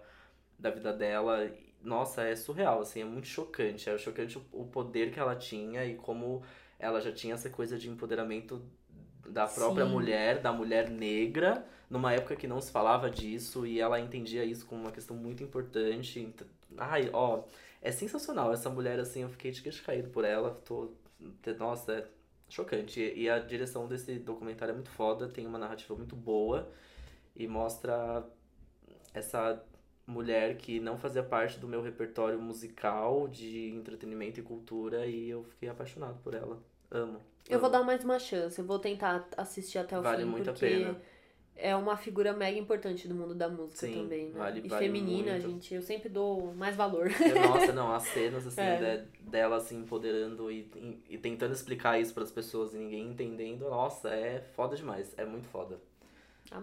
da vida dela. Nossa, é surreal, assim, é muito chocante. É chocante o, o poder que ela tinha e como ela já tinha essa coisa de empoderamento da própria Sim. mulher, da mulher negra, numa época que não se falava disso e ela entendia isso como uma questão muito importante. Ai, ó, é sensacional essa mulher, assim, eu fiquei de queixo caído por ela. Tô, nossa, é chocante. E a direção desse documentário é muito foda, tem uma narrativa muito boa e mostra essa mulher que não fazia parte do meu repertório musical de entretenimento e cultura e eu fiquei apaixonado por ela. Amo. Eu vou dar mais uma chance. Eu vou tentar assistir até o Vale fim, muito a porque pena. É uma figura mega importante do mundo da música Sim, também, né? vale- e vale feminina, muito. gente, eu sempre dou mais valor. Eu- Nossa, não, as cenas assim, É. de- dela se empoderando e, e, tentando explicar isso pras pessoas e ninguém entendendo, nossa, é foda demais. É muito foda. Ó,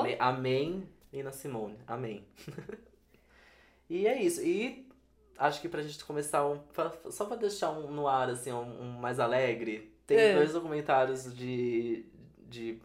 Amém, amém Nina Simone. Amém. e é isso. E acho que pra gente começar um. pra- só pra deixar um no ar, assim, um, um mais alegre, tem É. dois documentários de. de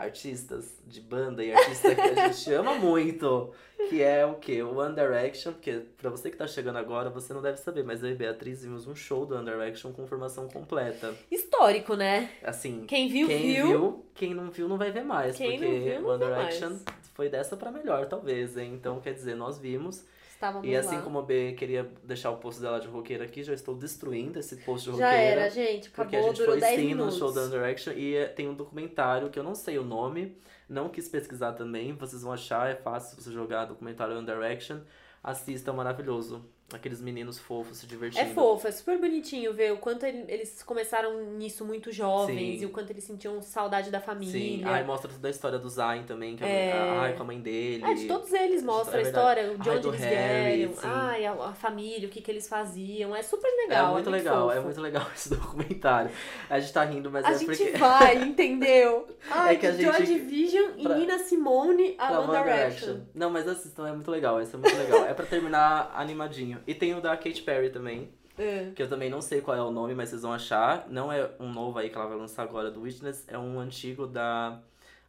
artistas, de banda e artista que a gente ama muito. Que é o quê? O One Direction, porque pra você que tá chegando agora, você não deve saber, mas eu e Beatriz vimos um show do One Direction com formação completa. histórico, né? Assim, Quem viu, quem viu. viu, quem não viu não vai ver mais, Quem porque não viu, não One Direction mais. foi dessa pra melhor, talvez, hein? Então, quer dizer, nós vimos. Estávamos E assim lá. como a B queria deixar o post dela de roqueira aqui, já estou destruindo esse post de Já roqueira. era, gente. Porque Acabou, a gente foi 10 sim minutos. no show da One Direction e eh, tem um documentário que eu não sei o nome, não quis pesquisar também, vocês vão achar, é fácil você jogar documentário One Direction, assista, é maravilhoso. Aqueles meninos fofos se divertindo. É fofo, é super bonitinho ver o quanto ele- eles começaram nisso muito jovens Sim. e o quanto eles sentiam saudade da Sim, família. ai, mostra toda a história do Zayn também, que É. é... ai, com a mãe dele. É, de todos eles mostra É a história, de Ai, onde eles Harry, vieram, sim. ai, a, a família, o que, que eles faziam. É super É legal. muito legal, é fofo. muito legal esse documentário. A gente tá rindo, mas A é gente porque. vai, entendeu? Ai, É que a gente- Joy Division e pra- Nina Simone, a One One Direction. Não, mas assistam, é muito legal, esse é muito legal. é pra terminar animadinho. E tem o da Katy Perry também, É. que eu também não sei qual é o nome, mas vocês vão achar. Não é um novo aí que ela vai lançar agora do Witness, é um antigo da.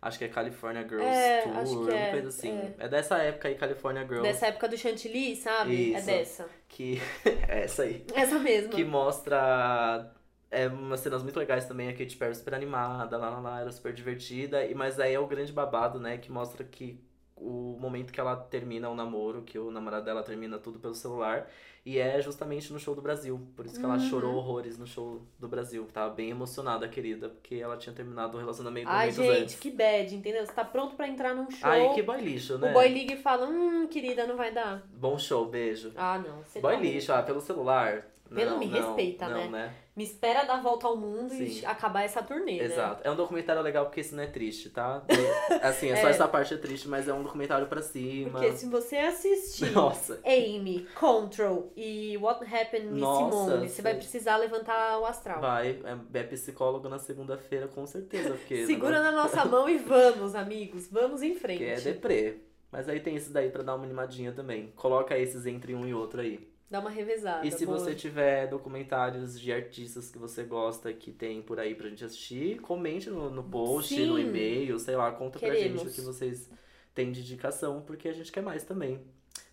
Acho que é California Girls É, Tour, alguma é, coisa assim. é. É. dessa época aí, California Girls. Dessa época do Chantilly, sabe? É Isso. dessa. Que. é essa aí. Essa mesma. Que mostra. É umas cenas muito legais também, a Katy Perry super animada, lá, lá, lá, era super divertida. E, mas aí é o grande babado, né? Que mostra que o momento que ela termina o namoro, que o namorado dela termina tudo pelo celular. E é justamente no show do Brasil. Por isso que ela Uhum. chorou horrores no show do Brasil. Tava bem emocionada, querida, porque ela tinha terminado o relacionamento Ai, gente, antes. que bad, entendeu? Você tá pronto pra entrar num show. Ai, que boy lixo, né? O boy liga e fala, hum, querida, não vai dar. Bom show, beijo. Ah, não. Você boy tá lixo, ah, pelo celular. Pelo Não, me não, respeita, não, né? né? Me espera dar a volta ao mundo e Sim. acabar essa turnê, né? Exato. É um documentário legal porque isso não é triste, tá? E, assim, é só É. essa parte é triste, mas é um documentário pra cima. Porque se você assistir Nossa. Amy, Control e What Happened Miss Simone, você vai precisar levantar o astral. Vai, é, é psicólogo na segunda-feira, com certeza. Porque Segura na nossa mão e vamos, amigos. Vamos em frente. Que é deprê. Mas aí tem esse daí pra dar uma animadinha também. Coloca esses entre um e outro aí. Dá uma revezada. E se boa. você tiver documentários de artistas que você gosta que tem por aí pra gente assistir, comente no, no post, Sim. no e-mail, sei lá, conta pra Queremos. gente o que vocês têm de indicação, porque a gente quer mais também.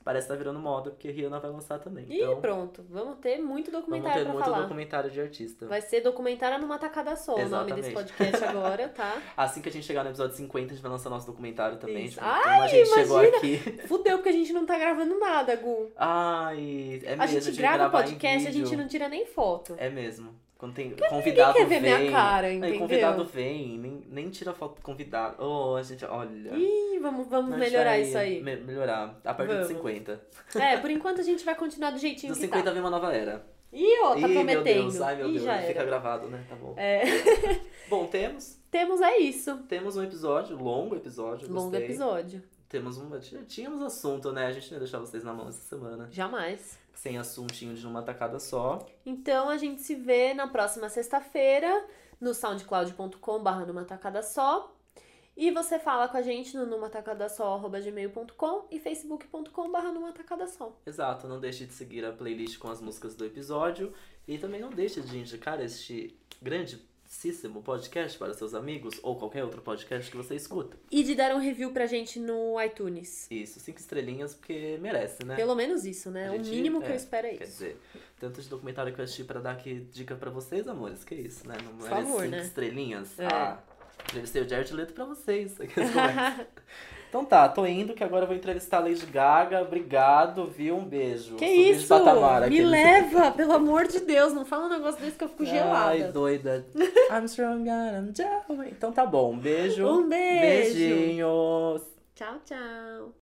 Parece que tá virando moda, porque Rihanna vai lançar também. Ih, então, pronto. Vamos ter muito vamos documentário ter pra muito falar. documentário de artista. Vai ser documentário numa tacada só o nome desse Exatamente. podcast agora, tá? Assim que a gente chegar no episódio 50, a gente vai lançar nosso documentário também. Isso. Tipo, Ai, a gente chegou imagina! aqui. Fudeu, porque a gente não tá gravando nada, Gu. Ai, é mesmo. A gente grava podcast, a gente não tira nem foto. É mesmo. Quando tem Ninguém convidado quer ver vem. minha cara, Aí entendeu? convidado vem, nem, nem tira foto do convidado. Oh, a gente, olha. Ih, vamos, vamos melhorar vai isso aí. me- melhorar. A partir Vamos. de 50. É, por enquanto a gente vai continuar do jeitinho Dos que 50 tá. vem uma nova era. Ih, ó, tá Ih, meu prometendo. Deus, ai meu Ih, Deus, já fica era. gravado, né? Tá bom. É. Bom, temos. Temos é isso. Temos um episódio, longo episódio. Longo gostei. episódio. Temos um. Tínhamos assunto, né? A gente não ia deixar vocês na mão essa semana. Jamais. Sem assuntinho de uma tacada só. Então a gente se vê na próxima sexta-feira no soundcloud.com.br numa tacada só. E você fala com a gente no numatacadasó.gmail.com e facebook.com.br numa tacada só. Exato, não deixe de seguir a playlist com as músicas do episódio. E também não deixe de indicar este grandíssimo podcast para seus amigos ou qualquer outro podcast que você escuta. E de dar um review pra gente no iTunes. Isso, cinco estrelinhas, porque merece, né? Pelo menos isso, né? A O gente- mínimo que é, eu espero é Quer isso. dizer, tanto de documentário que eu assisti pra dar aqui dica pra vocês, amores. Que isso, né? Não Por favor, cinco né? estrelinhas. É. Ah, deve ser o Jared Leto pra vocês. Começam. então tá, tô indo que agora eu vou entrevistar a Lady Gaga. Obrigado, viu? Um beijo. Que Subi isso? patamar Me leva, pelo amor de Deus. Não fala um negócio desse que eu fico gelada. Ai, doida. I'm strong, I'm down. Então tá bom. Um beijo. Um beijo. Beijinhos. Tchau, tchau.